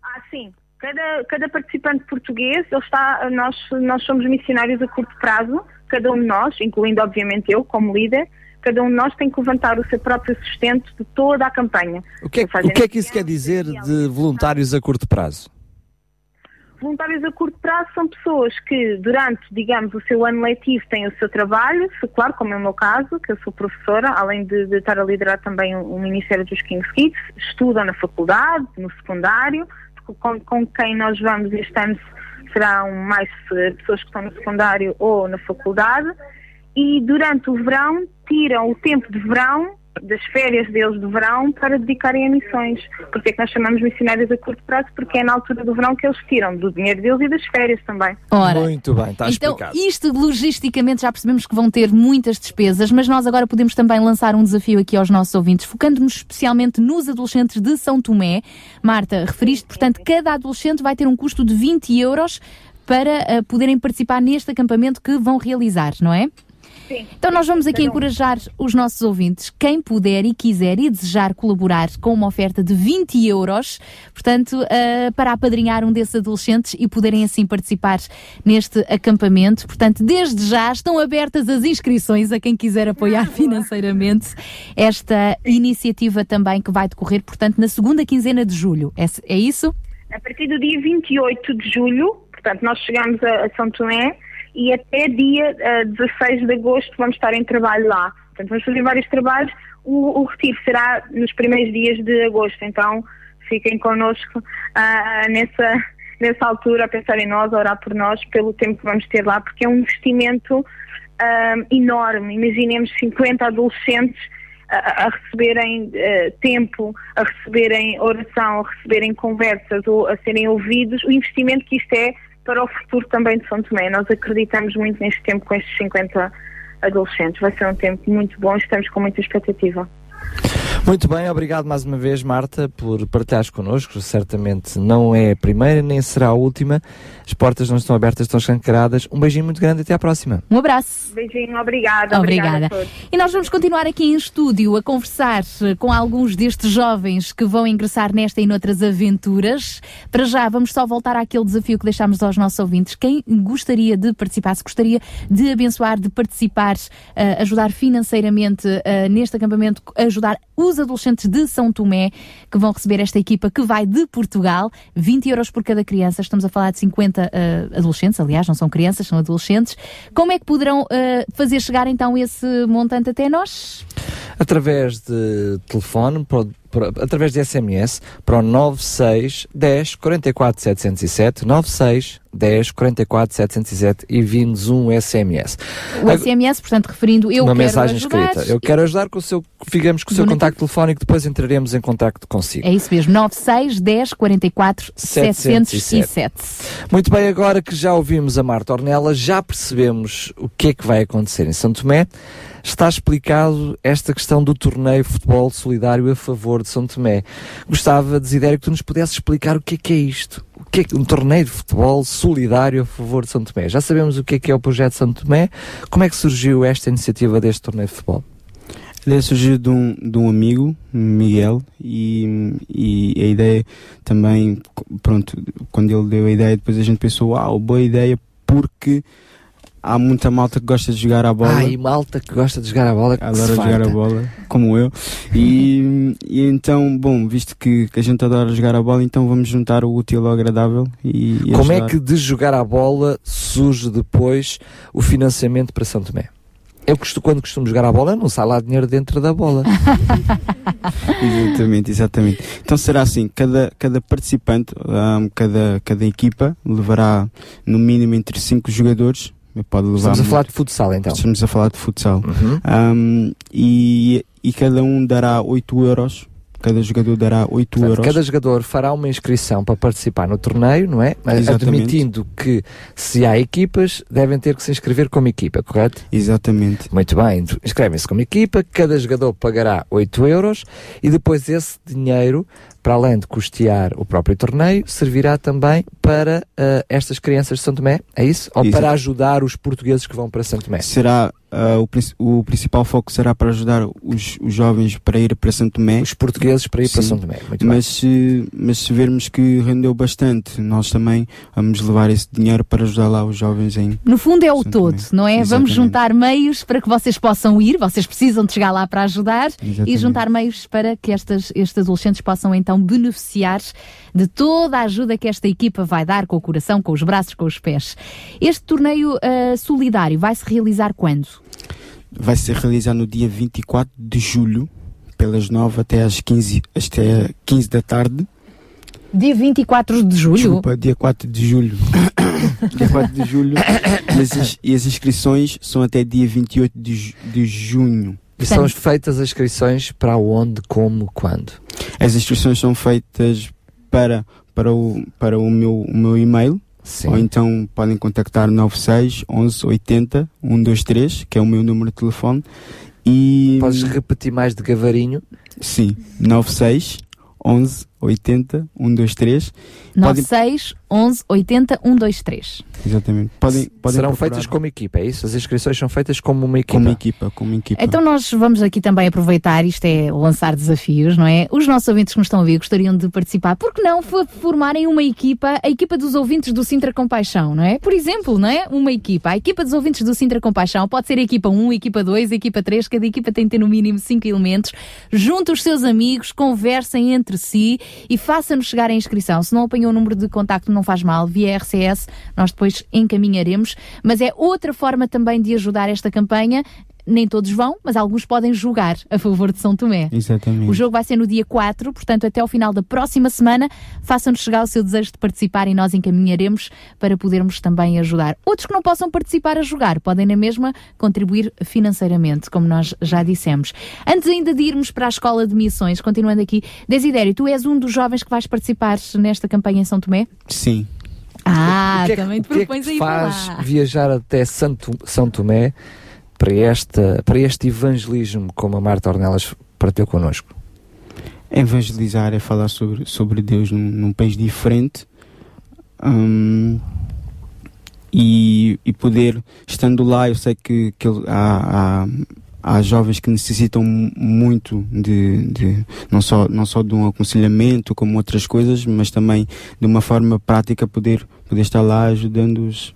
Ah, sim. Cada, cada participante português, ele está, nós, nós somos missionários a curto prazo, cada um de nós, incluindo obviamente eu como líder, cada um de nós tem que levantar o seu próprio sustento de toda a campanha. O que, é, o que é que isso quer dizer de voluntários a curto prazo? Voluntários a curto prazo são pessoas que, durante, digamos, o seu ano letivo têm o seu trabalho, claro, como é o meu caso, que eu sou professora, além de, de estar a liderar também o, o Ministério dos King's Kids, estudam na faculdade, no secundário, com, com quem nós vamos este ano serão mais eh, pessoas que estão no secundário ou na faculdade, e durante o verão tiram o tempo de verão das férias deles de verão para dedicarem a missões. Porque é que nós chamamos missionários a curto prazo? Porque é na altura do verão que eles tiram do dinheiro deles e das férias também. Ora, Muito bem, está então, explicado. isto logisticamente já percebemos que vão ter muitas despesas, mas nós agora podemos também lançar um desafio aqui aos nossos ouvintes, focando-nos especialmente nos adolescentes de São Tomé. Marta, referiste, portanto, cada adolescente vai ter um custo de 20 euros para eh, poderem participar neste acampamento que vão realizar, não é? Sim. Então nós vamos aqui encorajar os nossos ouvintes, quem puder e quiser e desejar colaborar com uma oferta de 20 euros, portanto, ah, para apadrinhar um desses adolescentes e poderem assim participar neste acampamento. Portanto, desde já estão abertas as inscrições a quem quiser apoiar financeiramente esta iniciativa também que vai decorrer, portanto, na segunda quinzena de julho. É, é isso? A partir do dia 28 de julho, portanto, nós chegamos a, a São Tomé e até dia eh, 16 de agosto vamos estar em trabalho lá. Portanto, vamos fazer vários trabalhos. O, o retiro será nos primeiros dias de agosto, então fiquem connosco ah, nessa, nessa altura a pensar em nós, a orar por nós, pelo tempo que vamos ter lá, porque é um investimento ah, enorme. Imaginemos 50 adolescentes a, receberem eh, tempo, a receberem oração, a receberem conversas ou a serem ouvidos, o investimento que isto é para o futuro também de São Tomé. Nós acreditamos muito neste tempo com estes 50 adolescentes. Vai ser um tempo muito bom, estamos com muita expectativa. Muito bem, obrigado mais uma vez, Marta, por partilhares connosco. Certamente não é a primeira, nem será a última. As portas não estão abertas, estão escancaradas. Um beijinho muito grande, até à próxima. Um abraço. Beijinho, obrigada. Obrigada. a todos. E nós vamos continuar aqui em estúdio a conversar eh, com alguns destes jovens que vão ingressar nesta e noutras aventuras. Para já, vamos só voltar àquele desafio que deixámos aos nossos ouvintes. Quem gostaria de participar, se gostaria de abençoar, de participar, eh, ajudar financeiramente eh, neste acampamento, ajudar os adolescentes de São Tomé que vão receber esta equipa que vai de Portugal, 20 euros por cada criança. Estamos a falar de 50 eh, adolescentes, aliás, não são crianças, são adolescentes. Como é que poderão eh, fazer chegar então esse montante até nós? Através de telefone, pro- através de SMS, para o 96 10 44 707, 96 10 44 707 e vimos um SMS. O SMS, portanto, referindo eu uma mensagem ajudar. escrita. Eu quero ajudar com o seu, ficamos com o seu contacto telefónico, depois entraremos em contacto consigo. É isso mesmo, 96 10 44 707. Muito bem, agora que já ouvimos a Marta Ornella, já percebemos o que é que vai acontecer em São Tomé. Está explicado esta questão do torneio futebol solidário a favor de São Tomé. Gostava, Desidério, que tu nos pudesses explicar o que é que é isto. O que é que- um torneio de futebol solidário a favor de São Tomé. Já sabemos o que é que é o projeto São Tomé. Como é que surgiu esta iniciativa deste torneio de futebol? Ele surgiu de um, de um amigo, Miguel, e, e a ideia também, pronto, quando ele deu a ideia, depois a gente pensou, uau, boa ideia, porque há muita malta que gosta de jogar a bola. Ai, malta que gosta de jogar a bola. que Adora jogar a farta. bola, como eu. E, e então, bom, visto que, que a gente adora jogar a bola, então vamos juntar o útil ao agradável e, e Como é ajudar. que de jogar a bola surge depois o financiamento para São Tomé? Eu costumo, quando costumo jogar a bola, não sai lá dinheiro dentro da bola. Exatamente, exatamente. Então será assim, cada, cada participante, ahm, cada, cada equipa levará no mínimo entre 5 jogadores. Pode levar Estamos a falar de futsal, então. Estamos a falar de futsal. Uhum. Ahm, e, e cada um dará 8 euros. Cada jogador dará 8 Portanto, euros. cada jogador fará uma inscrição para participar no torneio, não é? Mas Exatamente. Admitindo que se há equipas, devem ter que se inscrever como equipa, correto? Exatamente. Muito bem, inscrevem-se como equipa, cada jogador pagará 8 euros e depois esse dinheiro, para além de custear o próprio torneio, servirá também para ah, estas crianças de São Tomé, é isso? Ou Exato. para ajudar os portugueses que vão para São Tomé? Será ah, o, o principal foco será para ajudar os, os jovens para ir para Santo Tomé. Os portugueses para ir para São Tomé. Muito bem. mas, se, mas se vermos que rendeu bastante, nós também vamos levar esse dinheiro para ajudar lá os jovens em. No fundo é o todo, não é? Vamos Exatamente. juntar meios para que vocês possam ir, vocês precisam de chegar lá para ajudar e Exatamente. juntar meios para que estas, estes adolescentes possam então beneficiar de toda a ajuda que esta equipa vai dar com o coração, com os braços, com os pés. Este torneio ah, solidário vai se realizar quando? Vai ser realizado no dia 24 de julho, pelas 9 até às 15, até 15 da tarde. Dia 24 de julho? Desculpa, dia 4 de julho. dia 4 de julho. E as, e as inscrições são até dia 28 de, de junho. E são feitas as inscrições para onde, como, quando? As inscrições são feitas para, para, o, para o, meu, o meu e-mail. Ou então podem contactar 96 11 80 123, que é o meu número de telefone. E... Podes repetir mais de gavarinho? Sim, 96 11 80 123. Podem, 96 11 80 123. exatamente. Podem, podem Serão procurar feitas como equipa, é isso? As inscrições são feitas como uma equipa. como equipa, como equipa. Então nós vamos aqui também aproveitar, isto é lançar desafios, não é? Os nossos ouvintes que nos estão a ouvir gostariam de participar, por que não formarem uma equipa, a equipa dos ouvintes do Sintra Compaixão, não é? Por exemplo, não é? Uma equipa, a equipa dos ouvintes do Sintra Compaixão pode ser a equipa 1, a equipa 2, a equipa 3, cada equipa tem que ter no mínimo 5 elementos, junte os seus amigos, conversem entre si e faça-nos chegar a inscrição. Se não apanhou o número de contacto, não faz mal, via RCS, nós depois encaminharemos, mas é outra forma também de ajudar esta campanha. Nem todos vão, mas alguns podem jogar a favor de São Tomé. Exatamente. O jogo vai ser no dia 4, portanto, até ao final da próxima semana, façam-nos chegar o seu desejo de participar e nós encaminharemos para podermos também ajudar. Outros que não possam participar a jogar podem, na mesma, contribuir financeiramente, como nós já dissemos. Antes ainda de irmos para a Escola de Missões, continuando aqui, Desidério, tu és um dos jovens que vais participar nesta campanha em São Tomé? Sim. Ah, O que é que- também te o que é que propões te aí para faz lá. viajar até Santo, São Tomé para, esta, para este evangelismo como a Marta Ornelas partiu connosco? Evangelizar é falar sobre, sobre Deus num, num país diferente hum, e, e poder, estando lá, eu sei que, que há, há, há jovens que necessitam mu- muito de, de não, só, não só de um aconselhamento, como outras coisas, mas também de uma forma prática poder, poder estar lá ajudando-os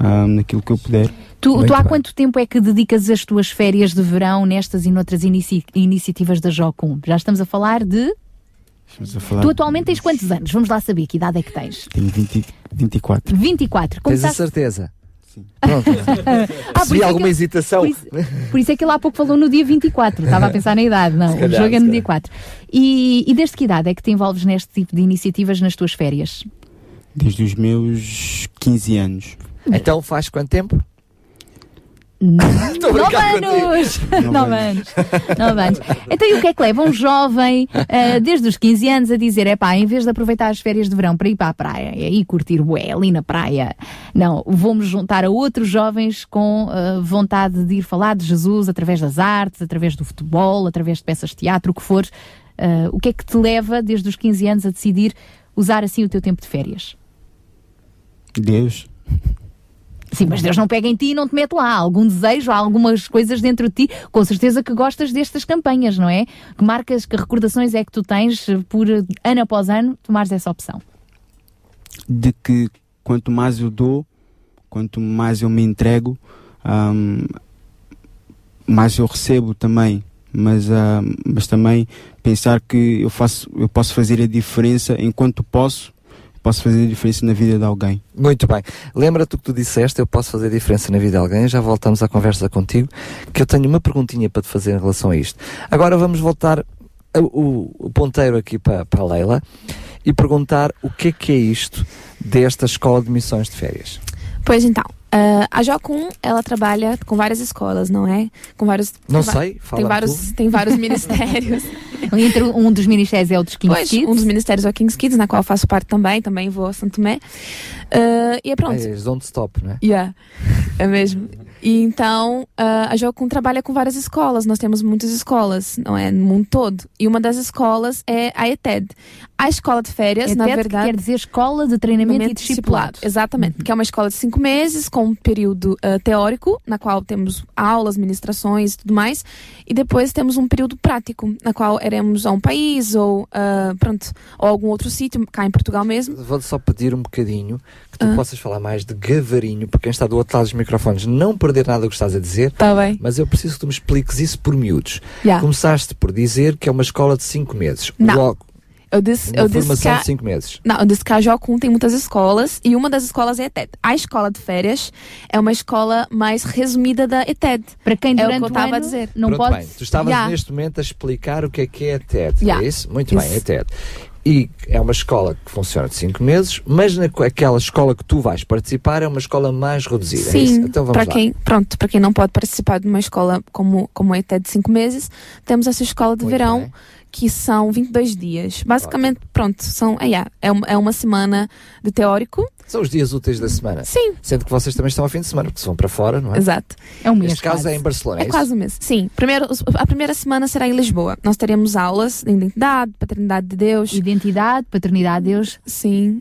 hum, naquilo que eu puder. Tu, tu há quanto tempo é que dedicas as tuas férias de verão nestas e noutras inici- iniciativas da Jocum? Já estamos a falar de. Estamos a falar Tu atualmente tens quantos anos? Vamos lá saber que idade é que tens. Tenho 20, 24. 24. Tens a Começaste- certeza? Pronto. Ah, por Se isso é alguma que- hesitação. Por isso, por isso é que ele há pouco falou no dia 24. Estava a pensar na idade. Não, Se o calhar, jogo é no dia calhar. 4. E, e desde que idade é que te envolves neste tipo de iniciativas nas tuas férias? Desde os meus 15 anos. Então faz quanto tempo? Nove anos! Nove anos. Nove anos. Então, e o que é que leva um jovem, ah, desde os 15 anos, a dizer: é pá, em vez de aproveitar as férias de verão para ir para a praia e aí curtir bué ali na praia, não, vou-me juntar a outros jovens com ah, vontade de ir falar de Jesus através das artes, através do futebol, através de peças de teatro, o que for. Ah, o que é que te leva, desde os 15 anos, a decidir usar assim o teu tempo de férias? Deus. Sim, mas Deus não pega em ti e não te mete lá. Há algum desejo, há algumas coisas dentro de ti. Com certeza que gostas destas campanhas, não é? Que marcas, que recordações é que tu tens por ano após ano tomares essa opção? de que quanto mais eu dou, quanto mais eu me entrego, ahm, mais eu recebo também. Mas, ahm, mas também pensar que eu, faço, eu posso fazer a diferença enquanto posso, posso fazer a diferença na vida de alguém. Muito bem. Lembra-te o que tu disseste, eu posso fazer diferença na vida de alguém. Já voltamos à conversa contigo, que eu tenho uma perguntinha para te fazer em relação a isto. Agora vamos voltar a- o, o ponteiro aqui para, para a Leila e perguntar o que é que é isto desta escola de missões de férias. Pois então, ah, a Jocum, ela trabalha com várias escolas, não é? Com vários. Não sei, fala Tem vários, tu. tem vários ministérios. Entre um dos ministérios é o dos Kings Pois, Kids. um dos ministérios é o Kings Kids, na qual eu faço parte também, também vou a Santo Tomé. Ah, e é pronto. É, don't stop, não é? Yeah, é mesmo. E então, ah, a Jocum trabalha com várias escolas. Nós temos muitas escolas, não é? No mundo todo. E uma das escolas é a ETED. A escola de férias, ETED, na que verdade. quer dizer Escola de Treinamento e Discipulado. Exatamente. Que é uma escola de cinco meses, com um período ah, teórico, na qual temos aulas, ministrações e tudo mais. E depois temos um período prático, na qual iremos a um país ou, ah, pronto, ou algum outro sítio, cá em Portugal mesmo. Vou-te só pedir um bocadinho que tu possas falar mais de gavarinho, porque quem está do outro lado dos microfones não perder nada do que estás a dizer. Tá bem. Mas eu preciso que tu me expliques isso por miúdos. Yeah. Começaste por dizer que é uma escola de 5 meses. Não. Logo, Eu disse, uma eu disse que formação a- de 5 meses. Não, eu disse que a Jocum tem muitas escolas e uma das escolas é a ETED. A escola de férias é uma escola mais resumida da ETED. Para quem é o durante que eu estava a dizer. Pronto, bem. Tu estavas Yeah. neste momento a explicar o que é que é a TED. Yeah. É isso? Muito bem, Isso. é TED. E é uma escola que funciona de 5 meses, mas naquela escola que tu vais participar é uma escola mais reduzida. é? Sim, Então vamos para lá. quem, pronto, para quem não pode participar de uma escola como, como é até de 5 meses, temos essa escola de verão que são 22 dias. Basicamente, pronto, são, é, é, uma, é uma semana de teórico. São os dias úteis da semana. Sim. Sendo que vocês também estão ao fim de semana, porque se vão para fora, não é? Exato. É um mês Neste caso quase. é em Barcelona, é, É quase um mês. Sim. Primeiro, a primeira semana será em Lisboa. Nós teremos aulas de identidade, paternidade de Deus. Identidade, paternidade de Deus. Sim.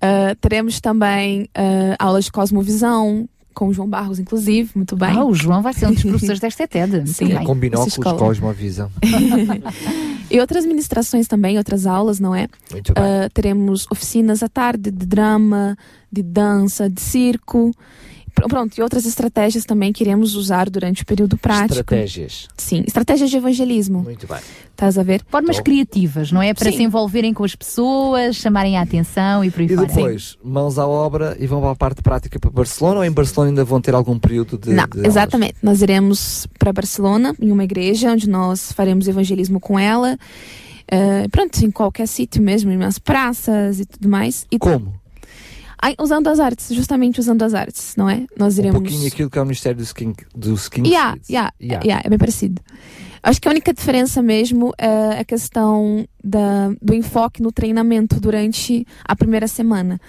Ah, teremos também ah, aulas de cosmovisão, com o João Barros, inclusive. Muito bem. Ah, o João vai ser um dos professores desta TED. Sim. Com binóculos, cosmovisão. E outras ministrações também, outras aulas, não é? Muito bem. Ah, teremos oficinas à tarde de drama, de dança, de circo. Pr- Pronto, e outras estratégias também que iremos usar durante o período prático. Estratégias. Sim, estratégias de evangelismo. Muito bem. Estás a ver? Formas criativas, não é? Para Sim. se envolverem com as pessoas, chamarem a atenção e por aí E fora. depois, mãos à obra e vão para a parte prática para Barcelona ou em Barcelona ainda vão ter algum período de. Não, de exatamente. Nós iremos para Barcelona, em uma igreja, onde nós faremos evangelismo com ela. Ah, pronto, em qualquer sítio mesmo, nas praças e tudo mais. E Como? Ai, usando as artes, justamente usando as artes, não é? Nós Um iremos. pouquinho aquilo que é o Ministério do Skin, do skin Yeah, yeah, Yeah. yeah, é bem parecido. Acho que a única diferença mesmo é a questão da, do enfoque no treinamento durante a primeira semana.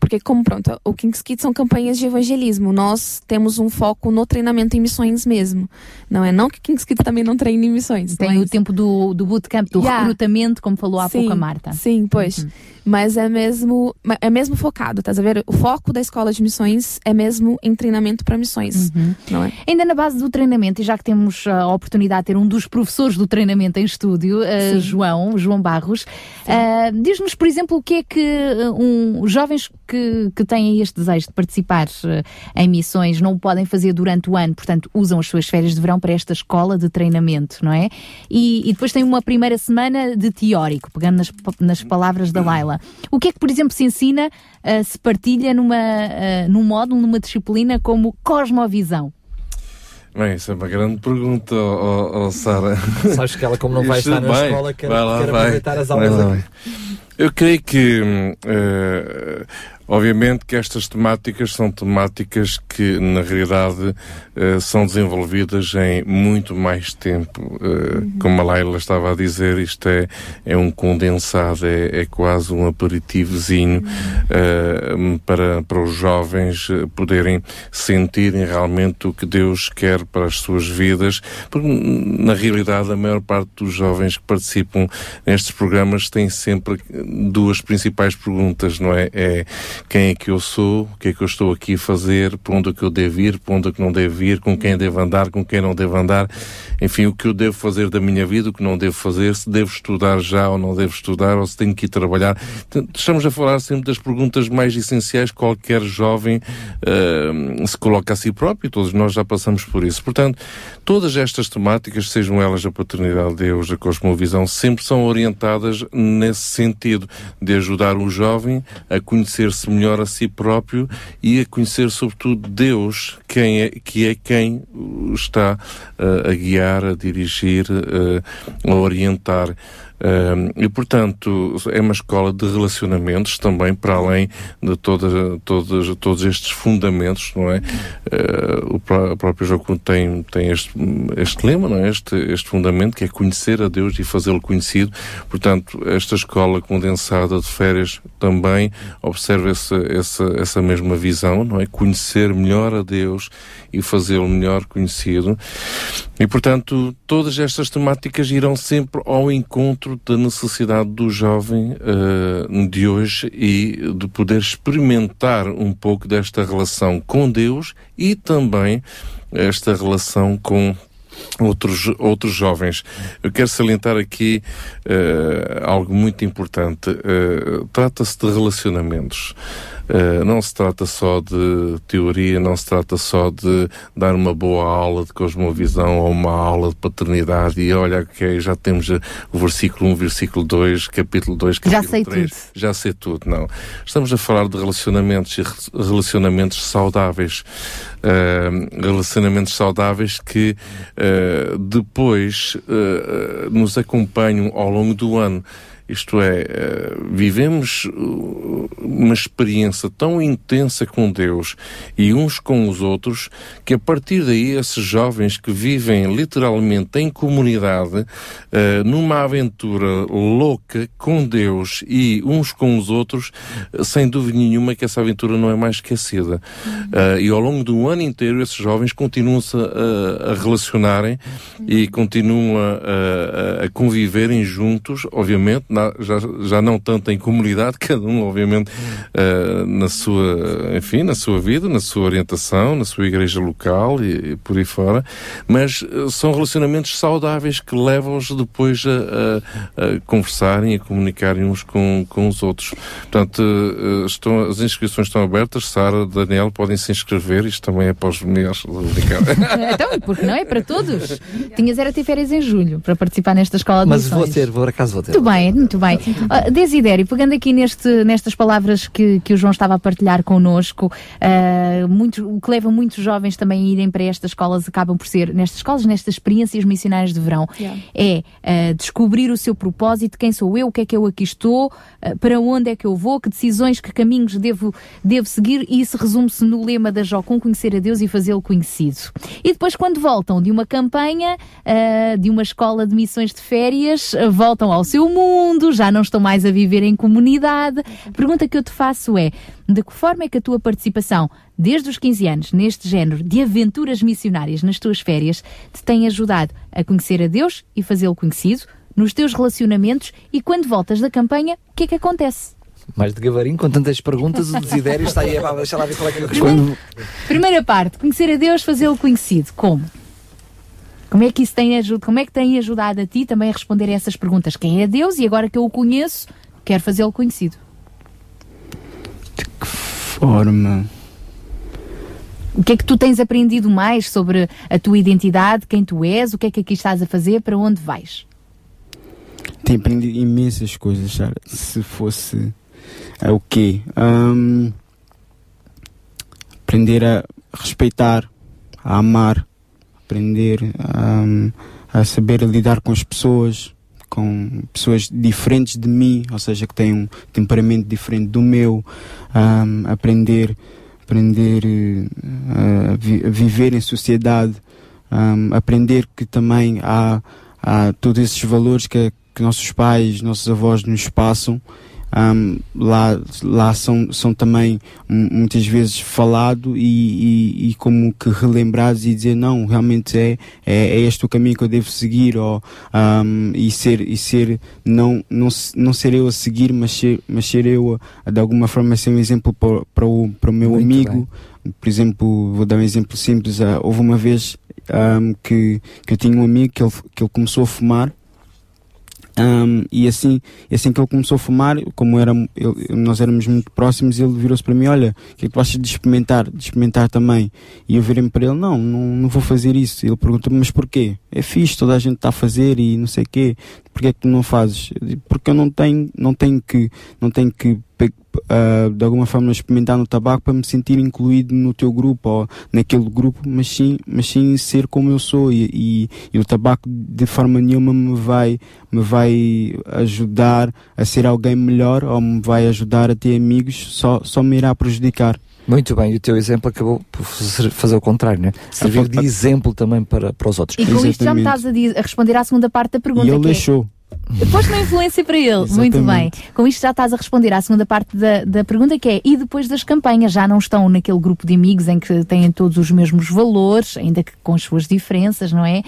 Porque, como pronto, o King's Kids são campanhas de evangelismo. Nós temos um foco no treinamento em missões mesmo. Não é? Não que King's Kids também não treine em missões. Tem é o isso. tempo do, do bootcamp, do Yeah. recrutamento, como falou há Sim, pouco a Marta. Sim, pois. Mas é mesmo, é mesmo focado, estás a ver? O foco da escola de missões é mesmo em treinamento para missões. Não é? Ainda na base do treinamento, e já que temos a oportunidade de ter um dos professores do treinamento em estúdio, uh. João, João Barros, uh, diz-nos, por exemplo, o que é que uh, um, os jovens que, que têm este desejo de participar em missões não o podem fazer durante o ano, portanto, usam as suas férias de verão para esta escola de treinamento, não é? E, e depois tem uma primeira semana de teórico, pegando nas, nas palavras da Laila. O que é que, por exemplo, se ensina, uh, se partilha numa, uh, num módulo, numa disciplina como cosmovisão? Bem, isso é uma grande pergunta, ó, ó, Sara. Sabes que ela, como não vai Isso estar na escola, quer, vai lá, quer vai. aproveitar as Vai aulas lá, aqui. Eu creio que, eh, obviamente, que estas temáticas são temáticas que, na realidade, eh, são desenvolvidas em muito mais tempo. Eh, Como a Laila estava a dizer, isto é, é um condensado, é, é quase um aperitivozinho eh, para, para os jovens poderem sentirem realmente o que Deus quer para as suas vidas, porque, na realidade, a maior parte dos jovens que participam nestes programas têm sempre duas principais perguntas, não é? É quem é que eu sou, o que é que eu estou aqui a fazer, para onde é que eu devo ir, para onde é que não devo ir, com quem devo andar, com quem não devo andar, enfim, o que eu devo fazer da minha vida, o que não devo fazer, se devo estudar já ou não devo estudar, ou se tenho que ir trabalhar. Portanto, estamos a falar sempre das perguntas mais essenciais que qualquer jovem eh, se coloca a si próprio, todos nós já passamos por isso. Portanto, todas estas temáticas, sejam elas a paternidade de Deus, a cosmovisão, sempre são orientadas nesse sentido de ajudar o jovem a conhecer-se melhor a si próprio e a conhecer sobretudo Deus, quem é, que é quem está eh, a guiar, a dirigir, eh, a orientar. E, portanto, é uma escola de relacionamentos também, para além de toda, todos, todos estes fundamentos, não é? Uh, o pró- próprio jogo tem, tem este, este lema, não é? Este, este fundamento que é conhecer a Deus e fazê-lo conhecido. Portanto, esta escola condensada de férias também observa essa, essa, essa mesma visão, não é? Conhecer melhor a Deus e fazê-lo melhor conhecido. E, portanto, todas estas temáticas irão sempre ao encontro da necessidade do jovem eh, de hoje e de poder experimentar um pouco desta relação com Deus e também esta relação com outros, outros jovens. Eu quero salientar aqui eh, algo muito importante. Eh, Trata-se de relacionamentos. Eh, não se trata só de teoria, não se trata só de dar uma boa aula de cosmovisão ou uma aula de paternidade e olha, ok, já temos eh, o versículo 1, versículo 2, capítulo 2, Já capítulo sei 3. tudo. Já sei tudo, não. Estamos a falar de relacionamentos e re- relacionamentos saudáveis. Eh, relacionamentos saudáveis que eh, depois nos acompanham ao longo do ano. Isto é, eh, vivemos uh, uma experiência tão intensa com Deus e uns com os outros que a partir daí esses jovens que vivem literalmente em comunidade, uh, numa aventura louca com Deus e uns com os outros, sem dúvida nenhuma que essa aventura não é mais esquecida. Uh, e ao longo um ano inteiro esses jovens continuam-se a, a relacionarem e continuam a, a, a conviverem juntos, obviamente, já, já não tanto em comunidade, cada um, obviamente, uh, na sua, enfim, na sua vida, na sua orientação, na sua igreja local e, e por aí fora, mas uh, são relacionamentos saudáveis que levam-os depois a, a, a, conversarem e a comunicarem uns com, com os outros. Portanto, uh, estão, as inscrições estão abertas, Sara, Daniel, podem se inscrever, isto também é para os mulheres. então, porque não é para todos. Tinhas era ter férias em julho para participar nesta escola de Mas missões. vou ter, por acaso vou ter. Muito bem, muito bem. Uh, Desidério, pegando aqui neste, nestas palavras que, que o João estava a partilhar connosco, uh, muitos, o que leva muitos jovens também a irem para estas escolas acabam por ser, nestas escolas, nestas experiências missionárias de verão, Yeah. é uh, descobrir o seu propósito, quem sou eu, o que é que eu aqui estou, para onde é que eu vou, que decisões, que caminhos devo, devo seguir, e isso resume-se no lema da Jocum, conhecer a Deus e fazê-lo conhecido. E depois, quando voltam de uma campanha, de uma escola de missões de férias, voltam ao seu mundo, já não estão mais a viver em comunidade. A pergunta que eu te faço é: de que forma é que a tua participação, desde os 15 anos, neste género de aventuras missionárias nas tuas férias, te tem ajudado a conhecer a Deus e fazê-lo conhecido, nos teus relacionamentos e quando voltas da campanha, o que é que acontece? Mais de gabarim, com tantas perguntas, o Desidério está aí, pá, deixa lá ver qual é que eu respondo. Primeira parte, conhecer a Deus, fazê-lo conhecido. Como? Como é que isso tem ajudado? Como é que tem ajudado a ti também a responder a essas perguntas? Quem é Deus? E agora que eu o conheço, quero fazê-lo conhecido. Forma. O que é que tu tens aprendido mais sobre a tua identidade, quem tu és, o que é que aqui estás a fazer, para onde vais? Tenho aprendido imensas coisas, Sara. Se fosse é o quê? Ahm, aprender a respeitar, a amar, aprender ahm, a saber lidar com as pessoas, com pessoas diferentes de mim, ou seja, que têm um temperamento diferente do meu, ahm, aprender, aprender eh, a, vi- a viver em sociedade, aprender que também há, há todos esses valores que, que nossos pais, nossos avós nos passam. Ahm, lá lá são, são também muitas vezes falado e, e, e como que relembrados e dizer não, realmente é, é, é este o caminho que eu devo seguir ou, ahm, e ser, e ser não, não, não ser eu a seguir, mas ser, mas ser eu a, de alguma forma ser um exemplo para, para, o, para o meu Muito amigo. Por exemplo, vou dar um exemplo simples. ah, houve uma vez ahm, que, que eu tinha um amigo que ele, que ele começou a fumar Ahm, e assim, assim que ele começou a fumar, como era, ele- nós éramos muito próximos, ele virou-se para mim, olha, o que é que tu achas de experimentar, de experimentar também? E eu virei-me para ele, não, não, não vou fazer isso. Ele perguntou-me, mas porquê? É fixe, toda a gente está a fazer e não sei o quê. Porquê é que tu não fazes? Porque eu não tenho, não tenho que, não tenho que ah, de alguma forma experimentar no tabaco para me sentir incluído no teu grupo ou naquele grupo, mas sim, mas sim ser como eu sou e, e, e o tabaco de forma nenhuma me vai, me vai ajudar a ser alguém melhor ou me vai ajudar a ter amigos, só, só me irá prejudicar. Muito bem, e o teu exemplo acabou por fazer o contrário, né? Servir de exemplo também para, para os outros. E com isto já me estás a, diz- a responder à segunda parte da pergunta. E ele que é- deixou. Foste uma influência para ele. Muito bem. Exatamente. Com isto já estás a responder à segunda parte da, da pergunta, que é: e depois das campanhas? Já não estão naquele grupo de amigos em que têm todos os mesmos valores, ainda que com as suas diferenças, não é?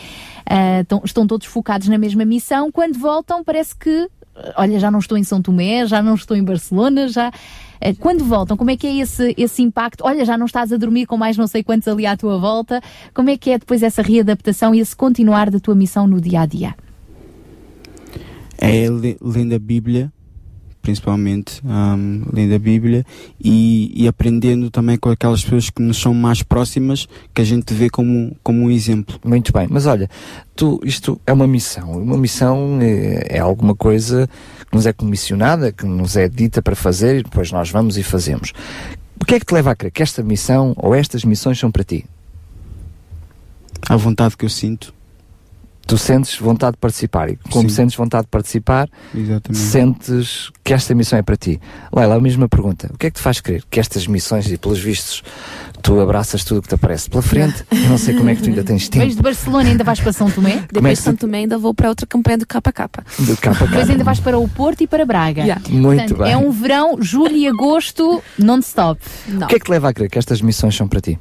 Ah, estão, estão todos focados na mesma missão. Quando voltam, parece que, olha, já não estou em São Tomé, já não estou em Barcelona, já. Ah, Quando voltam, como é que é esse, esse impacto? Olha, já não estás a dormir com mais não sei quantos ali à tua volta. Como é que é depois essa readaptação e esse continuar da tua missão no dia a dia? é le- lendo a Bíblia, principalmente um, lendo a Bíblia e, e aprendendo também com aquelas pessoas que nos são mais próximas, que a gente vê como, como um exemplo. Muito bem, mas olha, tu, isto é uma missão. Uma missão é, é alguma coisa que nos é comissionada, que nos é dita para fazer e depois nós vamos e fazemos. O que é que te leva a crer que esta missão ou estas missões são para ti? A vontade que eu sinto. Tu sentes vontade de participar e como Sim. sentes vontade de participar, Exatamente. sentes que esta missão é para ti. Leila, a mesma pergunta. O que é que te faz crer que estas missões, e pelos vistos, tu abraças tudo o que te aparece pela frente? Eu não sei como é que tu ainda tens tempo Depois de Barcelona ainda vais para São Tomé? É Depois de Santo Tomé ainda vou para outra campanha do KK. de capa a Depois ainda vais para o Porto e para Braga. Muito Portanto, bem. É um verão, julho e agosto non-stop. O que é que te leva a crer que estas missões são para ti?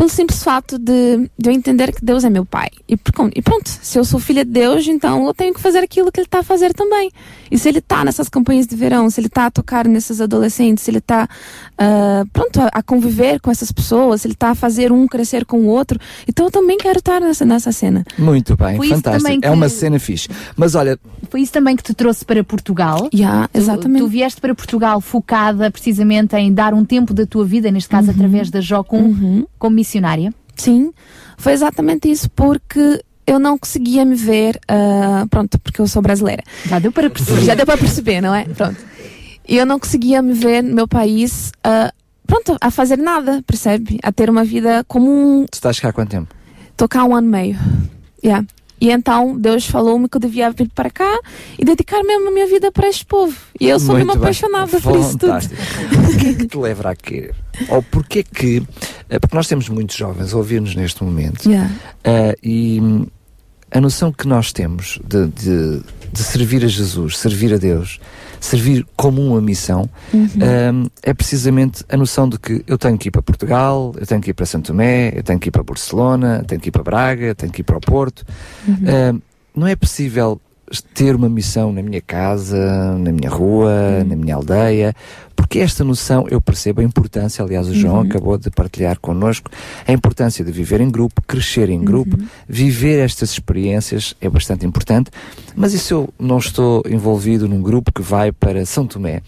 Pelo simples fato de, de eu entender que Deus é meu pai. E, e pronto, se eu sou filha de Deus, então eu tenho que fazer aquilo que ele está a fazer também. E se ele está nessas campanhas de verão, se ele está a tocar nesses adolescentes, se ele está pronto, a, a conviver com essas pessoas, se ele está a fazer um crescer com o outro, então eu também quero estar nessa, nessa cena. Muito bem, Foi fantástico. É uma cena fixe. Mas olha, Foi isso também que te trouxe para Portugal. Yeah, Tu- exatamente. Tu, vieste para Portugal focada precisamente em dar um tempo da tua vida, neste caso através da Jocum, como missionária. Sim, foi exatamente isso, porque eu não conseguia me ver, ah, pronto, porque eu sou brasileira. Já deu para perceber. Já deu para perceber, não é? Pronto. E eu não conseguia me ver no meu país, ah, pronto, a fazer nada, percebe? A ter uma vida comum, tu estás cá há quanto tempo? tocar um ano e meio. Yeah. E então Deus falou-me que eu devia vir para cá e dedicar mesmo a minha vida para este povo. E eu sou Muito mesmo bem. apaixonada por isso tudo. O que é que te leva a querer? Ou porquê que. eh, Porque nós temos muitos jovens a ouvir-nos neste momento. Yeah. eh, e a noção que nós temos de, de, de servir a Jesus, servir a Deus, servir como uma missão, Uhum. hum, é precisamente a noção de que eu tenho que ir para Portugal, eu tenho que ir para Santo Tomé, eu tenho que ir para Barcelona, eu tenho que ir para Braga, eu tenho que ir para o Porto. Uhum. Hum, não é possível ter uma missão na minha casa, na minha rua, na minha aldeia, porque esta noção eu percebo a importância, aliás o João Uhum. acabou de partilhar connosco, a importância de viver em grupo, crescer em grupo, viver estas experiências é bastante importante, mas e se eu não estou envolvido num grupo que vai para São Tomé,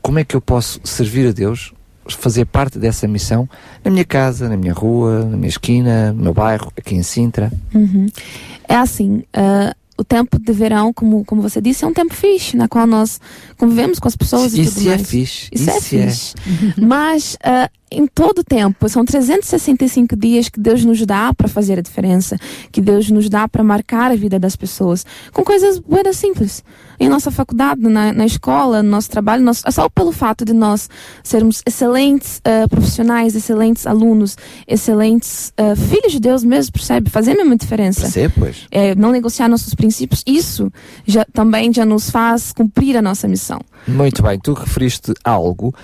como é que eu posso servir a Deus, fazer parte dessa missão na minha casa, na minha rua, na minha esquina, no meu bairro, aqui em Sintra? Uhum. É assim, ah, o tempo de verão, como, como você disse, é um tempo fixe, na qual nós convivemos com as pessoas e Isso tudo é mais. fixe, Isso, é isso é. fixe. Mas ah, em todo tempo, são 365 dias que Deus nos dá para fazer a diferença, que Deus nos dá para marcar a vida das pessoas, com coisas buenas simples. Em nossa faculdade, na, na escola, no nosso trabalho, nós, só pelo fato de nós sermos excelentes ah, profissionais, excelentes alunos, excelentes ah, filhos de Deus mesmo, percebe? Fazer a mesma diferença. Percebo, pois. É, não negociar nossos princípios, isso já, também já nos faz cumprir a nossa missão. Muito bem, tu referiste algo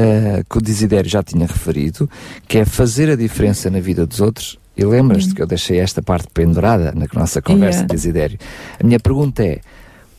eh, que o Desidério já tinha referido, que é fazer a diferença na vida dos outros. E lembras-te que eu deixei esta parte pendurada na nossa conversa, Yeah. Desidério. A minha pergunta é: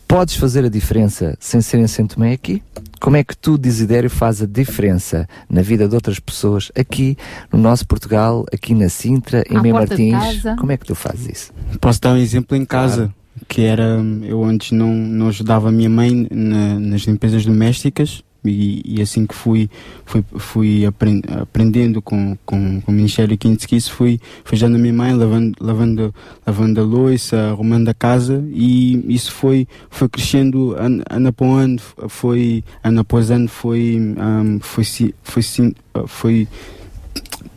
podes fazer a diferença sem ser em Santo Tomé aqui? Como é que tu, Desidério, faz a diferença na vida de outras pessoas aqui no nosso Portugal, aqui na Sintra, em Mem de Martins? Como é que tu fazes isso? Posso dar um exemplo em casa, que era eu antes não, não ajudava a minha mãe na- nas limpezas domésticas e, e assim que fui fui, fui apren- aprendendo com, com, com o Ministério Quinto isso fui, fui ajudando a minha mãe lavando, lavando, lavando a louça, arrumando a casa e isso foi, foi crescendo ano, ano após ano, foi, ano após ano foi, ahm, foi, foi, foi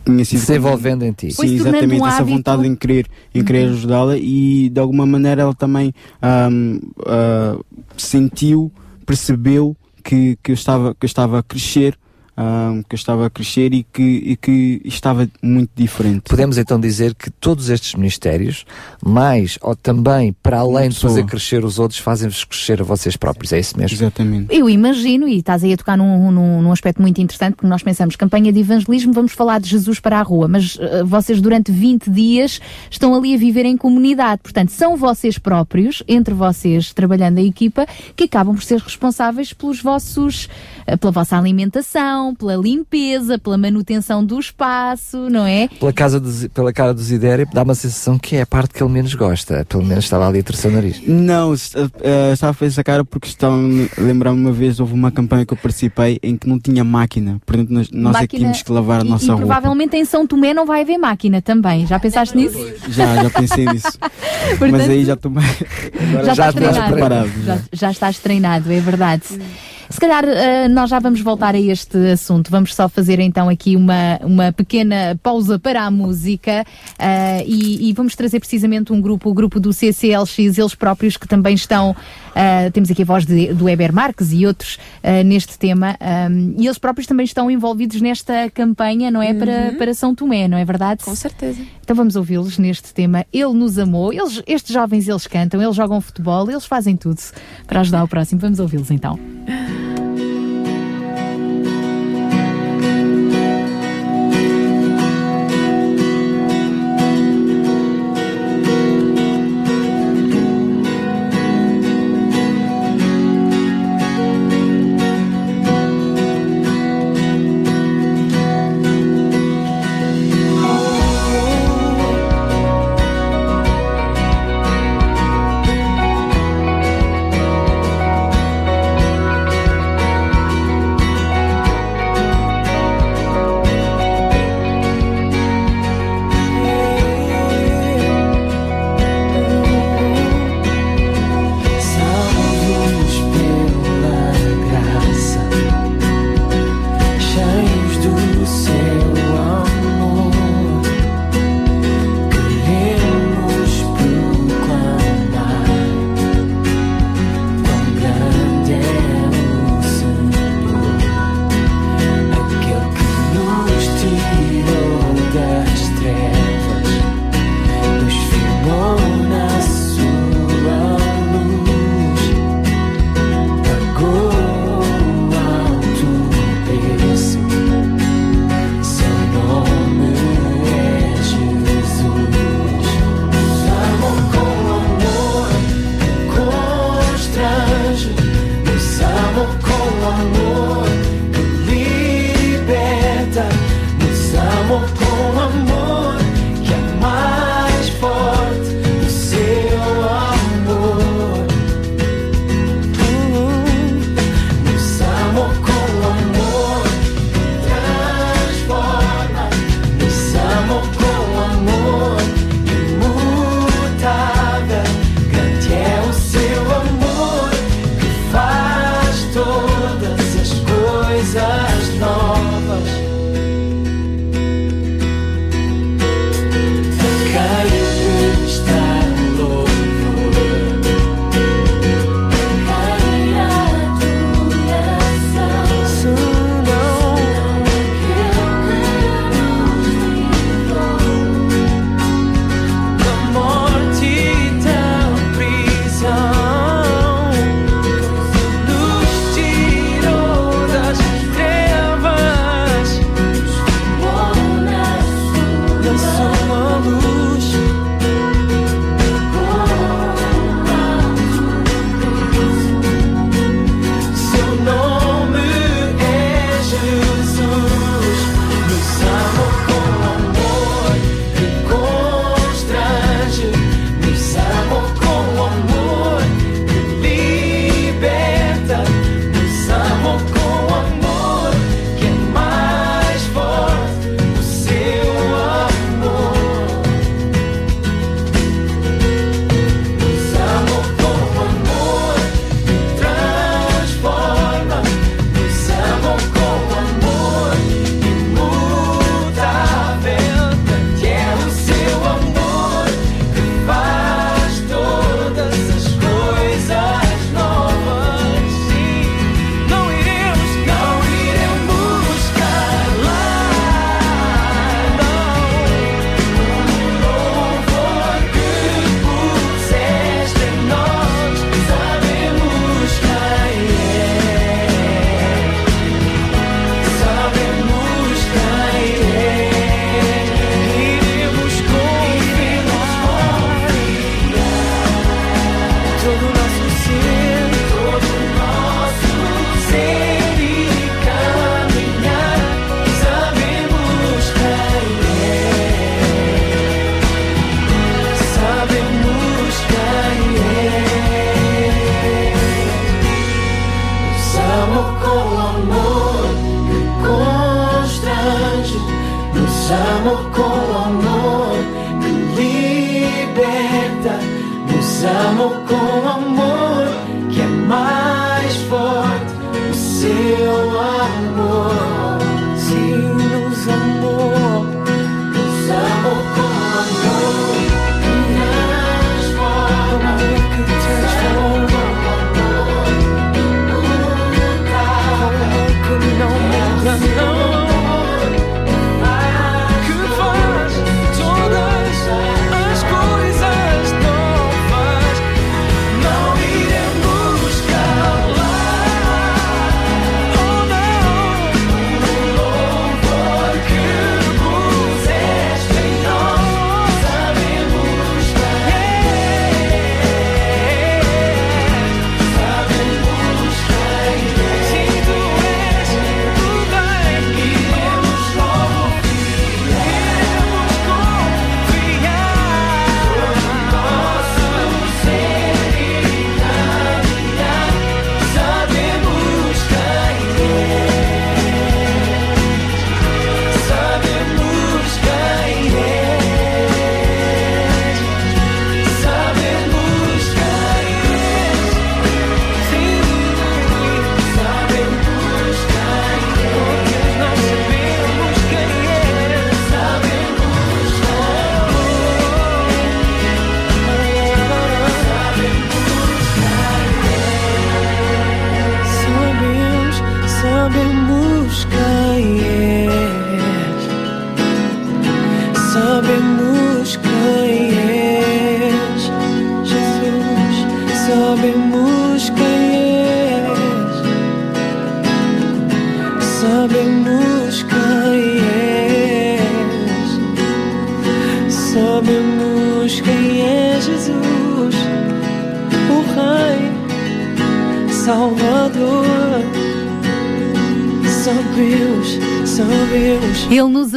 tinha sido Desenvolvendo em ti. Foi Sim, exatamente, um essa hábito. vontade em querer, em querer ajudá-la e de alguma maneira ela também ahm, ah, sentiu, percebeu que, que, eu estava, que eu estava a crescer, ahm, que eu estava a crescer e que, e que estava muito diferente. Podemos então dizer que todos estes ministérios, mais ou também para além de fazer crescer os outros, fazem-vos crescer a vocês próprios, é isso mesmo? Exatamente. Eu imagino, e estás aí a tocar num, num, num aspecto muito interessante, porque nós pensamos campanha de evangelismo, vamos falar de Jesus para a rua, mas eh, vocês durante 20 dias estão ali a viver em comunidade. Portanto, são vocês próprios, entre vocês, trabalhando a equipa, que acabam por ser responsáveis pelos vossos, eh, pela vossa alimentação, pela limpeza, pela manutenção do espaço, não é? Pela, casa do pela cara do Zidério, dá uma sensação que é a parte que ele menos gosta. Pelo menos estava ali a torcer o nariz. Não, est- eh, estava a fazer essa cara porque estava a lembrar-me uma vez, houve uma campanha que eu participei em que não tinha máquina, portanto nós, nós é que tínhamos que lavar a e, nossa e roupa. provavelmente em São Tomé não vai haver máquina também. Já pensaste nisso? Já, já pensei nisso. Mas Portanto, aí já estou mais. agora já, estás estou mais treinado. preparado. Já, já estás treinado, é verdade. Se calhar uh, nós já vamos voltar a este assunto. Vamos só fazer então aqui uma, uma pequena pausa para a música uh, e, e, vamos trazer precisamente um grupo, o grupo do CCLX, eles próprios que também estão. Uh, temos aqui a voz de, do Eber Marques e outros neste tema. Um, e eles próprios também estão envolvidos nesta campanha, não é? Uhum. Para, para São Tomé, não é verdade? Com certeza. Então vamos ouvi-los neste tema. Ele nos amou. Eles, estes jovens, eles cantam, eles jogam futebol, eles fazem tudo para ajudar o próximo. Vamos ouvi-los então.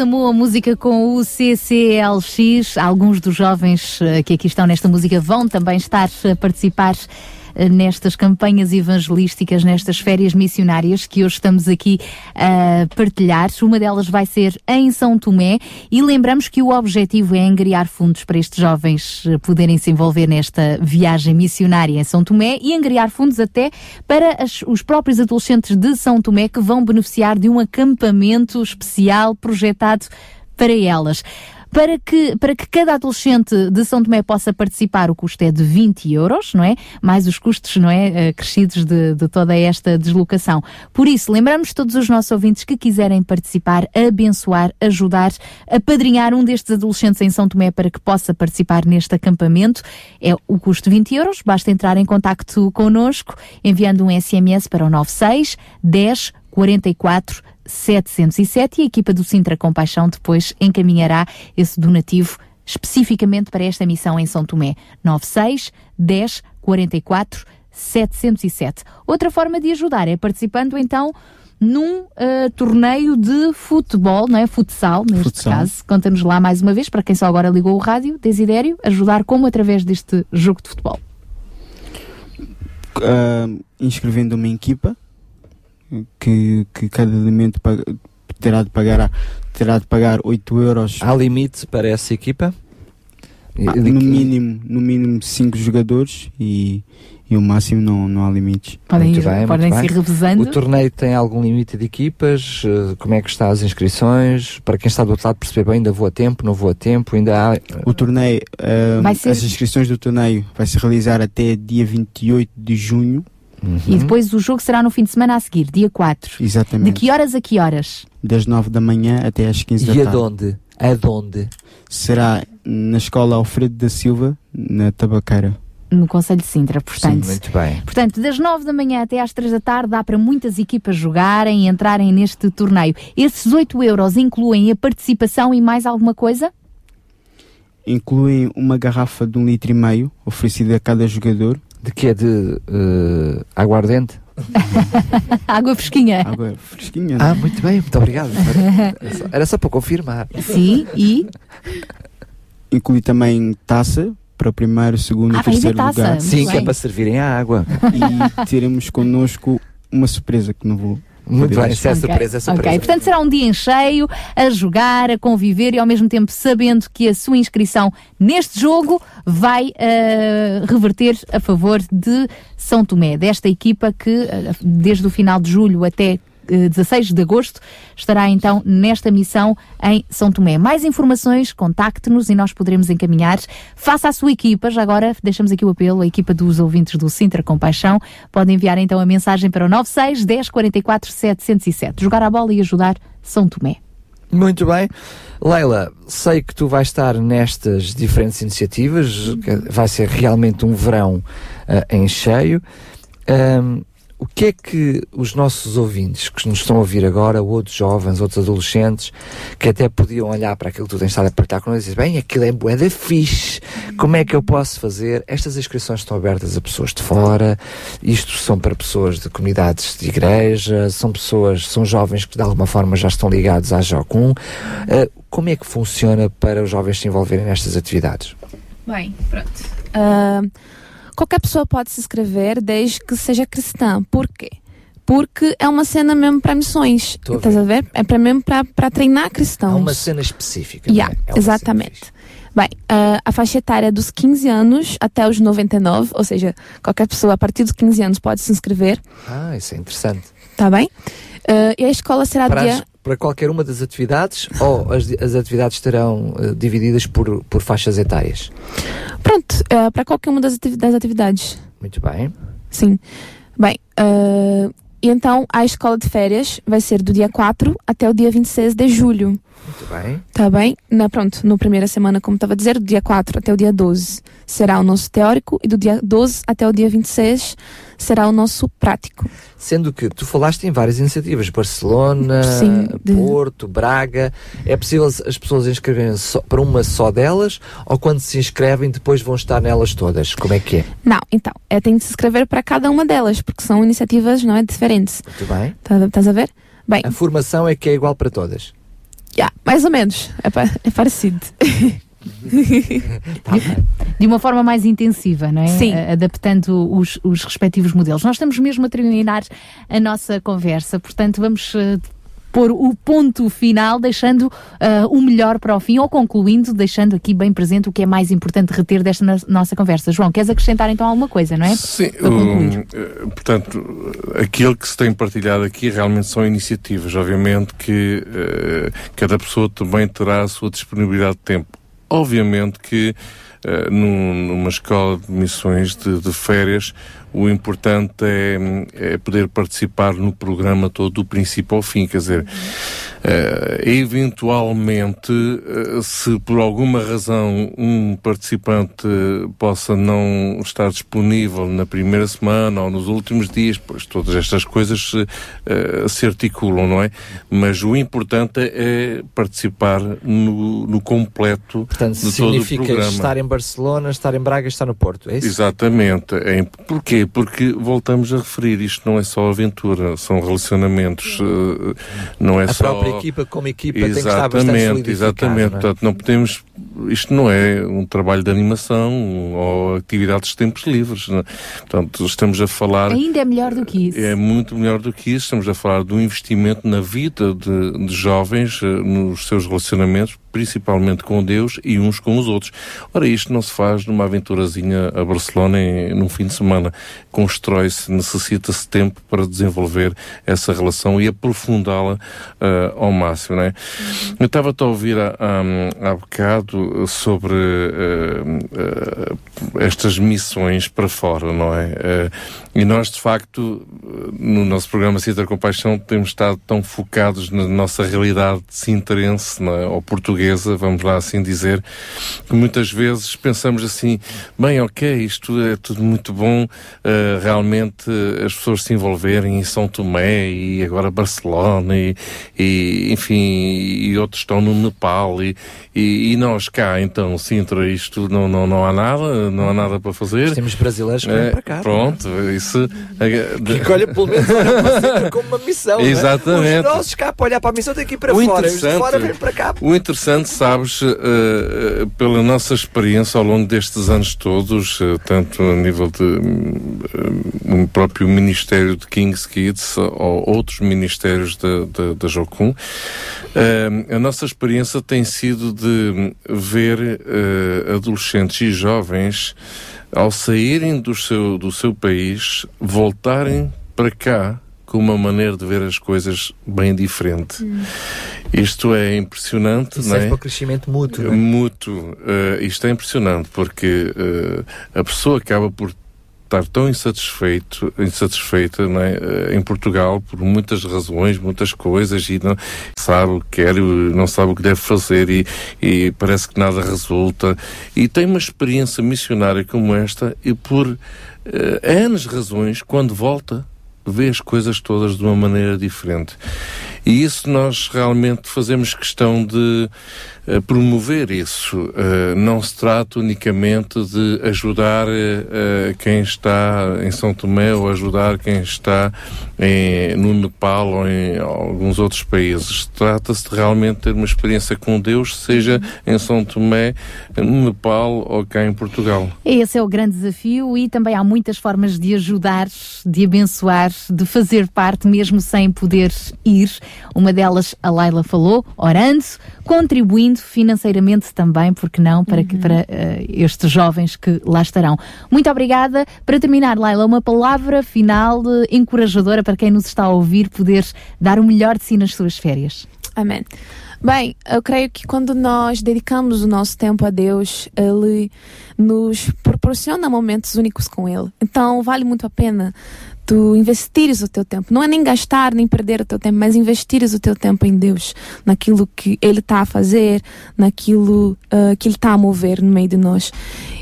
amou a música com o CCLX. Alguns dos jovens eh, que aqui estão nesta música vão também estar a participar nestas campanhas evangelísticas, nestas férias missionárias que hoje estamos aqui a partilhar. Uma delas vai ser em São Tomé e lembramos que o objetivo é angariar fundos para estes jovens eh, poderem se envolver nesta viagem missionária em São Tomé e angariar fundos até para as- os próprios adolescentes de São Tomé que vão beneficiar de um acampamento especial projetado para elas. Para que, para que cada adolescente de São Tomé possa participar, o custo é de 20 euros, não é? Mais os custos, não é? Eh, Crescidos de, de toda esta deslocação. Por isso, lembramos todos os nossos ouvintes que quiserem participar, abençoar, ajudar, apadrinhar um destes adolescentes em São Tomé para que possa participar neste acampamento. É o custo de 20 euros. Basta entrar em contacto connosco, enviando um SMS para o 96 10 44 707 e a equipa do Sintra Compaixão depois encaminhará esse donativo especificamente para esta missão em São Tomé. 96 10 44 707. Outra forma de ajudar é participando então num eh, torneio de futebol, não é? Futsal, neste Futsal. caso. Conta-nos lá mais uma vez, para quem só agora ligou o rádio, Desidério, ajudar como através deste jogo de futebol. ah, inscrevendo uma equipa que, que cada elemento terá de pagar terá de pagar 8 euros Há limite para essa equipa? Ah, no mínimo no mínimo 5 jogadores e, e o máximo não, não há limites Podem Muito ir- bem, podem muito se ir bem. revezando. O torneio tem algum limite de equipas? Eh, Como é que está as inscrições? Para quem está do outro lado perceber bem, ainda vou a tempo, não vou a tempo, ainda há... o torneio Vai ser- as inscrições do torneio vai se realizar até dia 28 de junho E depois o jogo será no fim de semana a seguir, dia 4. De exatamente que horas a que horas? das 9 da manhã até às 15 da E tarde aonde? Aonde? será na escola Alfredo da Silva na Tabaqueira No Conselho de Sintra, portanto. Sim, muito bem. Portanto, das 9 da manhã até às 3 da tarde dá para muitas equipas jogarem e entrarem neste torneio. Esses 8 euros incluem a participação e mais alguma coisa? incluem uma garrafa de um litro e meio oferecida a cada jogador De que é de eh, aguardente? Água fresquinha. água fresquinha Ah, muito bem, muito obrigado. Era só- Era só para confirmar. Sim, e inclui também taça para o primeiro, segundo Ah, e terceiro taça, lugar muito Sim, que é para servirem a água. e teremos connosco uma surpresa que não vou Muito bem, se é Ok, surpresa, é surpresa. Ok, portanto será um dia em cheio, a jogar, a conviver e ao mesmo tempo sabendo que a sua inscrição neste jogo vai eh, reverter a favor de São Tomé, desta equipa que eh, desde o final de julho até 16 de agosto estará então nesta missão em São Tomé. Mais informações, contacte-nos e nós poderemos encaminhar. Faça a sua equipa, já agora deixamos aqui o apelo, a equipa dos ouvintes do Sintra Compaixão, podem enviar então a mensagem para o 96 10 44 707. Jogar a bola e ajudar São Tomé. Muito bem. Leila, sei que tu vais estar nestas diferentes iniciativas, vai ser realmente um verão ah, em cheio. Ahm, o que é que os nossos ouvintes que nos estão a ouvir agora, outros jovens, outros adolescentes, que até podiam olhar para aquilo que tu tens estado a partilhar connosco e dizer, bem, aquilo é bué da fixe, como é que eu posso fazer? Estas inscrições estão abertas a pessoas de fora, isto são para pessoas de comunidades de igreja, são pessoas, são jovens que de alguma forma já estão ligados à Jocum. Ah, como é que funciona para os jovens se envolverem nestas atividades? Bem, pronto. Ah, qualquer pessoa pode se inscrever desde que seja cristã. Por quê? Porque é uma cena mesmo para missões. A Estás a ver? É para mesmo para treinar cristãos. É uma cena específica. Yeah, não é? Exatamente. Bem, ah, a faixa etária é dos 15 anos até os 99, ou seja, qualquer pessoa a partir dos 15 anos pode se inscrever, Ah, isso é interessante. tá bem? Ah, e a escola será Para, dia. as- para qualquer uma das atividades ou as, as atividades estarão eh, divididas por, por faixas etárias? Pronto, ah, para qualquer uma das, ativi- das atividades. Muito bem. Sim. Bem, ah, E então a escola de férias vai ser do dia 4 até o dia 26 de julho. Muito bem. Tá bem? Na, pronto, na primeira semana, como estava a dizer, do dia 4 até o dia 12 será o nosso teórico e do dia 12 até o dia 26 será o nosso prático. Sendo que tu falaste em várias iniciativas, Barcelona, Sim, de- Porto, Braga. É possível as pessoas inscreverem só para uma só delas ou quando se inscrevem depois vão estar nelas todas? Como é que é? Não, então, é, tem de se inscrever para cada uma delas, porque são iniciativas, não é, diferentes. Muito bem. Tá- Estás a ver? Bem, A formação é que é igual para todas. Yeah, mais ou menos, é, pa- é parecido. de uma forma mais intensiva, não é? Sim. Adaptando os, os respectivos modelos. Nós estamos mesmo a terminar a nossa conversa, portanto, vamos. Pôr o ponto final, deixando eh, o melhor para o fim, ou concluindo, deixando aqui bem presente o que é mais importante reter desta no- nossa conversa. João, queres acrescentar então alguma coisa, não é? Sim, o- eh, portanto, aquilo que se tem partilhado aqui realmente são iniciativas. Obviamente que eh, cada pessoa também terá a sua disponibilidade de tempo. Obviamente que eh, num- numa escola de missões de, de férias, o importante é, é poder participar no programa todo do princípio ao fim. Quer dizer, eh, eventualmente, eh, se por alguma razão um participante possa não estar disponível na primeira semana ou nos últimos dias, pois todas estas coisas eh, se articulam, não é? Mas o importante é participar no, no completo Portanto, de todo o significa programa. estar em Barcelona, estar em Braga e estar no Porto, é isso? Exatamente. É, imp- porquê? Porque voltamos a referir, isto não é só aventura, são relacionamentos, eh, não é a só... própria equipa como equipa tem que estar bastante Exatamente, exatamente. é? Portanto, não podemos. Isto não é um trabalho de animação ou atividades de tempos livres. Não é? Portanto, estamos a falar. Ainda é melhor do que isso. É muito melhor do que isso. Estamos a falar de um investimento na vida de, de jovens, eh, nos seus relacionamentos, principalmente com Deus e uns com os outros. Ora, isto não se faz numa aventurazinha a Barcelona em, num fim de semana. Constrói-se, necessita-se tempo para desenvolver essa relação e aprofundá-la eh, ao máximo, não é? Eu estava-te a ouvir há, há, há bocado sobre eh, eh, estas missões para fora, não é? E nós, de facto, no nosso programa Cita Compaixão, temos estado tão focados na nossa realidade sinterense, é? ou portuguesa, vamos lá assim dizer, que muitas vezes pensamos assim, bem, ok, isto é tudo muito bom, eh, realmente eh, as pessoas se envolverem em São Tomé e agora Barcelona e, e, enfim, e outros estão no Nepal e, e, e nós cá, então, Sintra, isto não, não, não há nada, não há nada para fazer. Temos brasileiros que vêm Eh, para cá, Pronto, isso... Que olha, pelo menos olha para Sintra como uma missão. não é? Exatamente. Os nossos cá para olhar para a missão têm que ir para O fora. Os de interessante- fora vêm para cá. O interessante, sabes, eh, eh, pela nossa experiência ao longo destes anos todos, eh, tanto a nível de um próprio Ministério de King's Kids ou outros ministérios da, da, da Jocum, eh, a nossa experiência tem sido de ver eh, adolescentes e jovens ao saírem do seu, do seu país, voltarem para cá com uma maneira de ver as coisas bem diferente. Isto é impressionante, Isso não serve é? para o crescimento mútuo. é? Mútuo. Eh, isto é impressionante porque eh, a pessoa acaba por estar tão insatisfeito, insatisfeita é? Eh, em Portugal por muitas razões, muitas coisas e não sabe o que quer, não sabe o que deve fazer e, e parece que nada resulta e tem uma experiência missionária como esta e por eh, N razões, quando volta vê as coisas todas de uma maneira diferente. E isso nós realmente fazemos questão de promover isso. Eh, não se trata unicamente de ajudar eh, eh, quem está em São Tomé ou ajudar quem está em, no Nepal ou em alguns outros países. Trata-se de realmente ter uma experiência com Deus, seja em São Tomé, no Nepal ou cá em Portugal. Esse é o grande desafio e também há muitas formas de ajudar, de abençoar, de fazer parte mesmo sem poder ir. Uma delas a Laila falou, orando, contribuindo financeiramente também, porque não, para, que, para eh, estes jovens que lá estarão. Muito obrigada. Para terminar, Laila, uma palavra final eh, encorajadora para quem nos está a ouvir poder dar o melhor de si nas suas férias. Amém. Bem, eu creio que quando nós dedicamos o nosso tempo a Deus, Ele nos proporciona momentos únicos com Ele. Então, vale muito a pena tu investires o teu tempo. Não é nem gastar, nem perder o teu tempo, mas investires o teu tempo em Deus, naquilo que Ele está a fazer, naquilo uh, que Ele está a mover no meio de nós.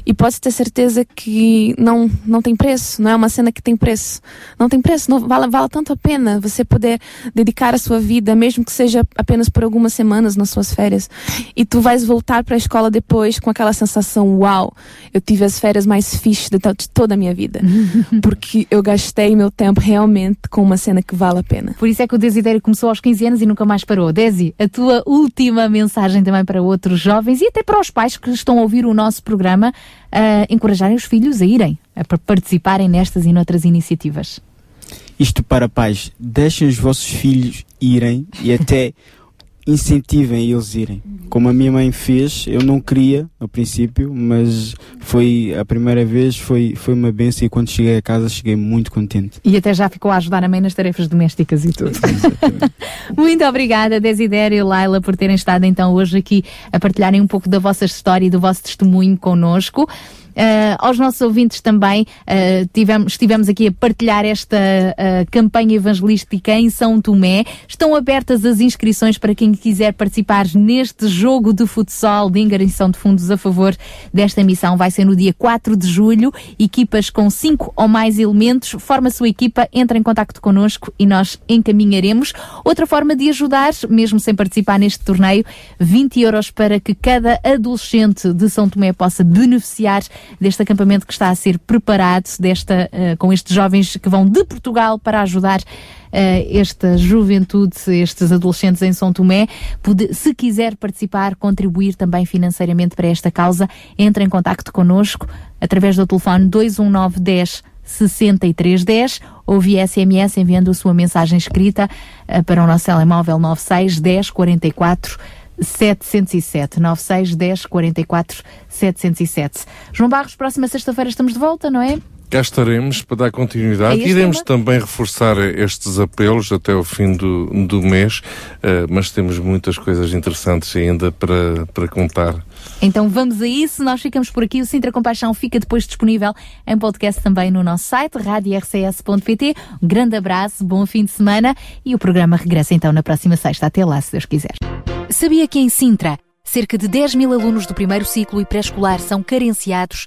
E podes ter certeza que não, não tem preço, não é uma cena que tem preço. Não tem preço, não, vale, vale tanto a pena você poder dedicar a sua vida, mesmo que seja apenas por algumas semanas nas suas férias. E tu vais voltar para a escola depois com aquela sensação: uau, eu tive as férias mais fixes de, de toda a minha vida. Porque eu gastei meu tempo realmente com uma cena que vale a pena. Por isso é que o Desidério começou aos 15 anos e nunca mais parou. Desi, a tua última mensagem também para outros jovens e até para os pais que estão a ouvir o nosso programa, a encorajarem os filhos a irem, a participarem nestas e noutras iniciativas. Isto para pais, deixem os vossos filhos irem e até incentivem eles irem. Como a minha mãe fez, eu não queria no princípio, mas foi a primeira vez, foi, foi uma benção e quando cheguei a casa cheguei muito contente. E até já ficou a ajudar a mãe nas tarefas domésticas e tudo. Muito obrigada, Desidério e Laila, por terem estado então hoje aqui a partilharem um pouco da vossa história e do vosso testemunho connosco. Uh, aos nossos ouvintes também, uh, tivemos, estivemos aqui a partilhar esta uh, campanha evangelística em São Tomé. Estão abertas as inscrições para quem quiser participar neste jogo de futsal de ingresso de fundos a favor desta missão. Vai ser no dia 4 de julho. Equipas com 5 ou mais elementos, forma a sua equipa, entra em contato connosco e nós encaminharemos. Outra forma de ajudar, mesmo sem participar neste torneio, 20 euros para que cada adolescente de São Tomé possa beneficiar deste acampamento que está a ser preparado, desta, uh, com estes jovens que vão de Portugal para ajudar Uh, esta juventude, estes adolescentes em São Tomé. Se quiser participar, contribuir também financeiramente para esta causa, entre em contacto connosco através do telefone 219 10 6310 ou via SMS enviando a sua mensagem escrita uh, para o nosso telemóvel 96 10 44 707 96 10 44 707. João Barros, próxima sexta-feira estamos de volta, não é? Cá estaremos para dar continuidade. É Iremos também reforçar estes apelos até o fim do, do mês, uh, mas temos muitas coisas interessantes ainda para, para contar. Então vamos a isso, nós ficamos por aqui. O Sintra Compaixão fica depois disponível em podcast também no nosso site, radiorcs.pt. Um grande abraço, bom fim de semana e o programa regressa então na próxima sexta. Até lá, se Deus quiser. Sabia que em Sintra, cerca de 10 mil alunos do primeiro ciclo e pré-escolar são carenciados